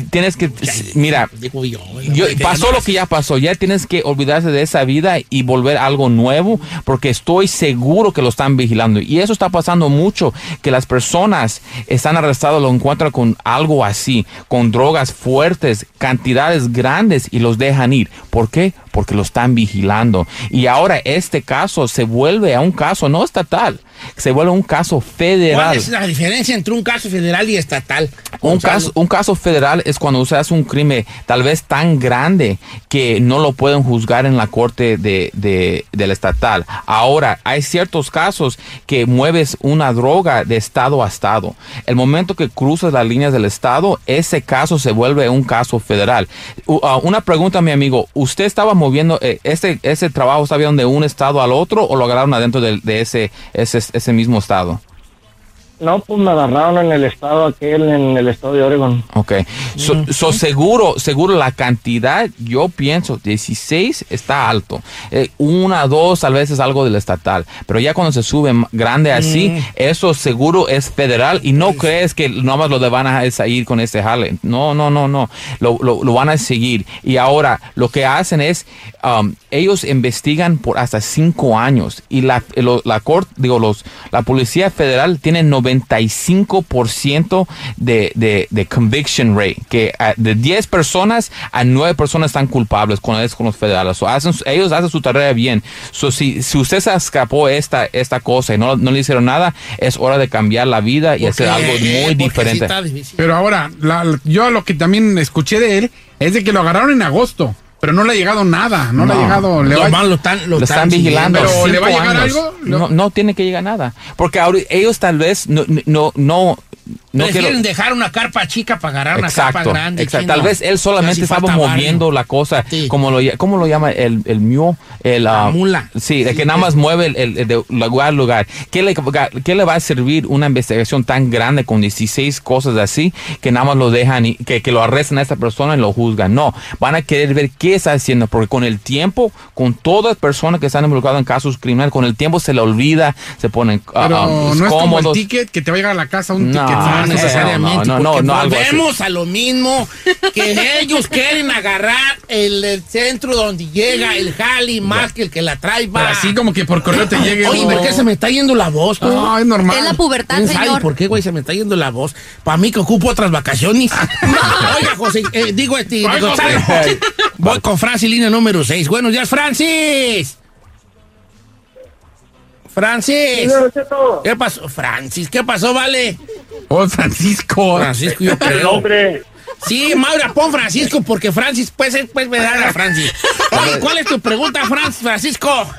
tienes que, mira, Digo yo. yo- pasó lo que ya pasó. Ya tienes que olvidarse de esa vida y volver a algo nuevo porque estoy seguro que lo están vigilando. Y eso está pasando mucho, que las personas están arrestadas, lo encuentran con algo así, con drogas fuertes, cantidades grandes y los dejan ir. ¿Por qué? Porque lo están vigilando. Y ahora este caso se vuelve a un caso no estatal, se vuelve un caso federal. ¿Cuál es la diferencia entre un caso federal y estatal? Un Gonzalo? caso, un caso federal es cuando usted hace un crimen tal vez tan grande que no lo pueden juzgar en la corte de, de- del estatal. Ahora, hay ciertos casos que mueves una droga de estado a estado. El momento que cruzas las líneas del estado, ese caso se vuelve un caso federal. Ah, una pregunta, mi amigo. ¿Usted estaba moviendo, eh, ese, ese trabajo estaba de un estado al otro o lo agarraron adentro de, de ese, ese, ese mismo estado? No, pues me agarraron en el estado aquel, en el estado de Oregon. Ok. So, so seguro, seguro la cantidad, yo pienso, 16 está alto. Eh, una, dos, tal vez es algo del estatal. Pero ya cuando se sube grande así, Mm. eso seguro es federal. Y no crees que nomás lo de van a seguir con este jale. No, no, no, no. Lo, lo- lo van a seguir. Y ahora lo que hacen es, um, ellos investigan por hasta cinco años. Y la, lo- la corte, digo, los, la policía federal tiene 95% de, de, de conviction rate, que ah, de 10 personas a 9 personas están culpables con, con los federales. So, hacen, ellos hacen su tarea bien. So, si, si usted se escapó esta, esta cosa y no, no le hicieron nada, es hora de cambiar la vida y hacer algo muy diferente. Pero ahora, la- yo lo que también escuché de él es de que lo agarraron en agosto, pero no le ha llegado nada, no, le ha llegado. Le va- lo están, Lo están vigilando. Pero le va a llegar años. algo. No, no tiene que llegar nada. Porque ahora ellos tal vez no, no, no, no Prefieren quiero- dejar una carpa chica para agarrar una carpa Exacto, grande. exacto. Tal vez él solamente estaba falta barrio. moviendo la cosa, como lo, ¿cómo lo llama? El, el mule, el, La ah, mula. Sí, de que nada más mueve el, el- el de lugar a lugar. ¿Qué le, ¿Qué le va a servir una investigación tan grande con 16 cosas así que nada más lo dejan y que, que lo arrestan a esta persona y lo juzgan? No, van a querer ver qué está haciendo, porque con el tiempo, con todas personas que están involucradas en casos criminales, con el tiempo se le olvida, se ponen ah, Pero ah, no es como el ticket que te va a llegar a la casa un No, ticket. No, necesariamente, no, no, porque no, volvemos a lo mismo, que ellos quieren agarrar el, el centro donde llega el jali más que el que la trae va. Pero así como que por correo te llegue. Oye, ¿por qué se me está yendo la voz? No, es normal. Es la pubertad, ¿Quién sabe señor. por qué, güey, se me está yendo la voz? Para mí que ocupo otras vacaciones. Oiga, José, eh, digo este, Ay, Gonzalo, José. voy con Francis, línea número 6. Buenos días, Francis. Francis. ¿Qué pasó? Francis, ¿qué pasó, vale? Oh, Francisco. Francisco, yo creo. Sí, Maura, pon Francisco, porque Francis, pues, pues me da a Francis. Oye, ¿cuál es tu pregunta, Francis, Francisco?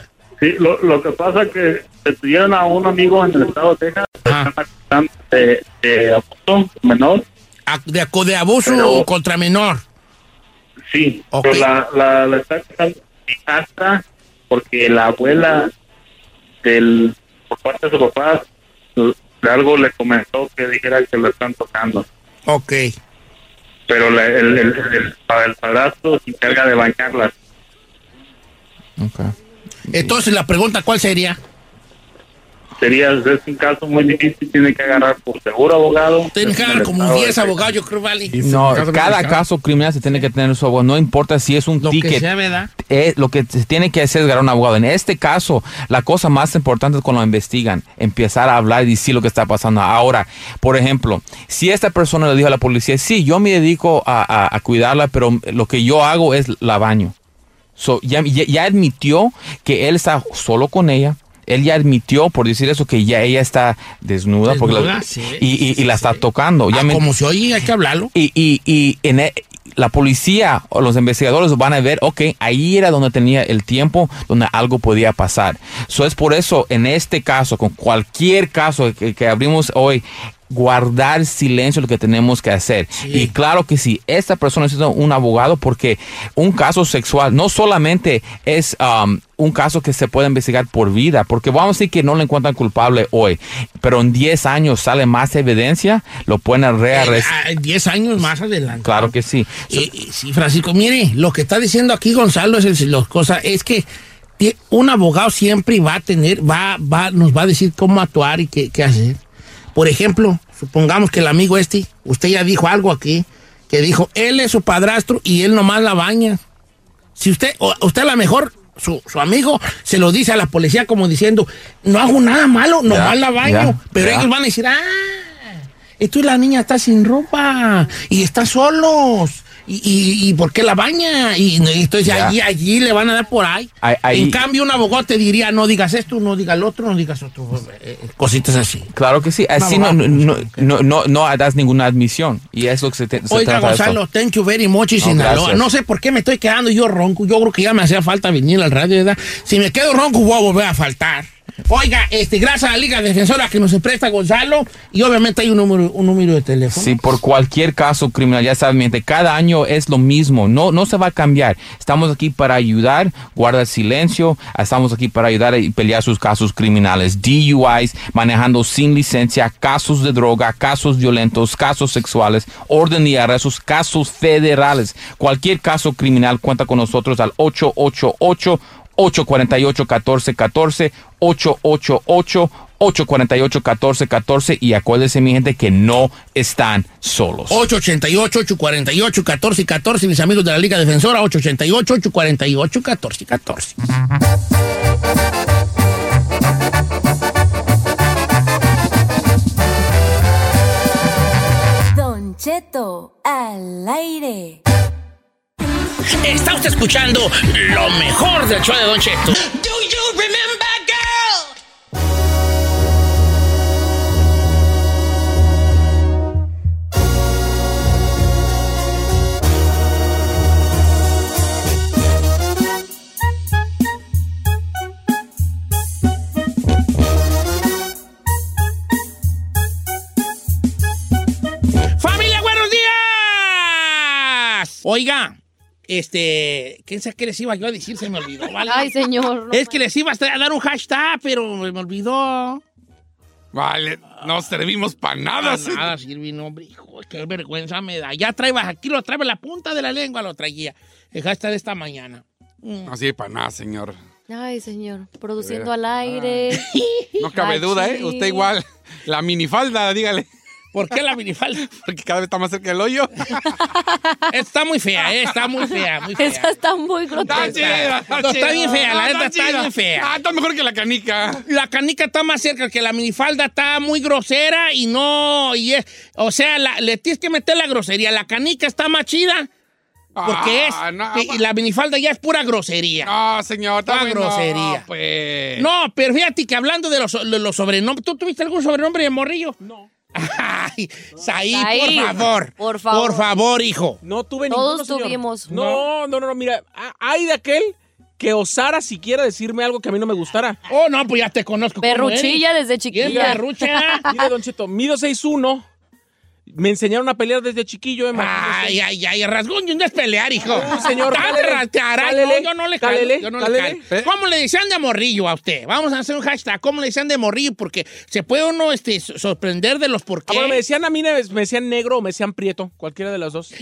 Sí, lo, lo que pasa es que detuvieron a un amigo en el estado de Texas acusando de, de abuso menor. A- De, de abuso Pero- contra menor. Sí, pero la, la, la está hasta porque la abuela del por parte de su papá algo le comentó que dijera que lo están tocando. Ok. Pero la- el, el, el, el padrastro se encarga de bañarlas. Entonces, la pregunta, ¿cuál sería? Sería, es un caso muy difícil, tiene que agarrar por seguro abogado. Tienen que el como estado de 10 Texas. abogados, yo creo, Vale. No, cada caso criminal se tiene que tener su abogado. No importa si es un Lo que ticket. sea, ¿verdad? eh, lo que se tiene que hacer es agarrar un abogado. En este caso, la cosa más importante es cuando lo investigan, empezar a hablar y decir lo que está pasando. Ahora, por ejemplo, si esta persona le dijo a la policía, sí, yo me dedico a, a- a cuidarla, pero lo que yo hago es la baño. So, ya, ya- ya admitió que él está solo con ella. Él ya admitió, por decir eso, que ya ella está desnuda, porque la- Desnuda, sí, y, y- y la está tocando. Ya Ah, me- como se oye, hay que hablarlo. y, y, y en e- la policía o los investigadores van a ver, ok, ahí era donde tenía el tiempo, donde algo podía pasar. So es por eso, en este caso, con cualquier caso que, que abrimos hoy, guardar silencio es lo que tenemos que hacer. Y claro que sí, esta persona necesita un abogado porque un caso sexual no solamente es um, un caso que se puede investigar por vida, porque vamos a decir que no le encuentran culpable hoy, pero en 10 años sale más evidencia, lo pueden rearrestar. Ah, 10 años más adelante. Claro que sí. Y- y sí, Francisco, mire, lo que está diciendo aquí Gonzalo es el, los cosas, es que un abogado siempre va a tener, va, va, nos va a decir cómo actuar y qué, qué hacer. Por ejemplo, supongamos que el amigo este, usted ya dijo algo aquí, que dijo, él es su padrastro y él nomás la baña. Si usted, o- usted a lo mejor, su, su amigo se lo dice a la policía como diciendo, no hago nada malo, nomás Ya, la baño. ya, Pero ya. ellos van a decir, ah, esto y la niña está sin ropa y está solos. ¿Y, y, y por qué la baña? Y, y entonces Ya. allí, allí le van a dar por ahí. Ahí- ahí- En cambio, un abogado te diría, no digas esto, no digas lo otro, no digas otro. eh, eh, cositas así. Claro que sí. Así no, no, no, no, no das ninguna admisión. Y es lo que se, te- se Oiga, trata Gonzalo, esto. thank you very much y No, Sinaloa. No sé por qué me estoy quedando yo ronco. Yo creo que ya me hacía falta venir al radio, ¿verdad? Si me quedo ronco, voy a volver a faltar. Oiga, este, gracias a la Liga Defensora que nos presta Gonzalo y obviamente hay un número, un número de teléfono. Sí, por cualquier caso criminal, ya saben, cada año es lo mismo, no, no se va a cambiar. Estamos aquí para ayudar, guarda silencio, estamos aquí para ayudar y pelear sus casos criminales, DUIs, manejando sin licencia, casos de droga, casos violentos, casos sexuales, orden y arrestos, casos federales. Cualquier caso criminal cuenta con nosotros al 888 848-1414, 888-848-1414 y acuérdense mi gente que no están solos. 888-848-1414, mis amigos de la Liga Defensora, 888-848-1414. Don Cheto al aire. Está usted escuchando lo mejor del show de Don Cheto. ¡Familia, buenos días! Oiga, este, ¿quién sabe qué les iba yo a decir? Se me olvidó, ¿vale? Ay, señor. no Es que les iba a dar un hashtag, pero me olvidó. Vale, no servimos para nada. Para nada sirve, no, hombre, hijo, qué vergüenza me da. Ya traebas aquí, lo trae la punta de la lengua, lo traía. El hashtag de esta mañana. Mm. No sirve para nada, señor. Ay, señor. Produciendo al aire. No cabe duda, ¿eh? Usted igual. La minifalda, dígale. ¿Por qué la minifalda? Porque cada vez está más cerca del hoyo. Está muy fea, ¿eh? Está muy fea, muy fea. Esa está muy Está grotesca. chida, está No, está chida. bien fea, la neta, está bien fea. Ah, está mejor que la canica. La canica está más cerca que la minifalda, está muy grosera y no. Y es, o sea, la- le tienes que meter la grosería. La canica está más chida. Porque Ah, es. no, y la minifalda ya es pura grosería. No, señor, está Pura grosería. pues. No, pero fíjate que hablando de los, de los sobrenombres. ¿Tú tuviste algún sobrenombre de morrillo? No. Ay, Saí, Saí, por favor. por favor. Por favor, hijo. No tuve Todos ninguno, señor. tuvimos. No, no, no, no, mira, hay de aquel que osara siquiera decirme algo que a mí no me gustara. Oh, no, pues ya te conozco. Perruchilla desde Bien chiquilla. perrucha. Mire, Don Cheto, mido 6'1". Me enseñaron a pelear desde chiquillo, imagínese. Ay, ay, ay, rasguño no es pelear, hijo. No, señor, Dale, No, yo no le calo, yo no le calo. ¿Cómo le decían de morrillo a usted? Vamos a hacer un hashtag. ¿Cómo le decían de morrillo? Porque se puede uno este, so- sorprender de los por Ah, qué. bueno, me decían a mí, me me decían negro o me decían prieto, cualquiera de las dos.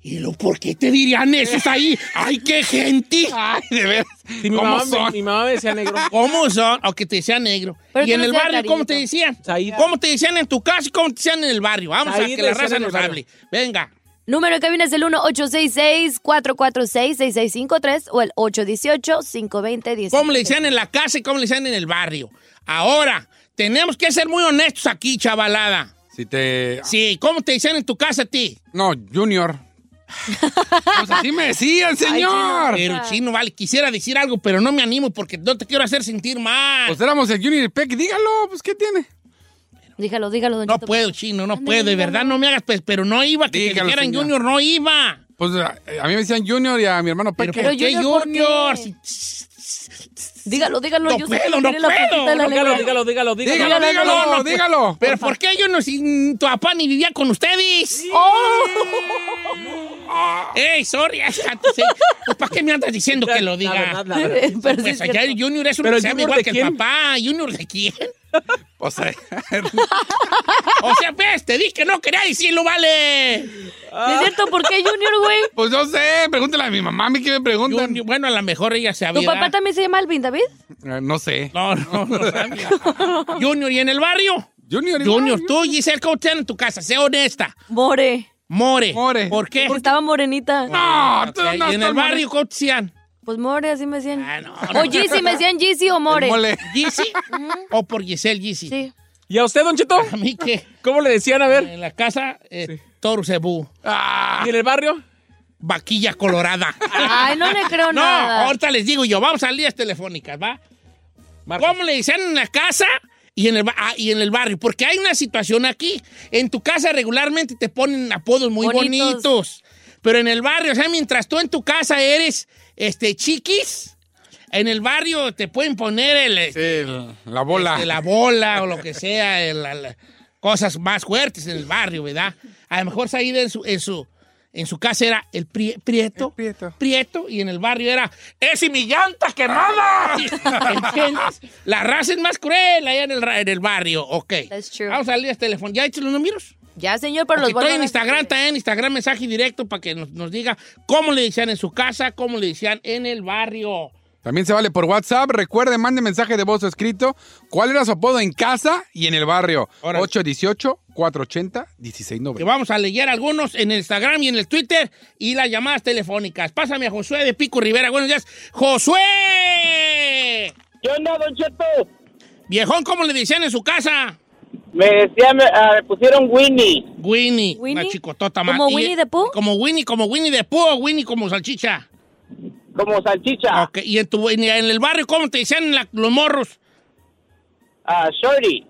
¿Y lo por qué te dirían esos ahí? ¡Ay, qué gente! Ay, de veras. Sí, mi, ¿Cómo mamá, me- son? mi mamá me decía negro. ¿Cómo son? O que te decían negro. Pero ¿Y en no el barrio cómo te decían? Said. ¿Cómo te decían en tu casa y cómo te decían en el barrio? Vamos a que la raza nos hable. Venga. Número de cabina es el 1-866-446-6653 o el 818-520-10. ¿Cómo le decían en la casa y cómo le decían en el barrio? Ahora, tenemos que ser muy honestos aquí, chavalada. Si te... Sí, ¿cómo te decían en tu casa a ti? No, Junior. Pues así me decían, señor. Pero chino, vale, quisiera decir algo, pero no me animo porque no te quiero hacer sentir mal. Pues éramos el Junior y el Peck. Dígalo, pues, ¿qué tiene? Dígalo, dígalo, don no puedo, chino, no puedo, de verdad no me hagas, pues, pero no iba, que te Dígalo, dijeran señor. Junior, no iba. Pues a, a mí me decían Junior y a mi hermano Pero Peque. ¿por qué Junior, ¿por qué? Junior? Si- Dígalo, dígalo. No yo puedo, no puedo. Dígalo, dígalo, dígalo, dígalo. Dígalo, Dígalo, dígalo, no, no, dígalo. Pero ¿por qué yo no, si tu papá ni vivía con ustedes? ¡Ey, sorry! fíjate, sí. Pues, ¿Para qué me andas diciendo que lo diga? La verdad, la verdad. Pero Pues Junior es un ¿Pero que se llama Junior igual de que el quién? papá. ¿Junior de quién? O sea, O sea, pues, te dije que no quería decirlo, vale. ¿Sí ¿Es cierto? ¿Por qué Junior, güey? pues yo sé, pregúntale a mi mamá, a mí que me preguntan. Junior, bueno, a lo mejor ella ¿Tu sabía. papá también se llama Alvin, David? Eh, no sé. No, no, no sabía. Junior, ¿y en el barrio? Junior, Junior, tú, Giselle, ¿cómo en tu casa? Sé honesta. More. More. More. ¿Por qué? Porque estaba morenita. No, tú Ok, no ¿Y en el barrio cómo? Pues More, así me decían. Ah, no, O Yeezy, me decían Yeezy o More. Mole. ¿Gizzy? ¿O por Giselle Gizzy? Sí. ¿Y a usted, Don Cheto? A mí que ¿Cómo le decían? A ver. en la casa, eh, toro cebú, Ah, ¿Y en el barrio? vaquilla colorada. Ay, no le creo no, nada. ahorita les digo yo, vamos a líneas telefónicas, ¿va? ¿Cómo le decían en la casa y en, el, ah, y en el barrio? Porque hay una situación aquí. En tu casa regularmente te ponen apodos muy Bonitos. bonitos. Pero en el barrio, o sea, mientras tú en tu casa eres este, chiquis, en el barrio te pueden poner el, sí, el- la bola. este, la bola o lo que sea, el- la- la- cosas más fuertes en el barrio, ¿verdad? A lo mejor Saída en su, en su, en su casa era el prie- prieto, El prieto. prieto, y en el barrio era ¡Ese mi llanta quemada! ¿Entiendes? La raza es más cruel allá en el, ra- en el barrio. Ok. That's true. Vamos a salir este teléfono. ¿Ya hecho los números? Ya, señor, pero los estoy en Instagram, en Instagram mensaje directo para que nos, nos diga cómo le decían en su casa, cómo le decían en el barrio. También se vale por WhatsApp. Recuerde, mande mensaje de voz escrito. ¿Cuál era su apodo en casa y en el barrio? Órale. 818-480-1690. Que vamos a leer algunos en el Instagram y en el Twitter y las llamadas telefónicas. Pásame a Josué de Pico Rivera. Buenos días. ¡Josué! ¿Qué onda, Don Cheto? Viejón, ¿cómo le decían en su casa? Me decía, me, me pusieron Winnie. Winnie. ¿Winnie? Una chicotota ¿Como más. Y- Winnie the Pooh? Como Winnie, como Winnie de Pooh o Winnie como salchicha. Como salchicha. Ok, Y en, tu, en, en el barrio, ¿cómo te decían la- los morros? Ah, Shorty.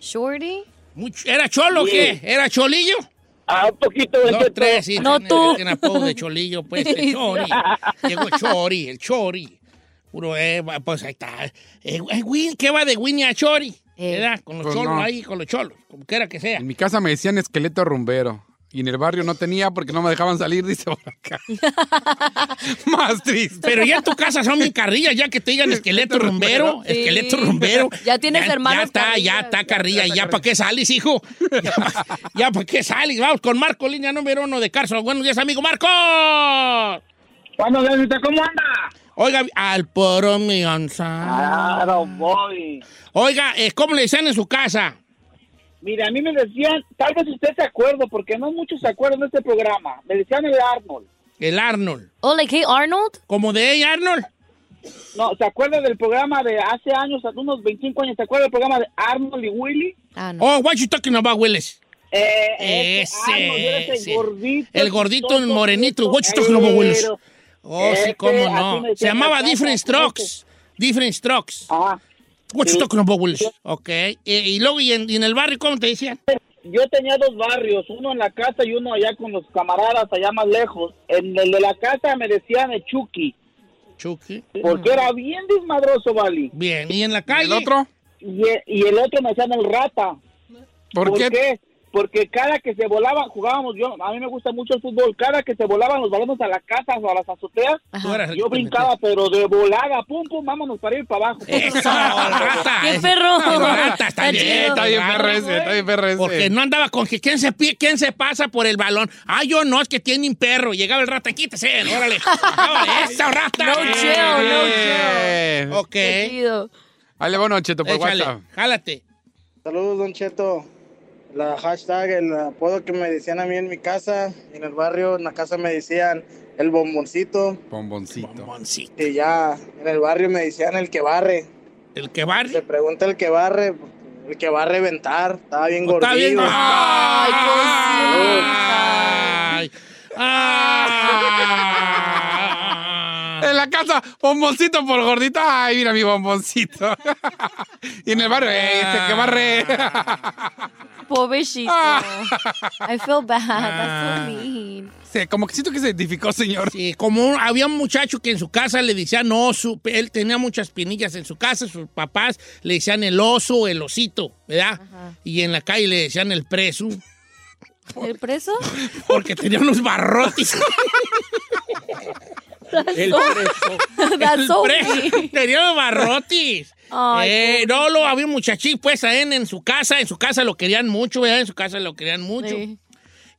Shorty. Mucho- ¿Era cholo o qué? ¿Era cholillo? Ah, un poquito, Dos, Cheto. tres, sí. No, tú. Apodo de cholillo, pues, el chori. Llegó el chori, el chori. Puro, eh, pues ahí está. Eh, eh, Win- ¿Qué va de Winnie a chori? Eh. ¿Verdad? Con los Pues cholos no. ahí, con los cholos, como quiera que sea. En mi casa me decían esqueleto rumbero. Y en el barrio no tenía porque no me dejaban salir, dice por acá. Más triste. Pero ya en tu casa son bien carrillas, ya que te digan esqueleto rumbero, Sí. esqueleto rumbero. Ya tienes hermanos Ya está, carrillas. ya está carrilla. ¿Ya para qué sales, hijo? Ya, para qué sales? Vamos con Marco, línea número uno de Carson. Buenos días, amigo Marco. ¿Cuándo ves usted cómo anda? Oiga, al poro mi onza. Claro, voy. Oiga, ¿cómo le decían en su casa? Mire, a mí me decían, tal vez usted se acuerde, porque no muchos se acuerdan de este programa. Me decían el Arnold. El Arnold. Oh, like, hey, Arnold. ¿Como de ella, Arnold? No, ¿se acuerda del programa de hace años, hace unos 25 años? ¿Se acuerda del programa de Arnold y Willy? Ah, no. Oh, what you talking about, Willis? Eh, Ese, Arnold, era ese ese. gordito. El gordito chistoso, morenito. What you talking about, Willis? Oh, sí, cómo no. Se llamaba en la Different Strokes. Different Strokes. Ah, What you Sí. talking about, Willis? Ok. Y luego, ¿y en, y en el barrio cómo te decían? yo tenía dos barrios, uno en la casa y uno allá con los camaradas allá más lejos. En el de la casa me decían el Chucky, Chucky. porque era bien desmadroso, Vali. Bien, ¿y en la calle? ¿El otro? Y, y el otro me decían el Rata. ¿Por qué? Porque cada que se volaban, jugábamos, yo, a mí me gusta mucho el fútbol, cada que se volaban los balones a la casa o a las azoteas, yo brincaba, pero de volada, pum, pum, vámonos para ir para abajo. ¡Eso, rata! ¡Qué perro! Rata, está bien. Está bien perro ese, está bien perro ese. Porque no andaba con que quién se, quién se pasa por el balón. Ah, yo no, es que tiene un perro. Llegaba el rata, quítese, órale. Órale, ¡Eso, rata! No chill, no Eh, Ok. Qué chido. Ahí le va Cheto, por Échale, WhatsApp. jálate. Saludos, Don Cheto. La hashtag, el apodo que me decían a mí en mi casa, en el barrio, en la casa me decían el bomboncito. Bomboncito. Bomboncito. Y ya en el barrio me decían el que barre. ¿El que barre? Se pregunta el que barre, el que va a reventar. Estaba bien Está gordito. bien. Ay, Ay, ay. En la casa, bomboncito por gordito. Ay, mira mi bomboncito. y en el barrio, eh, este que barre. Pobrecito. I feel bad. That's so mean. Sí, como que siento que se identificó, señor. Sí, como un- había un muchacho que en su casa le decían oso, él tenía muchas pinillas en su casa, sus papás le decían el oso, el osito, ¿verdad? Y en la calle le decían el preso, ¿El preso? porque tenía unos barrotes. El preso. El so preso. Ay, Eh, no, lo había un muchachín, pues, en, en su casa, en su casa lo querían mucho, ¿verdad? En su casa lo querían mucho. Sí.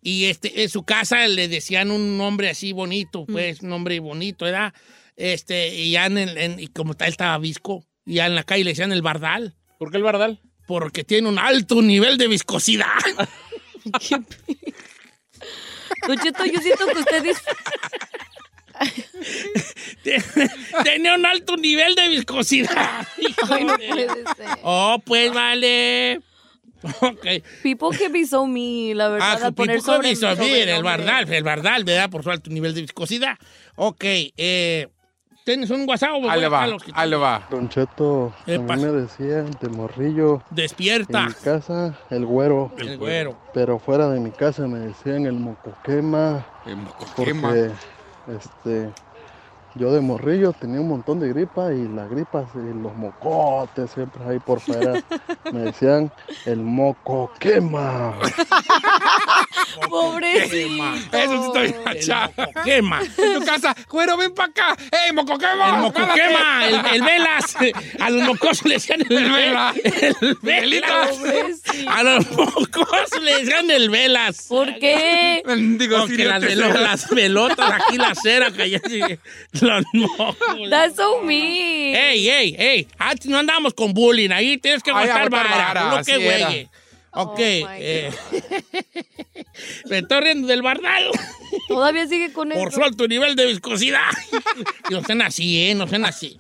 Y este, en su casa le decían un nombre así bonito, pues, un nombre bonito, ¿verdad? Este, y ya en, y como tal estaba visco, y ya en la calle le decían el bardal. ¿Por qué el bardal? Porque tiene un alto nivel de viscosidad. Don Cheto, yo siento que usted Tenía un alto nivel de viscosidad. Ay, no puede ser. Oh, pues vale. Ok. People can be so mean, la verdad, Ah, al poner Pipo sobre, bien, el bardal, el bardal, ¿verdad? Por su alto nivel de viscosidad. Ok, eh, ¿tienes un WhatsApp? Ahí le a va, que- ahí le va. Don Cheto, ¿Qué a mí me decían de morrillo. Despierta. En mi casa, el güero. El güero. Pero fuera de mi casa me decían el mocoquema. El mocoquema. Porque, este, yo de morrillo tenía un montón de gripa y las gripas y los mocotes siempre ahí por fuera. me decían el mocoquema. Pobrecito. Eso sí está bien machado. Quema. En tu casa, güero, ven para acá. ¡Ey, mocoquema! El mocoquema, el, el velas. A los mocosos le decían el, El vela. vela. El velas. Pobrecito. A los mocosos le decían el velas. ¿Por qué? Digo, Porque las, velo- las pelotas aquí, la cera, que ya los mocos. That's so mean. Ey, ey, ey. Antes no andábamos con bullying. Ahí tienes que aguantar aguantar vara. vara, Lo así que era. güey. Ok. Oh, my eh, me estoy riendo del bardal. Todavía sigue con Por eso. su alto nivel de viscosidad. No sean así, ¿eh? No sean así.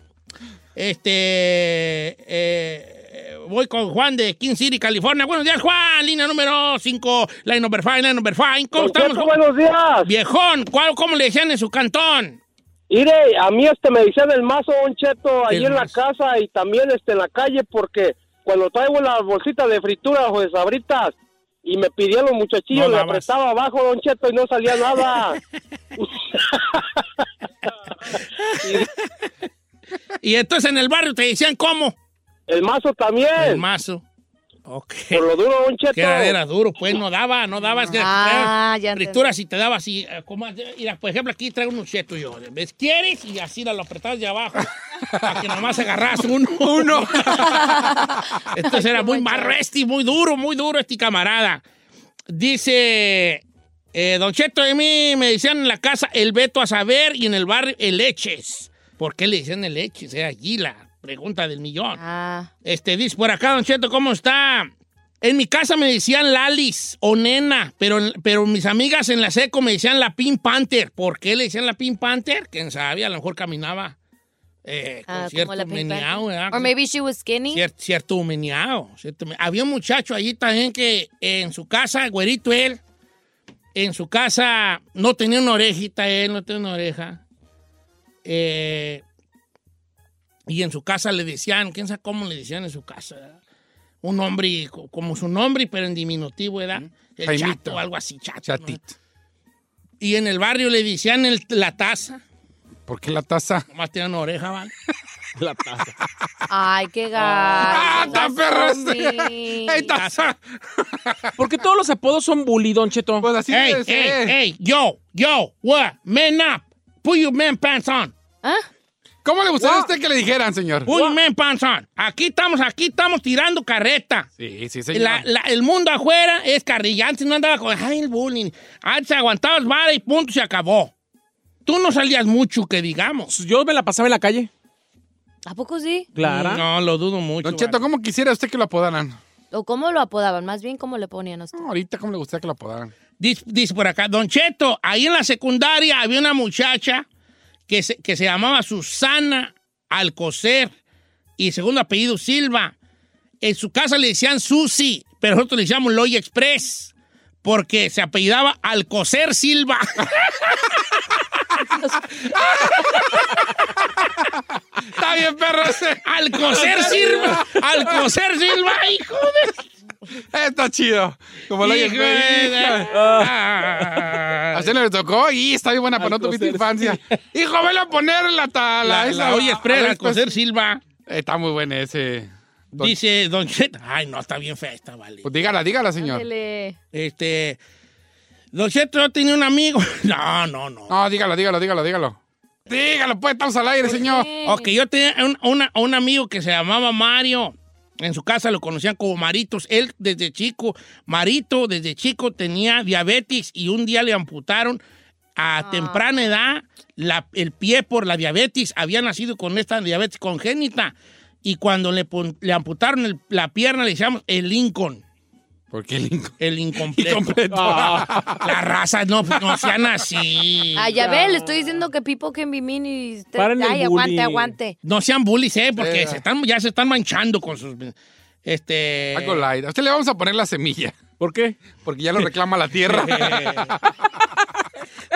Este. eh, voy con Juan de King City, California. Buenos días, Juan. Línea número 5. Line number 5, line number 5. ¿Cómo estamos? Buenos días. Viejón, ¿cuál, ¿cómo le decían en su cantón? Mire, a mí este me decían el mazo, Don Cheto, ahí El en la casa y también este en la calle porque cuando traigo las bolsitas de fritura o de sabritas y me pidían los muchachillos, No le apretaba abajo, Don Cheto, y no salía nada. Y entonces en el barrio te decían cómo. el mazo también. El mazo. Ok. Por lo duro, Don Cheto. Que era, era duro, pues no daba, no daba. Es que Ah, ya fritura si te daba así, eh, como, mira, por ejemplo, aquí traigo un cheto yo. ¿Ves? ¿Quieres? Y así lo apretabas de abajo. para que nomás agarras uno. Uno. Entonces era muy más resti, muy duro, muy duro este camarada. Dice, eh, Don Cheto, a mí me decían en la casa el Beto a saber y en el barrio el Leches. ¿Por qué le decían el Leches? Era allí la pregunta del millón. Ah, Este, dice por acá, Don Cheto, ¿cómo está? En mi casa me decían Lalis o Nena, pero, pero mis amigas en la seco me decían la Pink Panther. ¿Por qué le decían la Pink Panther? Quién sabe, a lo mejor caminaba eh, con ah, cierto meneado. Or maybe she was skinny. Cier- cierto meneado. Había un muchacho allí también que en su casa, güerito él, en su casa no tenía una orejita él, no tenía una oreja. Eh, y en su casa le decían, quién sabe cómo le decían en su casa. ¿verdad? un hombre co- como su nombre, pero en diminutivo, ¿verdad? El Jaimito. chato, algo así, chato. ¿no? Y en el barrio le decían el- la taza. ¿Por qué la taza? Nomás tiene una oreja, ¿vale? La taza. Ay, qué Ah, gato. está perro Zombie. ¡Ey, taza! Porque todos los apodos son bully, Don Cheto. Pues así hey, ser. hey, yo, yo, what? Man up. Put your man pants on. ¿Ah? ¿Cómo le gustaría a usted que le dijeran, señor? Man pants on. Aquí estamos, aquí estamos tirando carreta. Sí, sí, señor. La- la- el mundo afuera es carrilla. Antes no andaba con ay, el bullying. Antes aguantabas vara y punto, se acabó. Tú no salías mucho, que digamos. Yo me la pasaba en la calle. ¿A poco sí? Clara. No, lo dudo mucho. Don Cheto, ¿cómo quisiera usted que lo apodaran? ¿O cómo lo apodaban? Más bien, ¿cómo le ponían a usted? No, ahorita, ¿cómo le gustaría que lo apodaran? Dice, dice por acá, Don Cheto, ahí en la secundaria había una muchacha que se, que se llamaba Susana Alcocer y segundo apellido Silva. En su casa le decían Susi, pero nosotros le decíamos Loy Express porque se apellidaba Alcocer Silva. Está bien, perro ese. Alcocer Silva. Alcocer Silva, hijo de... Está chido. Como lo Hijo de- A usted no le tocó y está bien buena, pero no tuviste infancia. Hijo, velo a poner la tala. La, esa. la Loy Express, A ver, Alcocer pues, Silva. Está muy buena ese. Don- Dice Don Cheto. Ay, no, está bien fea esta, vale. Pues dígala, dígala, señor. Ándele. Este. Don Cheto, tenía un amigo. No, no, no. No, dígalo, dígalo, dígalo, dígalo. Dígalo, pues, estamos al aire, señor. Ok, yo tenía un, una- un amigo que se llamaba Mario. En su casa lo conocían como Maritos. Él desde chico, Marito desde chico tenía diabetes y un día le amputaron a temprana edad la- el pie por la diabetes. Había nacido con esta diabetes congénita. Y cuando le, le amputaron el- la pierna le decíamos el Lincoln. ¿Por qué Lincoln? El incompleto. Incompleto. La raza no, no sean así. Ay, ya ve, le estoy diciendo que people can be mean y... el Ay, aguante, bullying. aguante. No sean bullies, ¿eh? Porque Sí. se están, ya se están manchando con sus... Este... Algo light. A usted le vamos a poner la semilla. ¿Por qué? Porque ya lo reclama la tierra.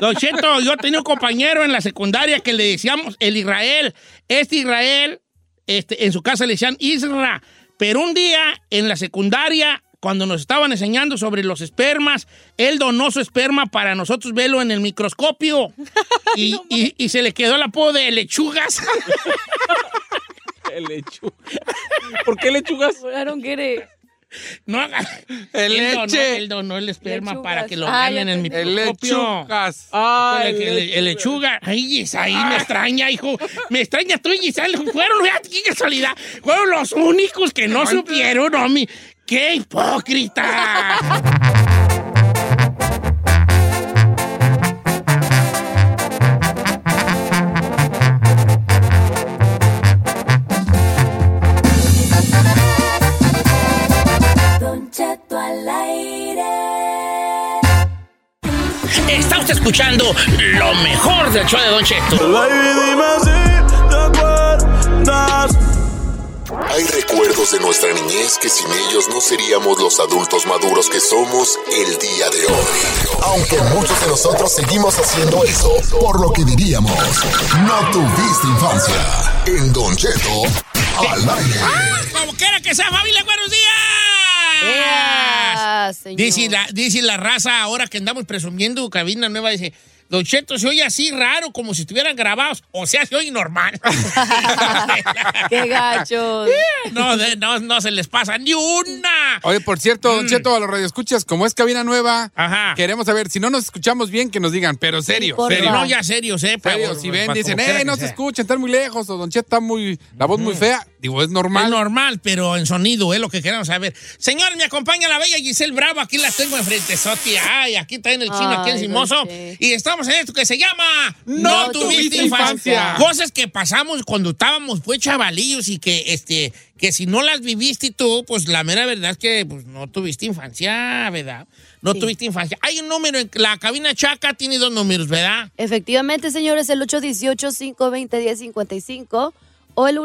Don Cheto, yo tenía un compañero en la secundaria que le decíamos el Israel. Este Israel, este, en su casa le decían Isra. Pero un día en la secundaria, cuando nos estaban enseñando sobre los espermas, él donó su esperma para nosotros verlo en el microscopio. Y, y- y se le quedó el apodo de lechugas. El lechuga. ¿Por qué lechugas? I don't get it. No haga. El él donó- leche. él donó el esperma Lechugas. para que lo Ah, vean en el El microscopio. lechugas. Ah, el, el- el lechuga. Ay, Isaí, me extraña, hijo. Me extraña tú y Isaí. Fueron, fíjate qué casualidad. Fueron los únicos que no supieron, Omi. ¡Qué hipócrita! Don Cheto al aire. Está usted escuchando lo mejor del show de Don Cheto. Hay recuerdos de nuestra niñez que sin ellos no seríamos los adultos maduros que somos el día de hoy. Aunque muchos de nosotros seguimos haciendo eso, por lo que diríamos, no tuviste infancia. En Don Cheto, al aire. Como quiera que sea, familia, buenos días. Ah. Dice la, dice la raza ahora que andamos presumiendo cabina nueva, dice, Don Cheto se oye así raro, como si estuvieran grabados, o sea, se oye normal. Qué gachos. no, de- no, no se les pasa ni una. Oye, por cierto, Don Cheto, a los radioescuchas, como es cabina nueva, Mm. Ajá. queremos saber, si no nos escuchamos bien, que nos digan, pero serio, por serio. No, ya serio, ¿eh? Serio, si ven, dicen, eh, no se escuchan, están muy lejos, o Don Cheto está muy, la voz muy fea, digo, es Es normal. normal, pero en sonido, es lo que queremos saber. Señor, me acompaña la bella Giselle Bravo, aquí la tengo enfrente, Soti. Ay, aquí está en el chino, aquí en Simoso. Y estamos en esto que se llama No No, tuviste infancia. Cosas que pasamos cuando estábamos, pues, chavalillos y que, este, que si no las viviste tú, pues, la mera verdad es que, pues, no tuviste infancia, ¿verdad? No Sí. tuviste infancia. Hay un número, en la cabina Chaca tiene dos números, ¿verdad? Efectivamente, señores, el 818-520-1055 o el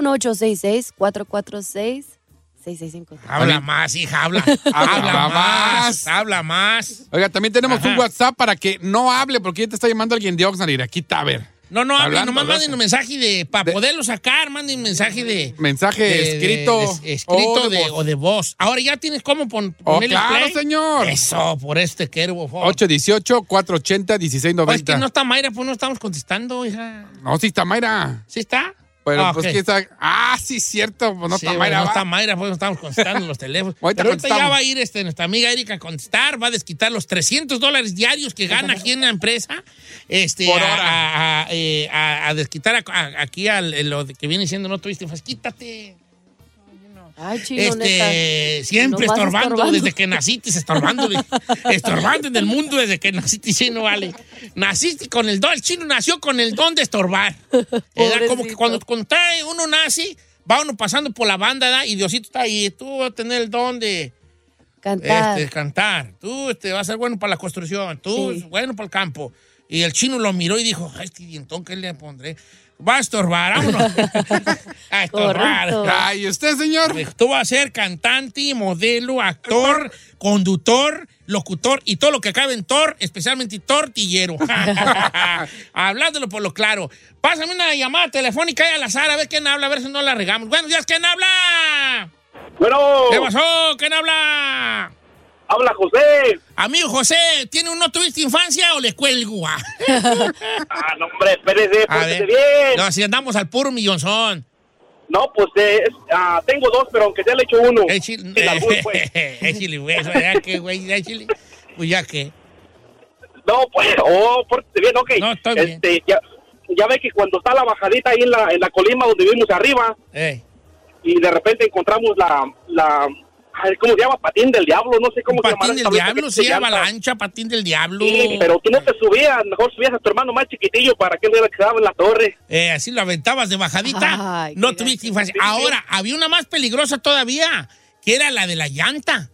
1866-446-6653. Habla más, hija, habla. habla más, habla más. Oiga, también tenemos Ajá. un WhatsApp para que no hable, porque ya te está llamando alguien de Oxnard. Aquí está, a ver. No, no, Hablando nomás de manden un mensaje de. Para poderlo sacar, manden un mensaje de. Mensaje de- de- escrito de- escrito o de de- voz. o de voz. Ahora ya tienes cómo pon, Oh, ponerle claro, play. señor. Eso, por este favor. 818-480-1690. Oh, es que no está Mayra, pues no estamos contestando, hija. No, sí está Mayra. ¿Sí está? Pero Ah, pues ok. que está. Ah, sí, cierto. Pues no Sí, está bueno, Mayra. no está Mayra, pues no estamos contestando los teléfonos. Ahorita Pero ahorita ya va a ir este, nuestra amiga Erika a contestar, va a desquitar los 300 dólares diarios que gana aquí en la empresa. Este, Por a, hora. a- a, eh, a- a desquitar aquí al eh, lo que viene diciendo no tuviste, pues quítate. Ay, chino, Este, neta. siempre Nomás estorbando, estorbando. desde que naciste, estorbando, estorbando en el mundo desde que naciste, sí, no vale. Naciste con el don, el chino nació con el don de estorbar. Era como que cuando, cuando trae- uno nace, va uno pasando por la banda, ¿verdad? y Diosito está ahí, tú vas a tener el don de Cantar. este, cantar, tú este, vas a ser bueno para la construcción, tú Sí. bueno para el campo. Y el chino lo miró y dijo, ay, este dientón, ¿qué le pondré? Va a estorbar, vámonos. a estorbar. Correcto. Ay, ¿y usted, señor? Tú vas a ser cantante, modelo, actor, conductor, locutor y todo lo que acabe en tor, especialmente tortillero. Hablándolo por lo claro. Pásame una llamada telefónica ahí al azar a ver quién habla, a ver si no la regamos. Buenos días, ¿quién habla? Bueno, ¿Qué pasó? ¿Quién habla? Habla José. Amigo José, ¿tiene un no tuviste infancia o le cuelgo? ah? No, hombre, espérese, ver. bien. No, si andamos al puro millonzón. No, pues eh, es- ah, tengo dos, pero aunque ya le echo uno. Sin albur, pues. échale, güey, ya que, güey, échale. Pues ya que. No, pues, oh, pórtese bien, ok. No, estoy bien. este, Ya, ya ve que cuando está la bajadita ahí en la, en la colima donde vivimos arriba, Eh, y de repente encontramos la, la ay, ¿cómo se llama? Patín del diablo, no sé cómo se llama. patín del diablo, sí, avalancha, patín del diablo. Sí, pero tú no te subías, mejor subías a tu hermano más chiquitillo para que él era el que quedaba en la torre. Eh, así lo aventabas de bajadita. Ay, no tuviste infancia. Ahora, había una más peligrosa todavía, que era la de la llanta.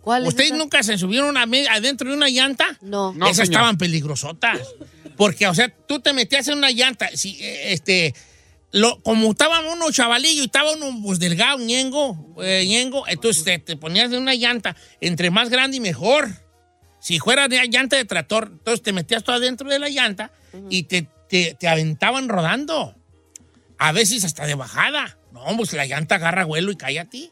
¿Cuál es ¿Ustedes nunca se subieron adentro de una llanta? No. No, Esas señor. estaban peligrosotas. Porque, o sea, tú te metías en una llanta, si, eh, este, lo, como estaba uno chavalillo y estaba uno pues, delgado, ñengo, eh, ñengo, entonces te, te ponías en una llanta, entre más grande y mejor. Si fuera de llanta de tractor, entonces te metías tú adentro de la llanta y te, te, te aventaban rodando. A veces hasta de bajada. No, pues la llanta agarra vuelo y cae a ti.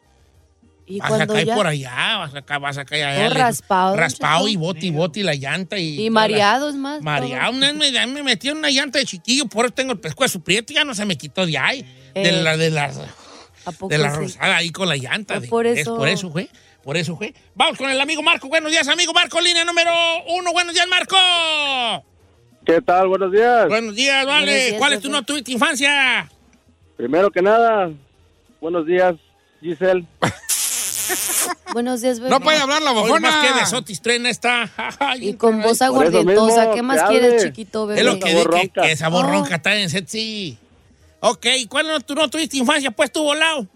Y Vas a caer ya... por allá, vas a, ca- vas a caer allá. Raspado, Raspado y bote y bote y la llanta. Y, Y mareados más. Mareado. Una vez me, me metí en una llanta de chiquillo, por eso tengo el pescuezo prieto y ya no se me quitó de ahí. De Eh, la, de la, ¿A poco de la sí? rosada ahí con la llanta. Fue de- por Es eso. por eso, güey. Por eso, güey. Vamos con el amigo Marco. Buenos días, amigo Marco. Línea número uno. Buenos días, Marco. ¿Qué tal? Buenos días. Buenos días, vale. Buenos días, ¿Cuál es tu no tuviste infancia? Primero que nada, buenos días, Giselle. Buenos días, bebé. No puede hablar la Hoy más que bofona. besotis traen esta. Ay, Y con voz aguardientosa. ¿Qué más quieres, chiquito, bebé? Es lo que Sabor dije, ronca. que sabor Oh. ronca está en sexy. Ok, ¿cuál no, tú no tuviste infancia? Pues tu volado.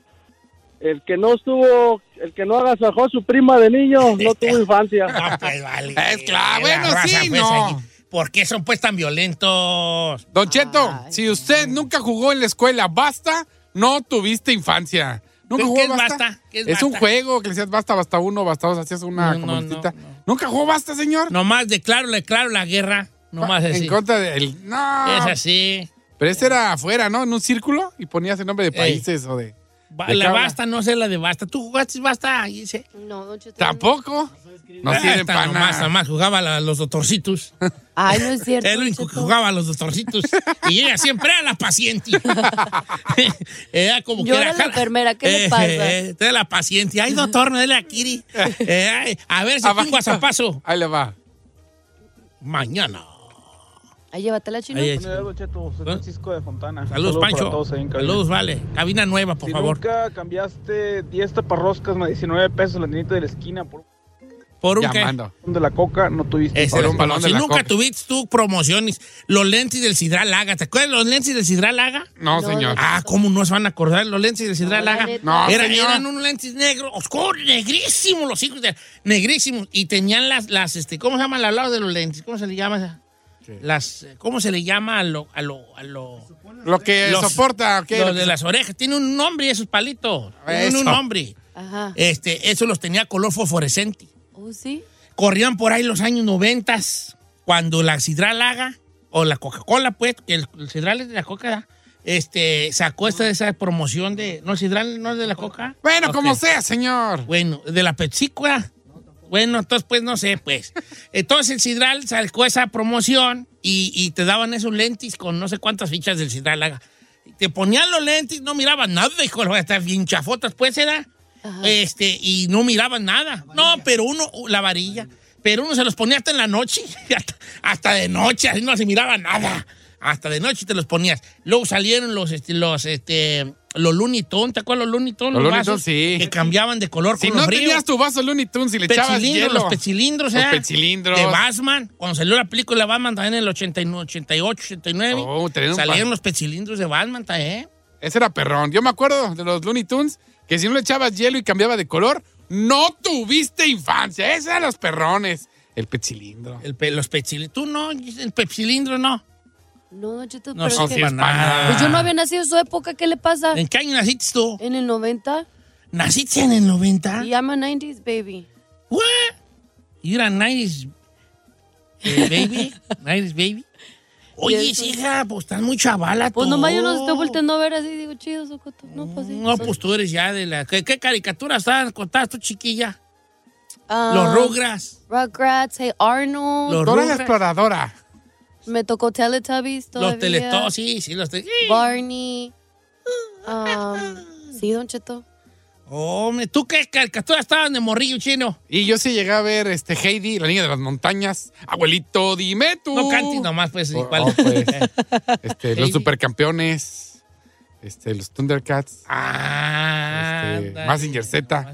El que no estuvo, el que no agasajó a su prima de niño, no tuvo infancia. No, pues vale. Es claro, La bueno, sí, pues, no. ahí. ¿Por qué son pues tan violentos? Don Cheto, Ay, si usted nunca jugó en la escuela basta, no tuviste infancia. ¿Nunca ¿Qué- jugó qué es basta? basta? ¿Qué es es un juego que le decías basta, basta uno, basta dos, hacías una No, no, como no, listita. no. ¿Nunca jugó basta, señor? Nomás declaro, declaro la guerra. Nomás así. En contra del... No. Es así. Pero ese era afuera, ¿no? En un círculo y ponías el nombre de países o de... Ba- ¿De la basta, no sé la de basta. ¿Tú jugaste basta? Dice. No, don Cheto. ¿Tampoco? No sirven Esta para nomás, nada. nomás jugaba la- los doctorcitos. Ay, no es cierto. Único que Cheto. jugaba a los doctorcitos. y ella siempre era la paciente. era como Yo que era la enfermera, ¿qué le pasa? Eh, era la paciente. Ay, doctor, no dele a Kiri. Eh, ay, a ver si tengo guasapazo. Ahí le va. Mañana. Ahí llévatela, chino. Ahí es. Cheto, soy Francisco de Fontana. Saludos, Pancho. todos ahí en cabina. Saludos, vale. Cabina nueva, por si favor. nunca cambiaste 10 taparroscas más 19 pesos la tiendita de la esquina por Por un qué? Llamando. de la coca, no tuviste. Ese Por un balón si de la nunca Coca. tuviste tú promociones, los lentes del Sidral Laga. ¿Te acuerdas de los lentes del Sidral Laga? No, No, señor. no. Ah, ¿cómo no se van a acordar los lentes del Sidral la Laga? neta. No, Era- señor. eran unos lentes negros, oscuros, negrísimos los hijos de... Negrísimos. Y tenían las, las este, ¿cómo se llama al lado de los lentes? ¿Cómo se le llama? Las, ¿cómo se le llama a lo, a lo, a lo, Lo que Los- soporta, ¿qué? lo de las orejas? Tiene un nombre esos palitos. Tienen Eso. un nombre. Ajá. Este, eso los tenía color fosforescente. Oh, sí. Corrían por ahí los años noventas, cuando la Sidral Laga o la Coca-Cola, pues, que el, el sidral es de la Coca, este, sacó esta, esa promoción de... No, el sidral no es de la Coca. Bueno, como sea, señor. Bueno, de la Pepsicola. Bueno, entonces, pues, no sé, pues. Entonces, el Sidral sacó esa promoción y, y te daban esos lentes con no sé cuántas fichas del Sidral. haga. Te ponían los lentes, no miraban nada, hijo, hasta bien chafotas, pues, era. Este, y no miraban nada. No, pero uno, la varilla, pero uno se los ponía hasta en la noche, hasta, hasta de noche, así no se miraba nada. Hasta de noche te los ponías. Luego salieron los, este, los, este, los Looney Tunes, ¿te acuerdas los Looney Tunes? Los Looney vasos Tunes, sí. Que cambiaban de color Si con no los fríos. tenías tu vaso Looney Tunes y le echabas hielo. Los pechilindros, Los ¿eh? pechilindros. De Batman. Cuando salió la película de Batman también en el 89, 88, 89. Oh, salieron pan. los pechilindros de Batman también. Ese era perrón. Yo me acuerdo de los Looney Tunes que si no le echabas hielo y cambiaba de color, no tuviste infancia. Esos eran los perrones. El pechilindro. El pe- los pechilindros. Tú no, el pechilindro no. No, Don Cheto, No, pero sí, es que- sí, es pana. Pues yo no había nacido en su época, ¿qué le pasa? ¿En qué año naciste tú? En el 90. ¿Naciste en el 90? Y I'm a 90s baby. What? You a 90s eh, baby? 90s baby? Oye, hija, pues estás muy chavala Pues tú. nomás yo los estoy volteando a ver así, digo, chido, Socoto. No, pues sí. No, son- pues tú eres ya de la... ¿Qué, qué caricaturas estaban contadas tú, chiquilla? Ah, Los Rugrats. Rugrats, Hey Arnold. Los Dora la exploradora. Me tocó Teletubbies todavía. Los Teletubbies, sí, sí, los Teletubbies. Barney. Um, sí, Don Cheto. Hombre, ¿tú qué caricaturas estaban de morrillo chino? Y yo sí llegué a ver este Heidi, la niña de las montañas. Abuelito, dime tú. No cantes nomás, pues, Oh, igual. oh, pues. Este, los supercampeones. Este, los Thundercats. Ah, Este, ándale. Mazinger Z.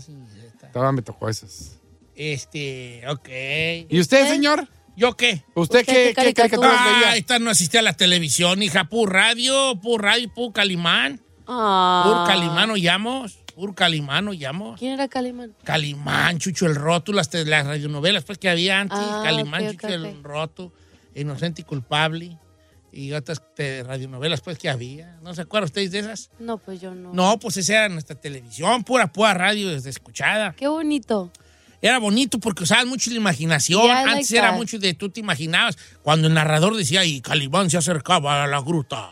Todavía me tocó esos. Este, ok. ¿Y usted, señor? ¿Yo qué? ¿Usted qué, qué caricaturas Ah, esta no asistía a la televisión, hija. Pur radio, pur radio, pur calimán. Ah. Pur calimán oíamos. Pur calimán oíamos. ¿Quién era Calimán? Calimán, Chucho el Roto, las, te- las radionovelas pues que había antes. Ah, Calimán, Chucho el. Roto, Inocente y Culpable. Y otras te- radionovelas pues que había. ¿No se acuerdan ustedes de esas? No, pues yo no. No, pues esa era nuestra televisión, pura, pura radio desde escuchada. Qué bonito. Era bonito porque usaban mucho la imaginación. Yeah, I like Antes era that. mucho de tú te imaginabas cuando el narrador decía y Calimán se acercaba a la gruta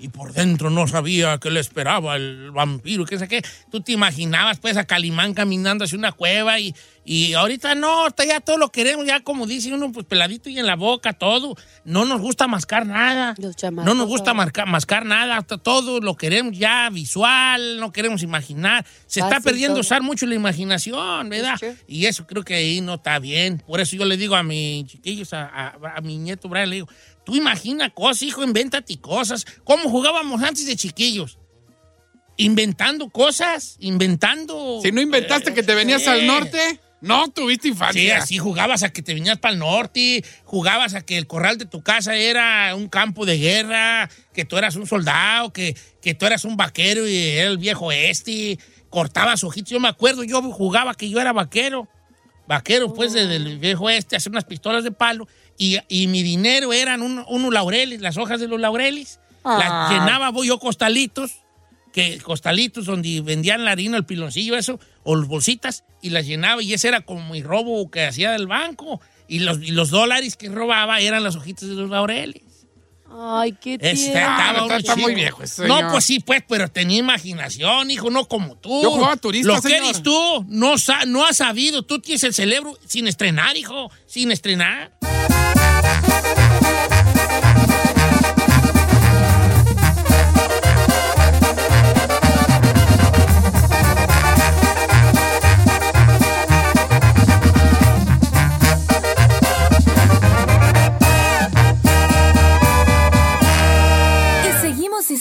y por dentro no sabía que le esperaba el vampiro, qué sé qué. Tú te imaginabas pues a Calimán caminando hacia una cueva y, y ahorita no, ya todo lo queremos, ya como dice uno, pues peladito y en la boca, todo. No nos gusta mascar nada. No nos gusta marcar, mascar nada, hasta todo lo queremos ya visual, no queremos imaginar. Se está perdiendo todo. usar mucho la imaginación, ¿verdad? Y eso creo que ahí no está bien. Por eso yo le digo a mis chiquillos, a, a- a mi nieto Brian, le digo, tú imagina cosas, hijo, invéntate cosas. ¿Cómo jugábamos antes de chiquillos? Inventando cosas, inventando... Si no inventaste que te venías al norte, no tuviste Sí, infancia. así jugabas a que te venías para el norte, jugabas a que el corral de tu casa era un campo de guerra, que tú eras un soldado, que, que tú eras un vaquero y era el viejo este, cortabas ojitos. Yo me acuerdo, yo jugaba que yo era vaquero, vaquero pues de- del viejo este, hacer unas pistolas de palo, y, y mi dinero eran un- unos laureles, las hojas de los laureles. Ah. Las llenaba voy yo costalitos, que costalitos donde vendían la harina, el piloncillo, eso, o las bolsitas, y las llenaba, y ese era como mi robo que hacía del banco. Y los, y los dólares que robaba eran las hojitas de los laureles. Ay, qué tierno. estaba uno está muy viejo ese No, pues sí, pues, pero tenía imaginación, hijo, no como tú. Yo jugaba turista, Lo que señor. eres tú, no, sa- no has sabido. Tú tienes el cerebro sin estrenar, hijo, sin estrenar.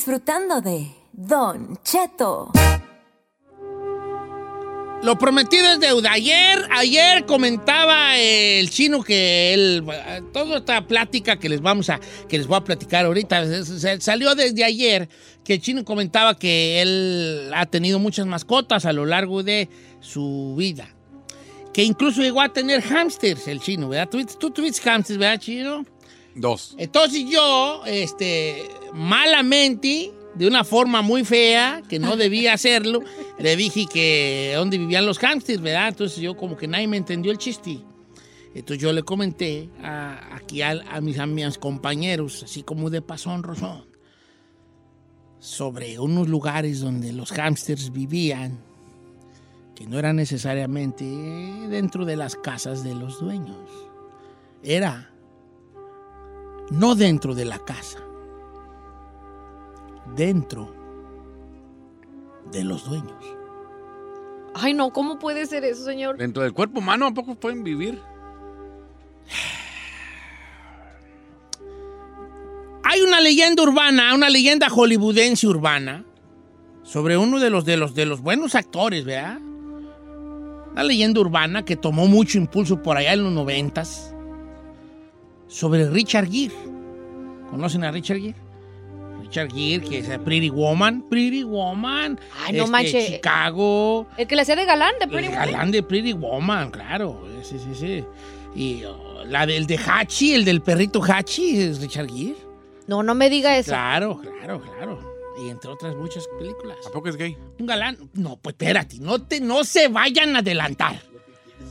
Disfrutando de Don Cheto. Lo prometido es deuda. Ayer, ayer comentaba el chino que él, toda esta plática que les vamos a, que les voy a platicar ahorita, salió desde ayer que el chino comentaba que él ha tenido muchas mascotas a lo largo de su vida. Que incluso llegó a tener hámsters el chino, ¿verdad? ¿Tú, tú tuviste hámsters, ¿verdad, chino? Dos. Entonces yo, este, malamente, de una forma muy fea, que no debía hacerlo, le dije que dónde vivían los hámsters, ¿verdad? Entonces yo como que nadie me entendió el chiste. Entonces yo le comenté a- aquí a, a mis, a mis compañeros, así como de pasón, rozón, sobre unos lugares donde los hámsters vivían, que no era necesariamente dentro de las casas de los dueños. Era no dentro de la casa, dentro de los dueños. Ay, no, ¿cómo puede ser eso, señor? Dentro del cuerpo humano, ¿a poco pueden vivir? Hay una leyenda urbana, una leyenda hollywoodense urbana sobre uno de los de los de los buenos actores, ¿verdad? Una leyenda urbana que tomó mucho impulso por allá en los noventas sobre Richard Gere. ¿Conocen a Richard Gere? Richard Gere, que es Pretty Woman, Pretty Woman, Ay, no este, manches. Chicago, El que le hacía de galán de Pretty el Woman. galán de Pretty Woman, claro. Sí, sí, sí. Y oh, la del de Hachi, el del perrito Hachi, es Richard Gere. No, no me diga eso. Claro, claro, claro. Y entre otras muchas películas. ¿A poco es gay? Un galán. No, pues espérate, no, te, no se vayan a adelantar.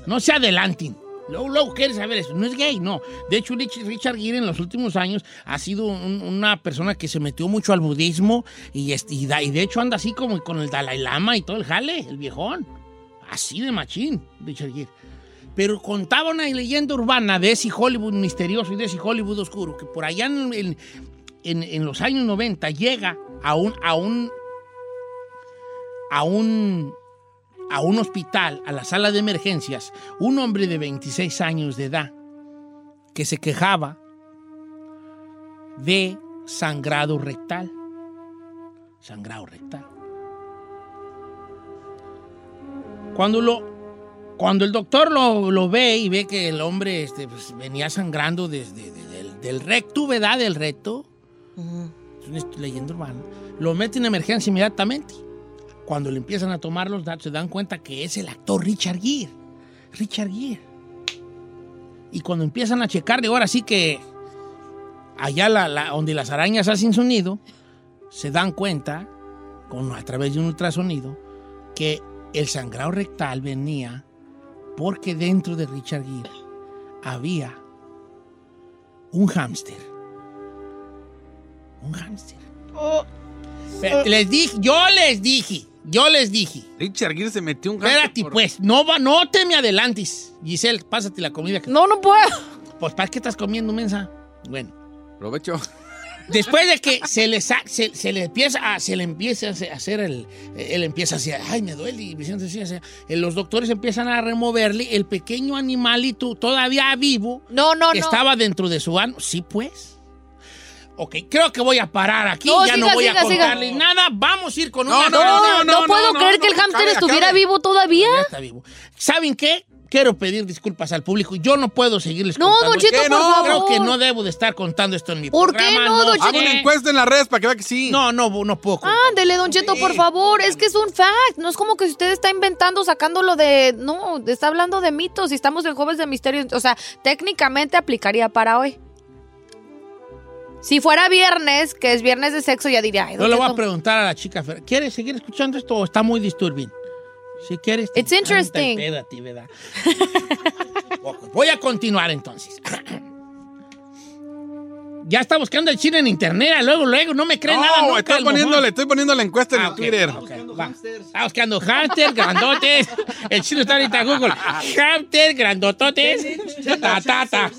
No se adelanten. Luego, luego quieres saber eso. No es gay, no. De hecho, Rich- Richard Gere en los últimos años ha sido un- una persona que se metió mucho al budismo y, da- y de hecho anda así como con el Dalai Lama y todo el jale, el viejón. Así de machín, Richard Gere. Pero contaba una leyenda urbana de ese Hollywood misterioso y de ese Hollywood oscuro, que por allá en, en- en- en los años 90 llega a un, a un, a un, a un hospital, a la sala de emergencias, un hombre de 26 años de edad que se quejaba de sangrado rectal. Sangrado rectal. Cuando lo, cuando el doctor lo, lo ve y ve que el hombre este, pues, venía sangrando desde de- del, del recto, ¿verdad? Del recto. Es una leyenda urbana. Lo mete en emergencia inmediatamente. Cuando le empiezan a tomar los datos, se dan cuenta que es el actor Richard Gere. Richard Gere. Y cuando empiezan a checarle, ahora sí que allá la, la- donde las arañas hacen su nido, se dan cuenta, con, a través de un ultrasonido, que el sangrado rectal venía porque dentro de Richard Gere había un hámster. Un hámster. Pero Les dije, yo les dije, yo les dije. Richard Gere se metió un gato Espérate, por- pues, no, va, no te me adelantes. Giselle, pásate la comida. No, no puedo. Pues, ¿para qué estás comiendo, mensa? Bueno. Provecho. Después de que se le, sa- se, se le empieza a, se le empieza a hacer- el, él empieza así, ay, me duele, y Vicente así, así. Eh, los doctores empiezan a removerle el pequeño animalito todavía vivo No, no, que no. estaba dentro de su ano. Sí, pues. Ok, creo que voy a parar aquí, No, ya siga, no voy siga, a siga. contarles nada, vamos a ir con No, una... no, No, no, puedo creer que el hámster estuviera vivo todavía. Ya está vivo. ¿Saben qué? Quiero pedir disculpas al público. Yo no puedo seguirles No, contando Don Cheto, esto. por favor. Creo que no debo de estar contando esto en mi ¿Por qué programa. no, Don sé. Hago una encuesta en las redes para que vea que sí. No, no, no puedo. Ándele, Don Cheto, por favor. Es que es un fact. No es como que usted está inventando, sacándolo de. No, está hablando de mitos y estamos en Jueves de Misterio. O sea, técnicamente aplicaría para hoy. Si fuera viernes, que es viernes de sexo, ya diría. Ay, Yo Don le voy a preguntar a la chica. ¿Quieres seguir escuchando esto o está muy disturbing? Si quieres. It's interesting. Espérate, ¿verdad? Voy a continuar entonces. Ya está buscando el chile en internet, luego, luego, no me cree nada. No, nunca estoy poniéndole, estoy poniendo la encuesta en Ah, el ok, Twitter. ok, va. Está buscando hamster, grandotes. El chino está ahorita en Google. Hamster, grandototes. Ta,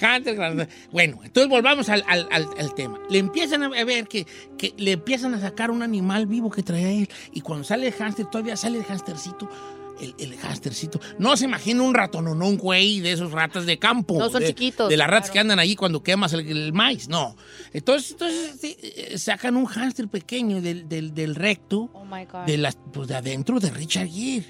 grandototes. Bueno, entonces volvamos al, al- al- al tema. Le empiezan a ver que, que le empiezan a sacar un animal vivo que traía él. Y cuando sale el hamster, todavía sale el hamstercito. El, el. No se imagina un ratón o no un güey de esos ratas de campo. No, son de- chiquitos, De las ratas claro. que andan allí cuando quemas el, el maíz. No. Entonces, entonces sí, eh, sacan un hámster pequeño del, del- del recto, Oh my God. de, las, pues, de adentro de Richard Gere.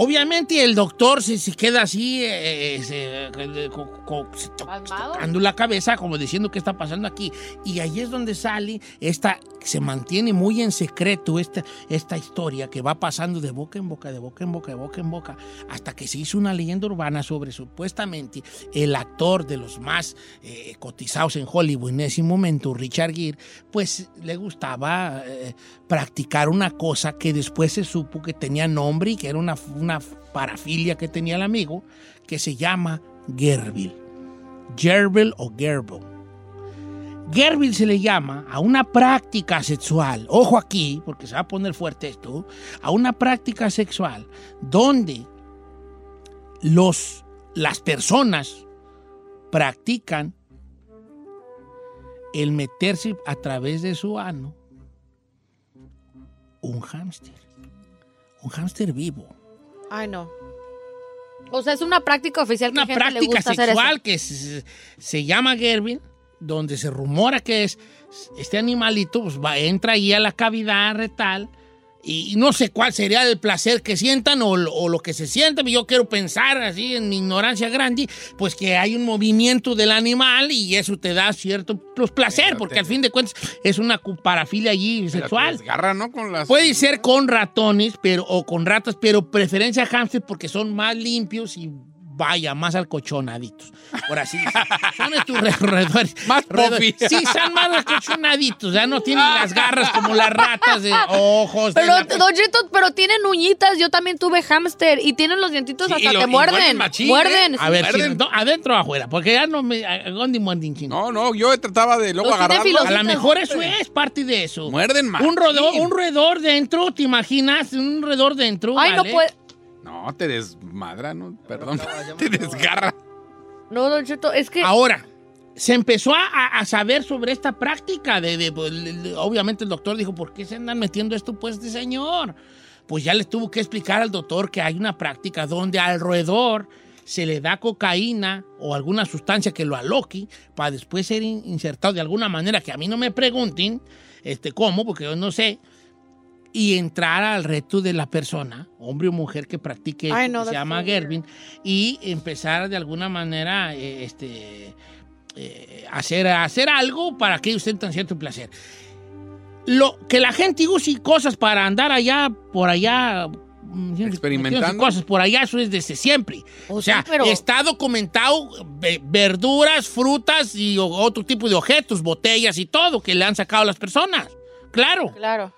Obviamente el doctor se, se queda así, eh, se, eh, co- co- se to- tocando la cabeza, como diciendo qué está pasando aquí. Y ahí es donde sale esta, se mantiene muy en secreto esta, esta historia que va pasando de boca en boca, de boca en boca, de boca en boca, hasta que se hizo una leyenda urbana sobre supuestamente el actor de los más eh, cotizados en Hollywood en ese momento, Richard Gere, pues le gustaba eh, practicar una cosa que después se supo que tenía nombre y que era una, una parafilia que tenía el amigo, que se llama Gerbil. Gerbil o Gerbil. Gerbil se le llama a una práctica sexual, ojo aquí, porque se va a poner fuerte esto, a una práctica sexual donde los, las personas practican el meterse a través de su ano un hámster. Un hámster vivo. Ay, no. O sea, es una práctica oficial que Una a gente le práctica gusta hacer eso. sexual que se, se llama Gerbil, donde se rumora que es este animalito, pues va, entra ahí a la cavidad retal y no sé cuál sería el placer que sientan o, lo- o lo que se sienten. Yo quiero pensar así en mi ignorancia grande, pues que hay un movimiento del animal y eso te da cierto pues, placer, porque al fin de cuentas es una parafilia allí te sexual. desgarra, ¿no? Con las... Puede ser con ratones pero, o con ratas, pero preferencia hamster porque son más limpios y vaya, más alcochonaditos. Por así. Son estos re- roedores. Más roedores. Sí, son más alcochonaditos. Ya no tienen las garras como las ratas de ojos. de Pero, la- Don Cheto, pero tienen uñitas. Yo también tuve hámster y tienen los dientitos Sí, hasta lo- te y muerden. muerden machín, muerden. A ver, no, adentro o afuera, porque ya no me. No, no, yo trataba de luego agarrarlo. A lo mejor eso es parte de eso. Muerden más. Un roedor, un roedor dentro, ¿te imaginas? Un roedor dentro. Ay, no puede. No, te desmadra, ¿no? Perdón. te desgarra. No, Don Cheto, es que. Ahora, se empezó a, saber sobre esta práctica. De, de- pues, obviamente el doctor dijo, ¿por qué se andan metiendo esto pues este señor? Pues ya les tuvo que explicar al doctor que hay una práctica donde al roedor se le da cocaína o alguna sustancia que lo aloque para después ser in- insertado de alguna manera que a mí no me pregunten este, cómo, porque yo no sé, y entrar al reto de la persona, hombre o mujer que practique que se llama. Gervin, y empezar de alguna manera eh, este, eh, hacer, hacer algo para que ellos sientan cierto placer. Lo, que la gente use cosas para andar allá, por allá, mm, Experimentando. cosas por allá, eso es desde siempre. O sea, sí, pero- está documentado ve- verduras, frutas y otro tipo de objetos, botellas y todo que le han sacado a las personas. Claro. Claro.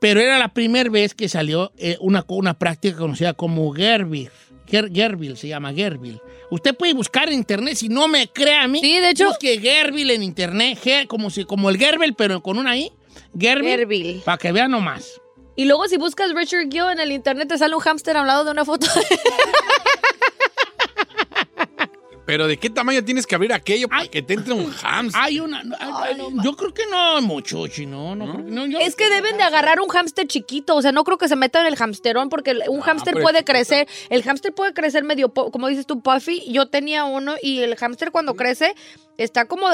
Pero era la primera vez que salió eh, una, una práctica conocida como Gerbil. Ger- Gerbil se llama Gerbil. Usted puede buscar en internet, si no me cree a mí. Sí, de hecho- Busque Gerbil en internet, Ge- como, si, como el Gerbil, pero con una I. Gerbil. Gerbil. Para que vean nomás. Y luego si buscas Richard Gill en el internet te sale un hámster al lado de una foto. Pero ¿de qué tamaño tienes que abrir aquello para que te entre un hamster? Hay una. hay- yo creo que no mucho, chino. No, creo que- no, yo- Es que deben de agarrar un hámster chiquito, o sea, no creo que se metan en el hamsterón porque un hámster pero puede crecer, el hámster puede crecer medio, po- como dices tú, puffy, yo tenía uno y el hámster cuando crece está como,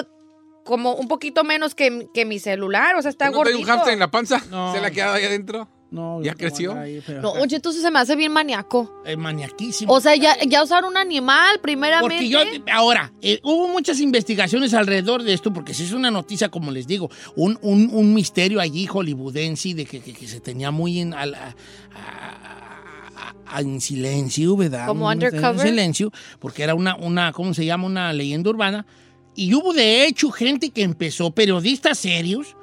como un poquito menos que, que mi celular, o sea, está ¿No gordito. un hamster en la panza? No. ¿Se le ha quedado ahí adentro? No, ¿Ya creció? ahí, pero- No, oye, entonces se me hace bien maníaco. Es maniaquísimo. O sea, ya, ya usar un animal primeramente. Porque yo, ahora, eh, hubo muchas investigaciones alrededor de esto, porque si es una noticia, como les digo, un, un- un misterio allí hollywoodense de que, que- que se tenía muy en, al- a- a- a- en silencio, ¿verdad? Como Un- undercover. En silencio, porque era una, una, ¿cómo se llama? Una leyenda urbana. Y hubo de hecho gente que empezó, periodistas serios,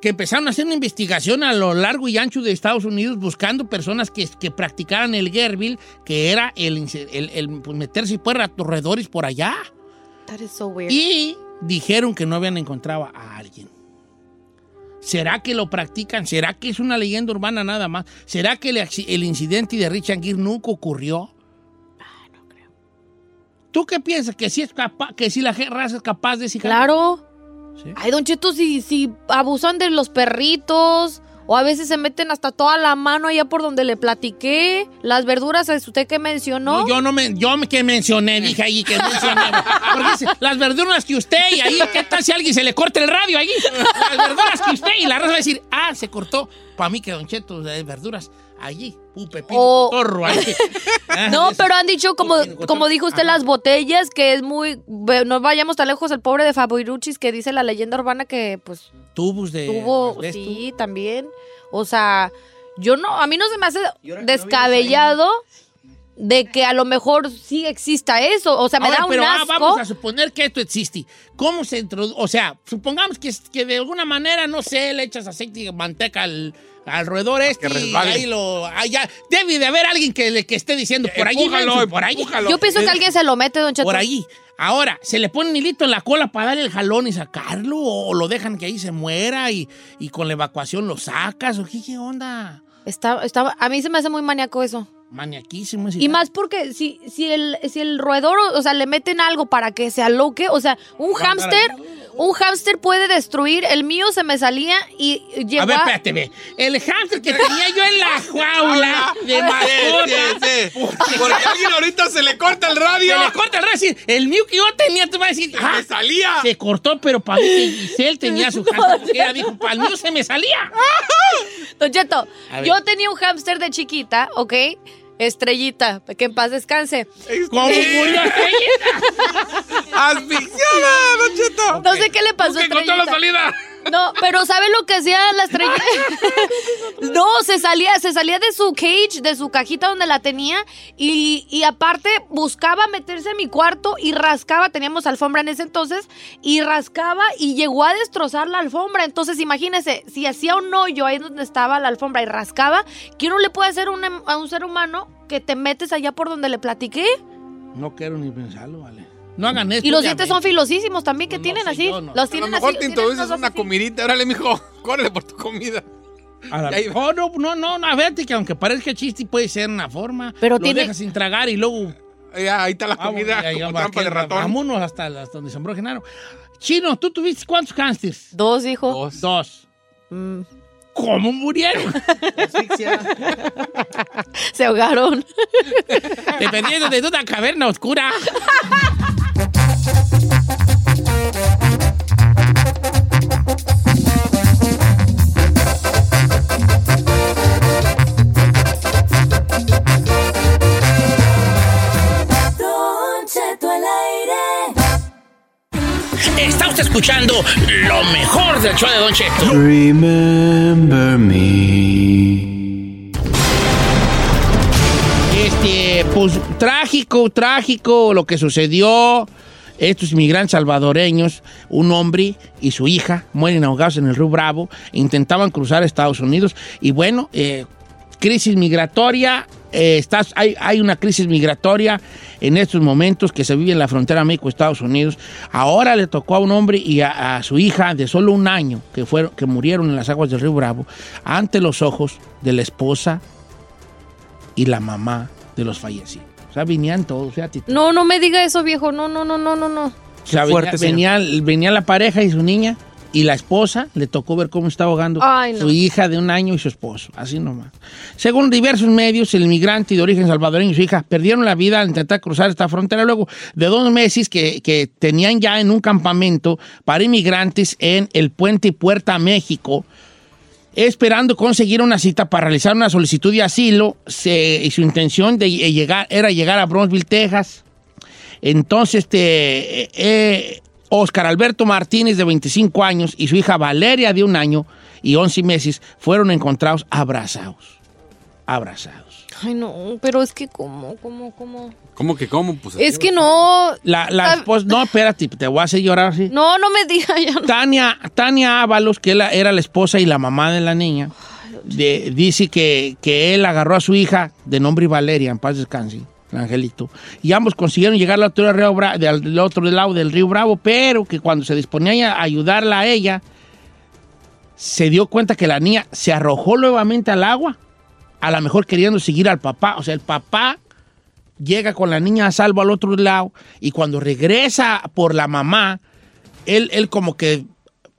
que empezaron a hacer una investigación a lo largo y ancho de Estados Unidos buscando personas que, que practicaran el Gerbil, que era el, el, el, pues, meterse por alrededores por allá. That is so weird. Y dijeron que no habían encontrado a alguien. ¿Será que lo practican? ¿Será que es una leyenda urbana nada más? ¿Será que el, el incidente de Richard Gere nunca ocurrió? ¿Tú qué piensas? ¿Que sí, es capaz, que sí la raza es capaz de... si- Claro. Sí. Ay, Don Cheto, si, si abusan de los perritos, o a veces se meten hasta toda la mano allá por donde le platiqué, las verduras, ¿es usted que mencionó? No, yo no me, yo que mencioné, dije ahí que mencioné. Porque las verduras que usted y ahí, ¿qué tal si a alguien se le corta el radio ahí? Las verduras que usted y la raza va a decir, ah, se cortó. Para mí que Don Cheto, de verduras. Allí, un pepino. Ah, No, pero han dicho, como, como dijo usted, las botellas, que es muy... No vayamos tan lejos, el pobre de Fabiruchis, que dice la leyenda urbana que, pues, Tubos de... tuvo... ¿ves tú? Sí, también. O sea, yo no... A mí no se me hace descabellado de que a lo mejor sí exista eso. O sea, me Ahora, da un pero ah, asco. vamos a suponer que esto existe. ¿Cómo se introduce? O sea, supongamos que, que de alguna manera, no sé, le echas aceite y manteca al, al roedor este y ahí lo... ah, ya, debe de haber alguien que, le- que esté diciendo por allí, por allí. empújalo. Yo pienso que alguien se lo mete, don Cheto. Por allí. Ahora, ¿se le pone un hilito en la cola para darle el jalón y sacarlo? ¿O lo dejan que ahí se muera y, y con la evacuación lo sacas? ¿O qué, qué onda? Está, está, a mí se me hace muy maníaco eso. Maniaquísimo. Y más porque si, si, el, si el roedor, o sea, le meten algo para que se aloque, o sea, un hámster, un hámster puede destruir. El mío se me salía y llegó A ver, espérate, ve. El hámster que tenía yo en la jaula de mascota. sí, sí. Porque a alguien ahorita se le corta el radio. Se le corta el radio. El mío que yo tenía, te va a decir. Se me salía. Se cortó, pero para mí que Giselle tenía su hámster. porque Ella dijo, para el mío se me salía. Don Cheto, yo tenía un hámster de chiquita, ¿ok? Estrellita, que en paz descanse. ¿Cómo ¡Asfixiada, Don Cheto! No sé qué le pasó a encontró la Estrellita. salida. No, pero ¿sabe lo que hacía la estrella? no, se salía, se salía de su cage, de su cajita donde la tenía, y, y aparte buscaba meterse a mi cuarto y rascaba, teníamos alfombra en ese entonces, y rascaba y llegó a destrozar la alfombra. Entonces, imagínese, si hacía un hoyo ahí donde estaba la alfombra y rascaba, ¿qué no le puede hacer un em- a un ser humano que te metes allá por donde le platiqué? No quiero ni pensarlo, vale. No hagan esto. Y los dientes son filosísimos también, que tienen así. yo no. Los A lo tienen mejor así. te tienen introduces una así. comidita. Órale, mijo, córrele por tu comida. A la mejor, no, no, no, no, fíjate que aunque parezca chiste puede ser una forma. Pero lo tiene- dejas sin tragar y luego Ya, ahí está la Vamos, comida ya, ya, como trampa de ratón. Vámonos hasta, las- donde sembró Genaro. Chino, ¿tú tuviste cuántos hamsters? Dos, hijo. Dos. Dos. Mm, ¿Cómo murieron? se ahogaron. Dependiendo de una caverna oscura. Escuchando lo mejor del show de Don Cheto. Remember me. Este, pues trágico, trágico lo que sucedió. Estos inmigrantes salvadoreños, un hombre y su hija mueren ahogados en el Río Bravo, intentaban cruzar Estados Unidos y bueno, eh, crisis migratoria, eh, hay una crisis migratoria en estos momentos que se vive en la frontera México-Estados Unidos. Ahora le tocó a un hombre y a, a su hija de solo un año que, fueron, que murieron en las aguas del Río Bravo ante los ojos de la esposa y la mamá de los fallecidos. O sea, venían todos, fíjate. No, no me diga eso, viejo. No, no, no, no, no, no. O sea, Fuerte, venía, venía, venía la pareja y su niña y la esposa le tocó ver cómo está ahogando Ay, no. su hija de un año y su esposo. Así nomás. Según diversos medios, el inmigrante de origen salvadoreño y su hija perdieron la vida al intentar cruzar esta frontera luego de dos meses que, que tenían ya en un campamento para inmigrantes en el puente Puerta México esperando conseguir una cita para realizar una solicitud de asilo y su intención de lle- llegar era llegar a Bronzeville, Texas. Entonces, este, eh, eh, Oscar Alberto Martínez, de 25 años, y su hija Valeria, de un año y 11 meses, fueron encontrados abrazados. Abrazados. Ay, no, pero es que, ¿cómo, cómo, cómo? ¿Cómo que cómo? Pues Es que no. La, la Ah. esposa, no, espérate, te voy a hacer llorar así. No, no me diga ya. no. Tania, Tania Ábalos, que la- era la esposa y la mamá de la niña, de- dice que, que él agarró a su hija de nombre Valeria, en paz descanse, el angelito, y ambos consiguieron llegar al otro, río Bra- de- al otro lado del río Bravo, pero que cuando se disponía a ayudarla a ella, se dio cuenta que la niña se arrojó nuevamente al agua, a lo mejor queriendo seguir al papá, o sea, el papá llega con la niña a salvo al otro lado y cuando regresa por la mamá, él, él como que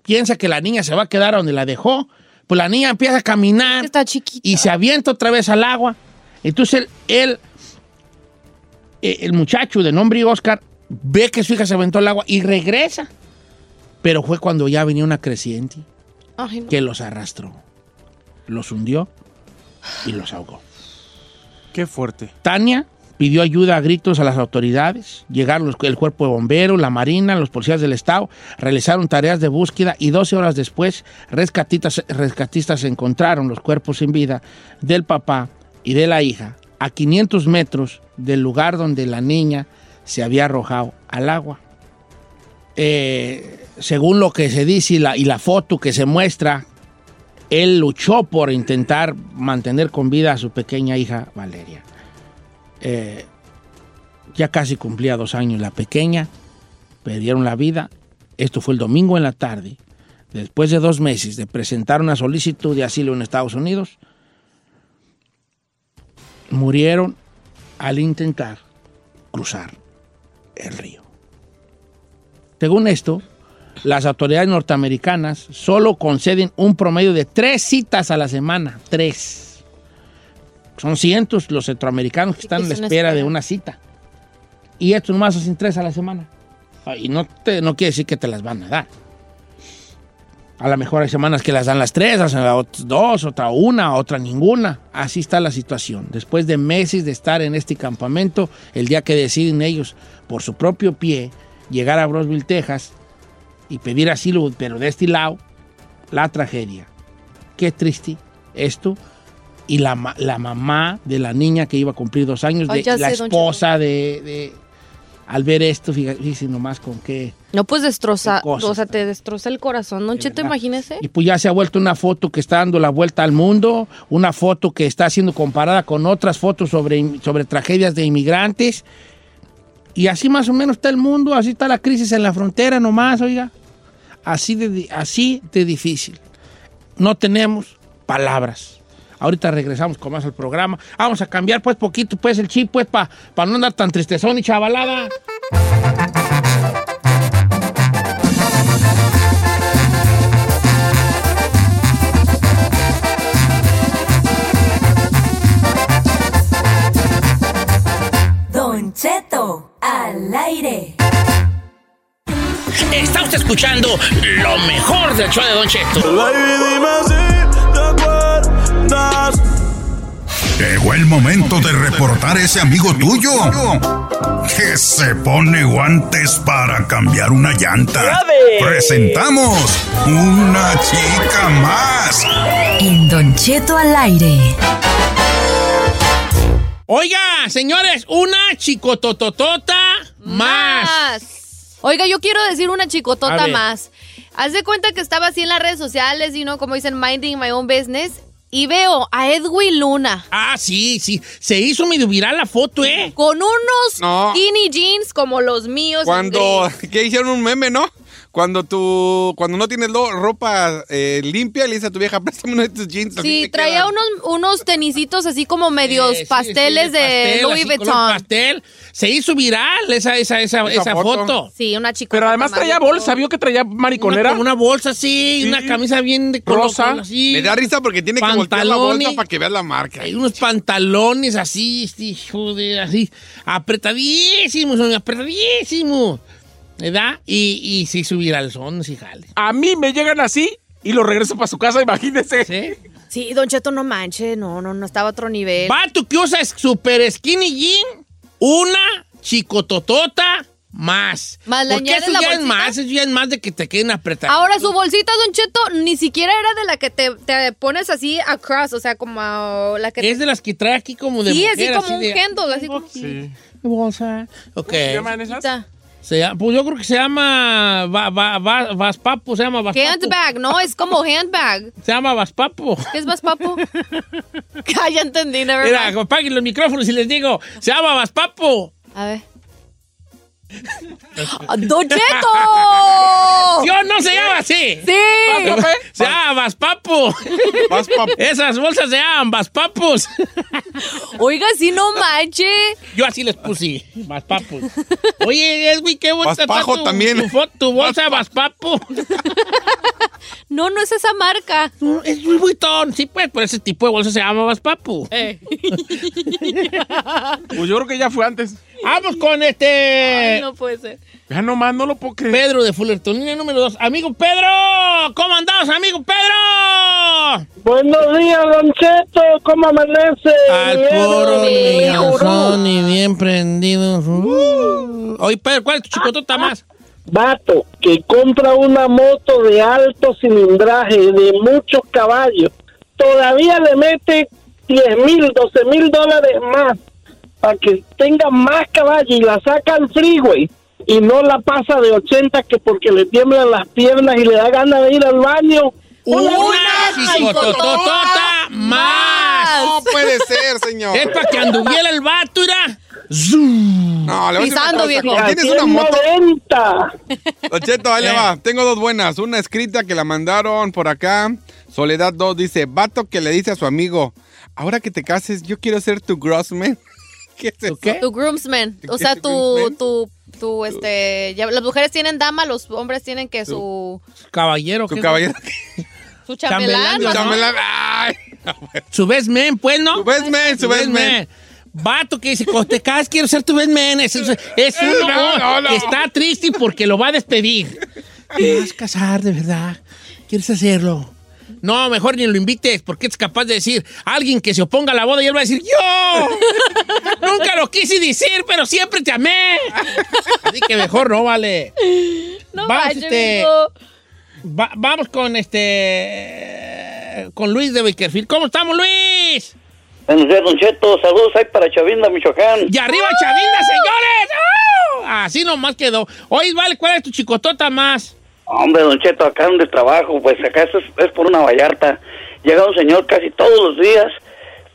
piensa que la niña se va a quedar donde la dejó, pues la niña empieza a caminar Está chiquita. y se avienta otra vez al agua. Entonces él, él, eh, el muchacho de nombre Oscar, ve que su hija se aventó al agua y regresa. Pero fue cuando ya venía una creciente Ay, no. que los arrastró, los hundió y los ahogó. Qué fuerte. Tania pidió ayuda a gritos a las autoridades. Llegaron los- el cuerpo de bomberos, la marina, los policías del estado, realizaron tareas de búsqueda y 12 horas después rescatistas, rescatistas encontraron los cuerpos sin vida del papá y de la hija a 500 metros del lugar donde la niña se había arrojado al agua. Eh, según lo que se dice y la, y la foto que se muestra, él luchó por intentar mantener con vida a su pequeña hija Valeria. Eh, ya casi cumplía dos años la pequeña, perdieron la vida. Esto fue el domingo en la tarde. Después de dos meses de presentar una solicitud de asilo en Estados Unidos, murieron al intentar cruzar el río. Según esto, las autoridades norteamericanas solo conceden un promedio de tres citas a la semana. Tres. Son cientos los centroamericanos que están en la espera de una cita. Y estos nomás hacen tres a la semana. Ah, Y no, te, no quiere decir que te las van a dar. A lo mejor hay semanas que las dan las tres, hacen las otras dos, otra una, otra ninguna. Así está la situación. Después de meses de estar en este campamento, el día que deciden ellos, por su propio pie, llegar a Brosville, Texas, y pedir asilo, pero de este lado, la tragedia. Qué triste esto. Y la, la mamá de la niña que iba a cumplir dos años, de, la sé, esposa de, de- Al ver esto, fíjate, fíjese nomás con qué... No, pues destroza, o sea, te destroza el corazón, Don Cheto, imagínese. Y pues ya se ha vuelto una foto que está dando la vuelta al mundo, una foto que está siendo comparada con otras fotos sobre, sobre tragedias de inmigrantes. Y así más o menos está el mundo, así está la crisis en la frontera nomás, oiga. Así de, así de difícil. No tenemos palabras. Ahorita regresamos con más al programa. Vamos a cambiar pues poquito pues el chip pues para no andar tan tristezón y chavalada. Don Cheto, al aire. Está usted escuchando lo mejor del show de Don Cheto. Llegó el momento de reportar ese amigo tuyo que se pone guantes para cambiar una llanta. Presentamos una chica más. En Don Cheto al aire. Oiga, señores, una chicotototota más. Oiga, yo quiero decir una chicotota más. Haz de cuenta que estaba así en las redes sociales y no como dicen minding my own business y veo a Edwin Luna Ah, sí, sí. Se hizo medio viral la foto, ¿eh? con unos No. skinny jeans como los míos. Cuando, gris. que hicieron un meme, ¿no? Cuando tú, cuando no tienes lo- ropa eh, limpia, le dices a tu vieja, préstame uno de tus jeans. Sí, traía quedan". unos, unos tenisitos así como medios Eh, sí, pasteles sí, de, pastel, Louis Vuitton. pastel. Se hizo viral esa, esa, esa, Esa esa foto. foto. Sí, una chica. Pero además traía bolsa, vio que traía mariconera. Una, una bolsa así, Sí. una camisa bien de color Rosa. así. Me da risa porque tiene que voltear la Pantalones. bolsa para que veas la marca. Hay unos pantalones así, este, joder, así, apretadísimos, apretadísimos. ¿Verdad? Y, y sí subir al son, sí jale. A mí me llegan así y lo regreso para su casa, imagínese. ¿Sí? Sí, Don Cheto, no manche, no, no, no estaba a otro nivel. Vato que usa super skinny jean, una chicototota más. Más le Porque eso la ya es más, eso ya es más de que te queden apretados. Ahora su bolsita, Don Cheto, ni siquiera era de la que te, te pones así across, o sea, como la que Es de las que trae aquí como de Sí, mujer, así como un de- handle, así como... Sí. bolsa. Ok. se llaman esas? Se pues yo creo que se llama va, va, va- Vaspapo, se llama Vaspapo. Handbag, no, es como handbag. Se llama Vaspapo. ¿Qué es más papo? Ah, ya entendí, never Mira, mind. apaguen los micrófonos y les digo, se llama Vaspapo. A ver. ¡Don Cheto! Yo no se llama así. ¡Sí! Se llama Vaspapo. Esas bolsas se llaman Vaspapos. Oiga, sí, no manche. Yo así les puse, Vaspapos. Oye, Edwin, qué bonita está tu, también. Tu, tu bolsa Vaspapo. No, no es esa marca. Es Louis Vuitton. Sí, pues, pero ese tipo de bolsa se llama Vaspapo. Eh. Pues yo creo que ya fue antes. Vamos con este... Ay, no puede ser. Ya nomás no lo puedo creer. Pedro de Fullerton, línea número dos. Amigo Pedro, ¿cómo andamos, amigo Pedro? Buenos días, Don Cheto. ¿Cómo amanece? Al Bien, puro millonzón y bien prendido. Uh. Oye, Pedro, ¿cuál es tu chicotota más? Vato que compra una moto de alto cilindraje de muchos caballos, todavía le mete 10 mil, 12 mil dólares más para que tenga más caballos y la saca al freeway y no la pasa de 80 que porque le tiemblan las piernas y le da ganas de ir al baño. Una más. No puede ser, señor. Es para que anduviera el vato, mira. No, le voy a decir una Pisando, cosa. viejo. Cuando tienes una moto. 90. Don Cheto, ahí le Eh. va. Tengo dos buenas. Una escrita que la mandaron por acá. Soledad 2 dice, vato que le dice a su amigo, ahora que te cases, yo quiero ser tu grossman. ¿Qué es eso? Tu groomsman. O sea, tu, tu, tu, este... ya- las mujeres tienen dama, los hombres tienen que su... Caballero. Tu ¿qué? caballero. Su chambelán. Chambelán, ¿no? Chambelán. Ay. Su best man, pues, ¿no? Su best man, su best man. Vato que dice, cuando te casas quiero ser tu best man. Es, es- es uno No, no, no. que está triste porque lo va a despedir. Te vas a casar, de verdad. ¿Quieres hacerlo? No, mejor ni lo invites, porque es capaz de decir alguien que se oponga a la boda y él va a decir, ¡Yo! Nunca lo quise decir, pero siempre te amé. Así que mejor no, vale. No Vamos, vaya, este, va- vamos con este. Con Luis de Bakerfield. ¿Cómo estamos, Luis? Buenos días, Don Cheto. Saludos ahí para Chavinda, Michoacán. ¡Y arriba, Chavinda, señores! ¡Oh! Así nomás quedó. Oye, vale, ¿cuál es tu chicotota más? Hombre, Don Cheto, acá donde trabajo, pues acá es, es por una vallarta. Llega un señor casi todos los días,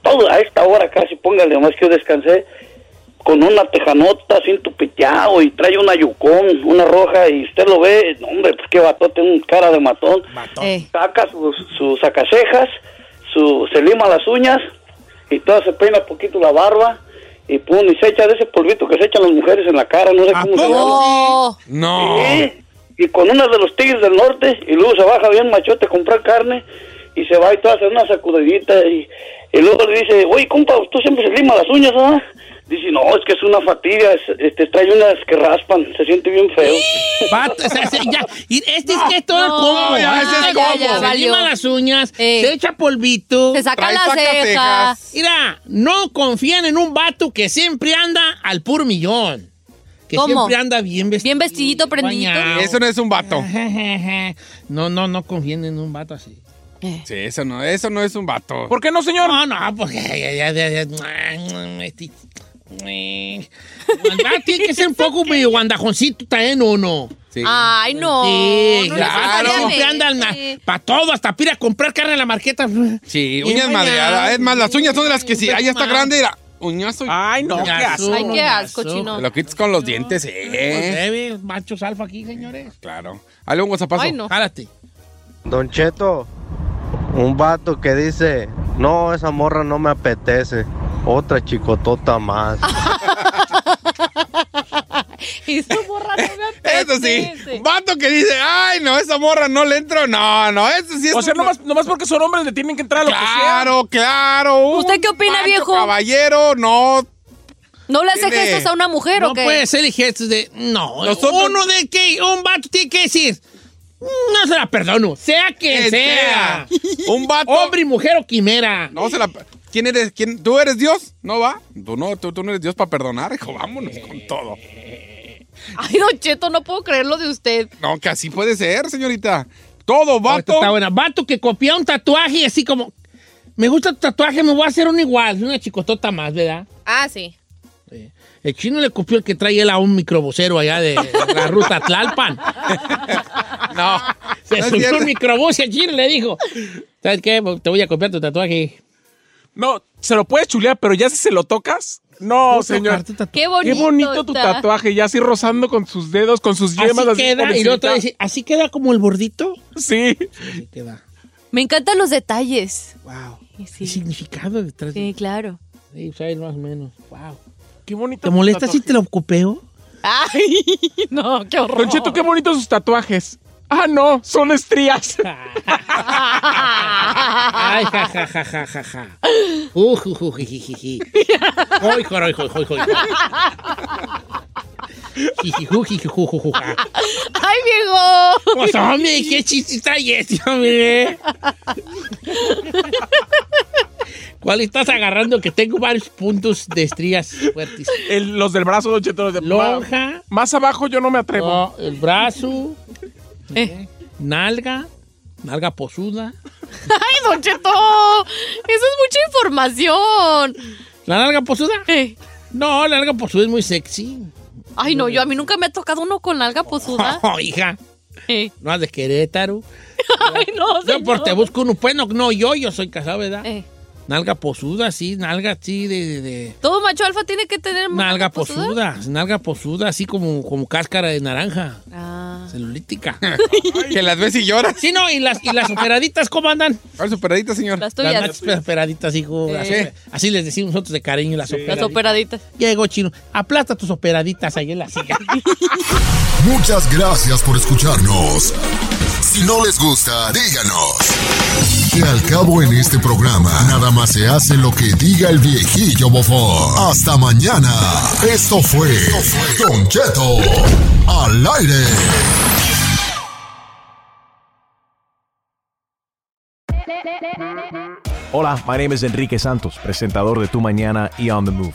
todo a esta hora casi, póngale más que yo descansé, con una tejanota sin tupiteado y trae una yucón, una roja, y usted lo ve, hombre, pues qué batote, un cara de matón. Eh. Saca sus su sacacejas, su, se lima las uñas y toda se peina poquito la barba. Y pum, y se echa de ese polvito que se echan las mujeres en la cara, no sé cómo se llama. Oh, No. Sí, y con una de los tigres del norte, y luego se baja bien machote a comprar carne, y se va y todo a hacer una sacudidita, y, y luego le dice, oye, compa, tú siempre se lima las uñas, ¿ah? Dice, no, es que es una fatiga, es- este, trae unas que raspan, se siente bien feo. Vato, o sea, se- ya, y este es que todo No, combo. ya, ese es ya, ya, Se lima las uñas, Eh. se echa polvito. Se saca la ceja. Mira, no confían en un vato que siempre anda al puro millón. Que ¿Cómo? siempre anda bien vestido. Bien vestidito, prendidito. bañado. Eso no es un vato. No, no, no confíen en un vato así. Sí, eso no, eso no es un vato. ¿Por qué no, señor? No, no, porque ya, ya, ya, ya, ya, eh, Wanda tiene que ser un poco medio guandajoncito también, ¿o no? Sí. Ay, no. Sí, no claro. Siempre andan para todo, hasta para ir a comprar carne en la marqueta. Sí, uñas madreadas. Es más, las uñas son de las que si Bien ahí está grande, era uñazo. y Ay, no, qué asco. Ay, qué asco, chino. Te lo quitas con los dientes, Pues eh. debe, machos alfa aquí, señores. Claro. Dale un WhatsApp. Ay, no. Jálate. Don Cheto, un vato que dice, no, esa morra no me apetece. Otra chicotota más. Y su morra no me Eso sí. Vato que dice, ay, no, esa morra no le entro. No, no, eso sí es. O sea, un- nomás, nomás porque son hombres le tienen que entrar a lo que sea. Claro, claro. ¿Usted qué opina, macho viejo? Caballero, no. ¿No le hace Tiene- gestos a una mujer No o qué? puede ser y gestos de. No, Nosotros- uno de que un vato tiene que decir. No se la perdono, sea quien Que sea. Un vato. Hombre, mujer o quimera. No se la. ¿Quién eres? ¿Quién? ¿Tú eres Dios? ¿No va? Tú no, tú, tú no eres Dios para perdonar, hijo. Vámonos con todo. Ay, Don Cheto, no puedo creerlo de usted. No, que así puede ser, señorita. Todo, Oh, vato. Está buena. Vato que copia un tatuaje y así como. Me gusta tu tatuaje, me voy a hacer uno igual. Una chicotota más, ¿verdad? Ah, sí. El chino le copió el que trae él a un microbusero allá de la ruta Tlalpan. No. Se no subió un microbús y el chino le dijo: ¿Sabes qué? Te voy a copiar tu tatuaje. No, se lo puedes chulear, pero ya si se lo tocas. No, señor. Qué bonito. Qué bonito tu está. tatuaje, ya así rozando con sus dedos, con sus yemas. Así queda, y el otro pobrecita. dice: ¿Así queda como el bordito? Sí. Así queda. Me encantan los detalles. Wow. Sí, ¿Qué significado detrás de sí claro. Sí, sabes más o menos. Wow. Qué bonito. ¿Te tu molesta si te lo copeo? Ay, no, qué horror. Don Cheto, qué bonitos sus tatuajes. Ah, no, son estrías. Ay, ja, ja, ja, ja, ja, ja. Uh, ju, ju, ji, ji. Hoy, hoy, hoy. Ay, viejo. Pues, hombre, qué chiste trae este, hombre. ¿Cuál estás agarrando? Que tengo varios puntos de estrías fuertes. El- los del brazo, Don Cheto. Los de Lonja. Más abajo yo no me atrevo. No, el brazo. Nalga. Nalga posuda. Ay, Don Cheto. Eso es mucha información. ¿La nalga posuda? No, la nalga posuda es muy sexy. Ay, no, yo a mí nunca me ha tocado uno con alga posuda. Oh, hija. Eh. No de Querétaro. Ay, no, No, porque te señor. busco uno. Pues no, no, yo, yo soy casado, ¿verdad? Eh. Nalga posuda, sí, nalga así de, de- de- Todo macho alfa tiene que tener Nalga posuda? posuda, nalga posuda, así como, como cáscara de naranja. Ah. Celulítica. que las ves y lloras. Sí, no, y las, y las operaditas, ¿cómo andan? ¿Cuáles operaditas, señor? Las Las tuyas. más operaditas, hijo. las Eh. ope- Así les decimos nosotros de cariño, las operaditas. Las operaditas. Llegó chino. Aplasta tus operaditas ahí en la silla. Muchas gracias por escucharnos. Si no les gusta, díganos. Que al cabo en este programa, nada más se hace lo que diga el viejillo bofón. Hasta mañana. Esto fue Don Cheto al aire. Hola, my name is Enrique Santos, presentador de Tu Mañana y On the Move.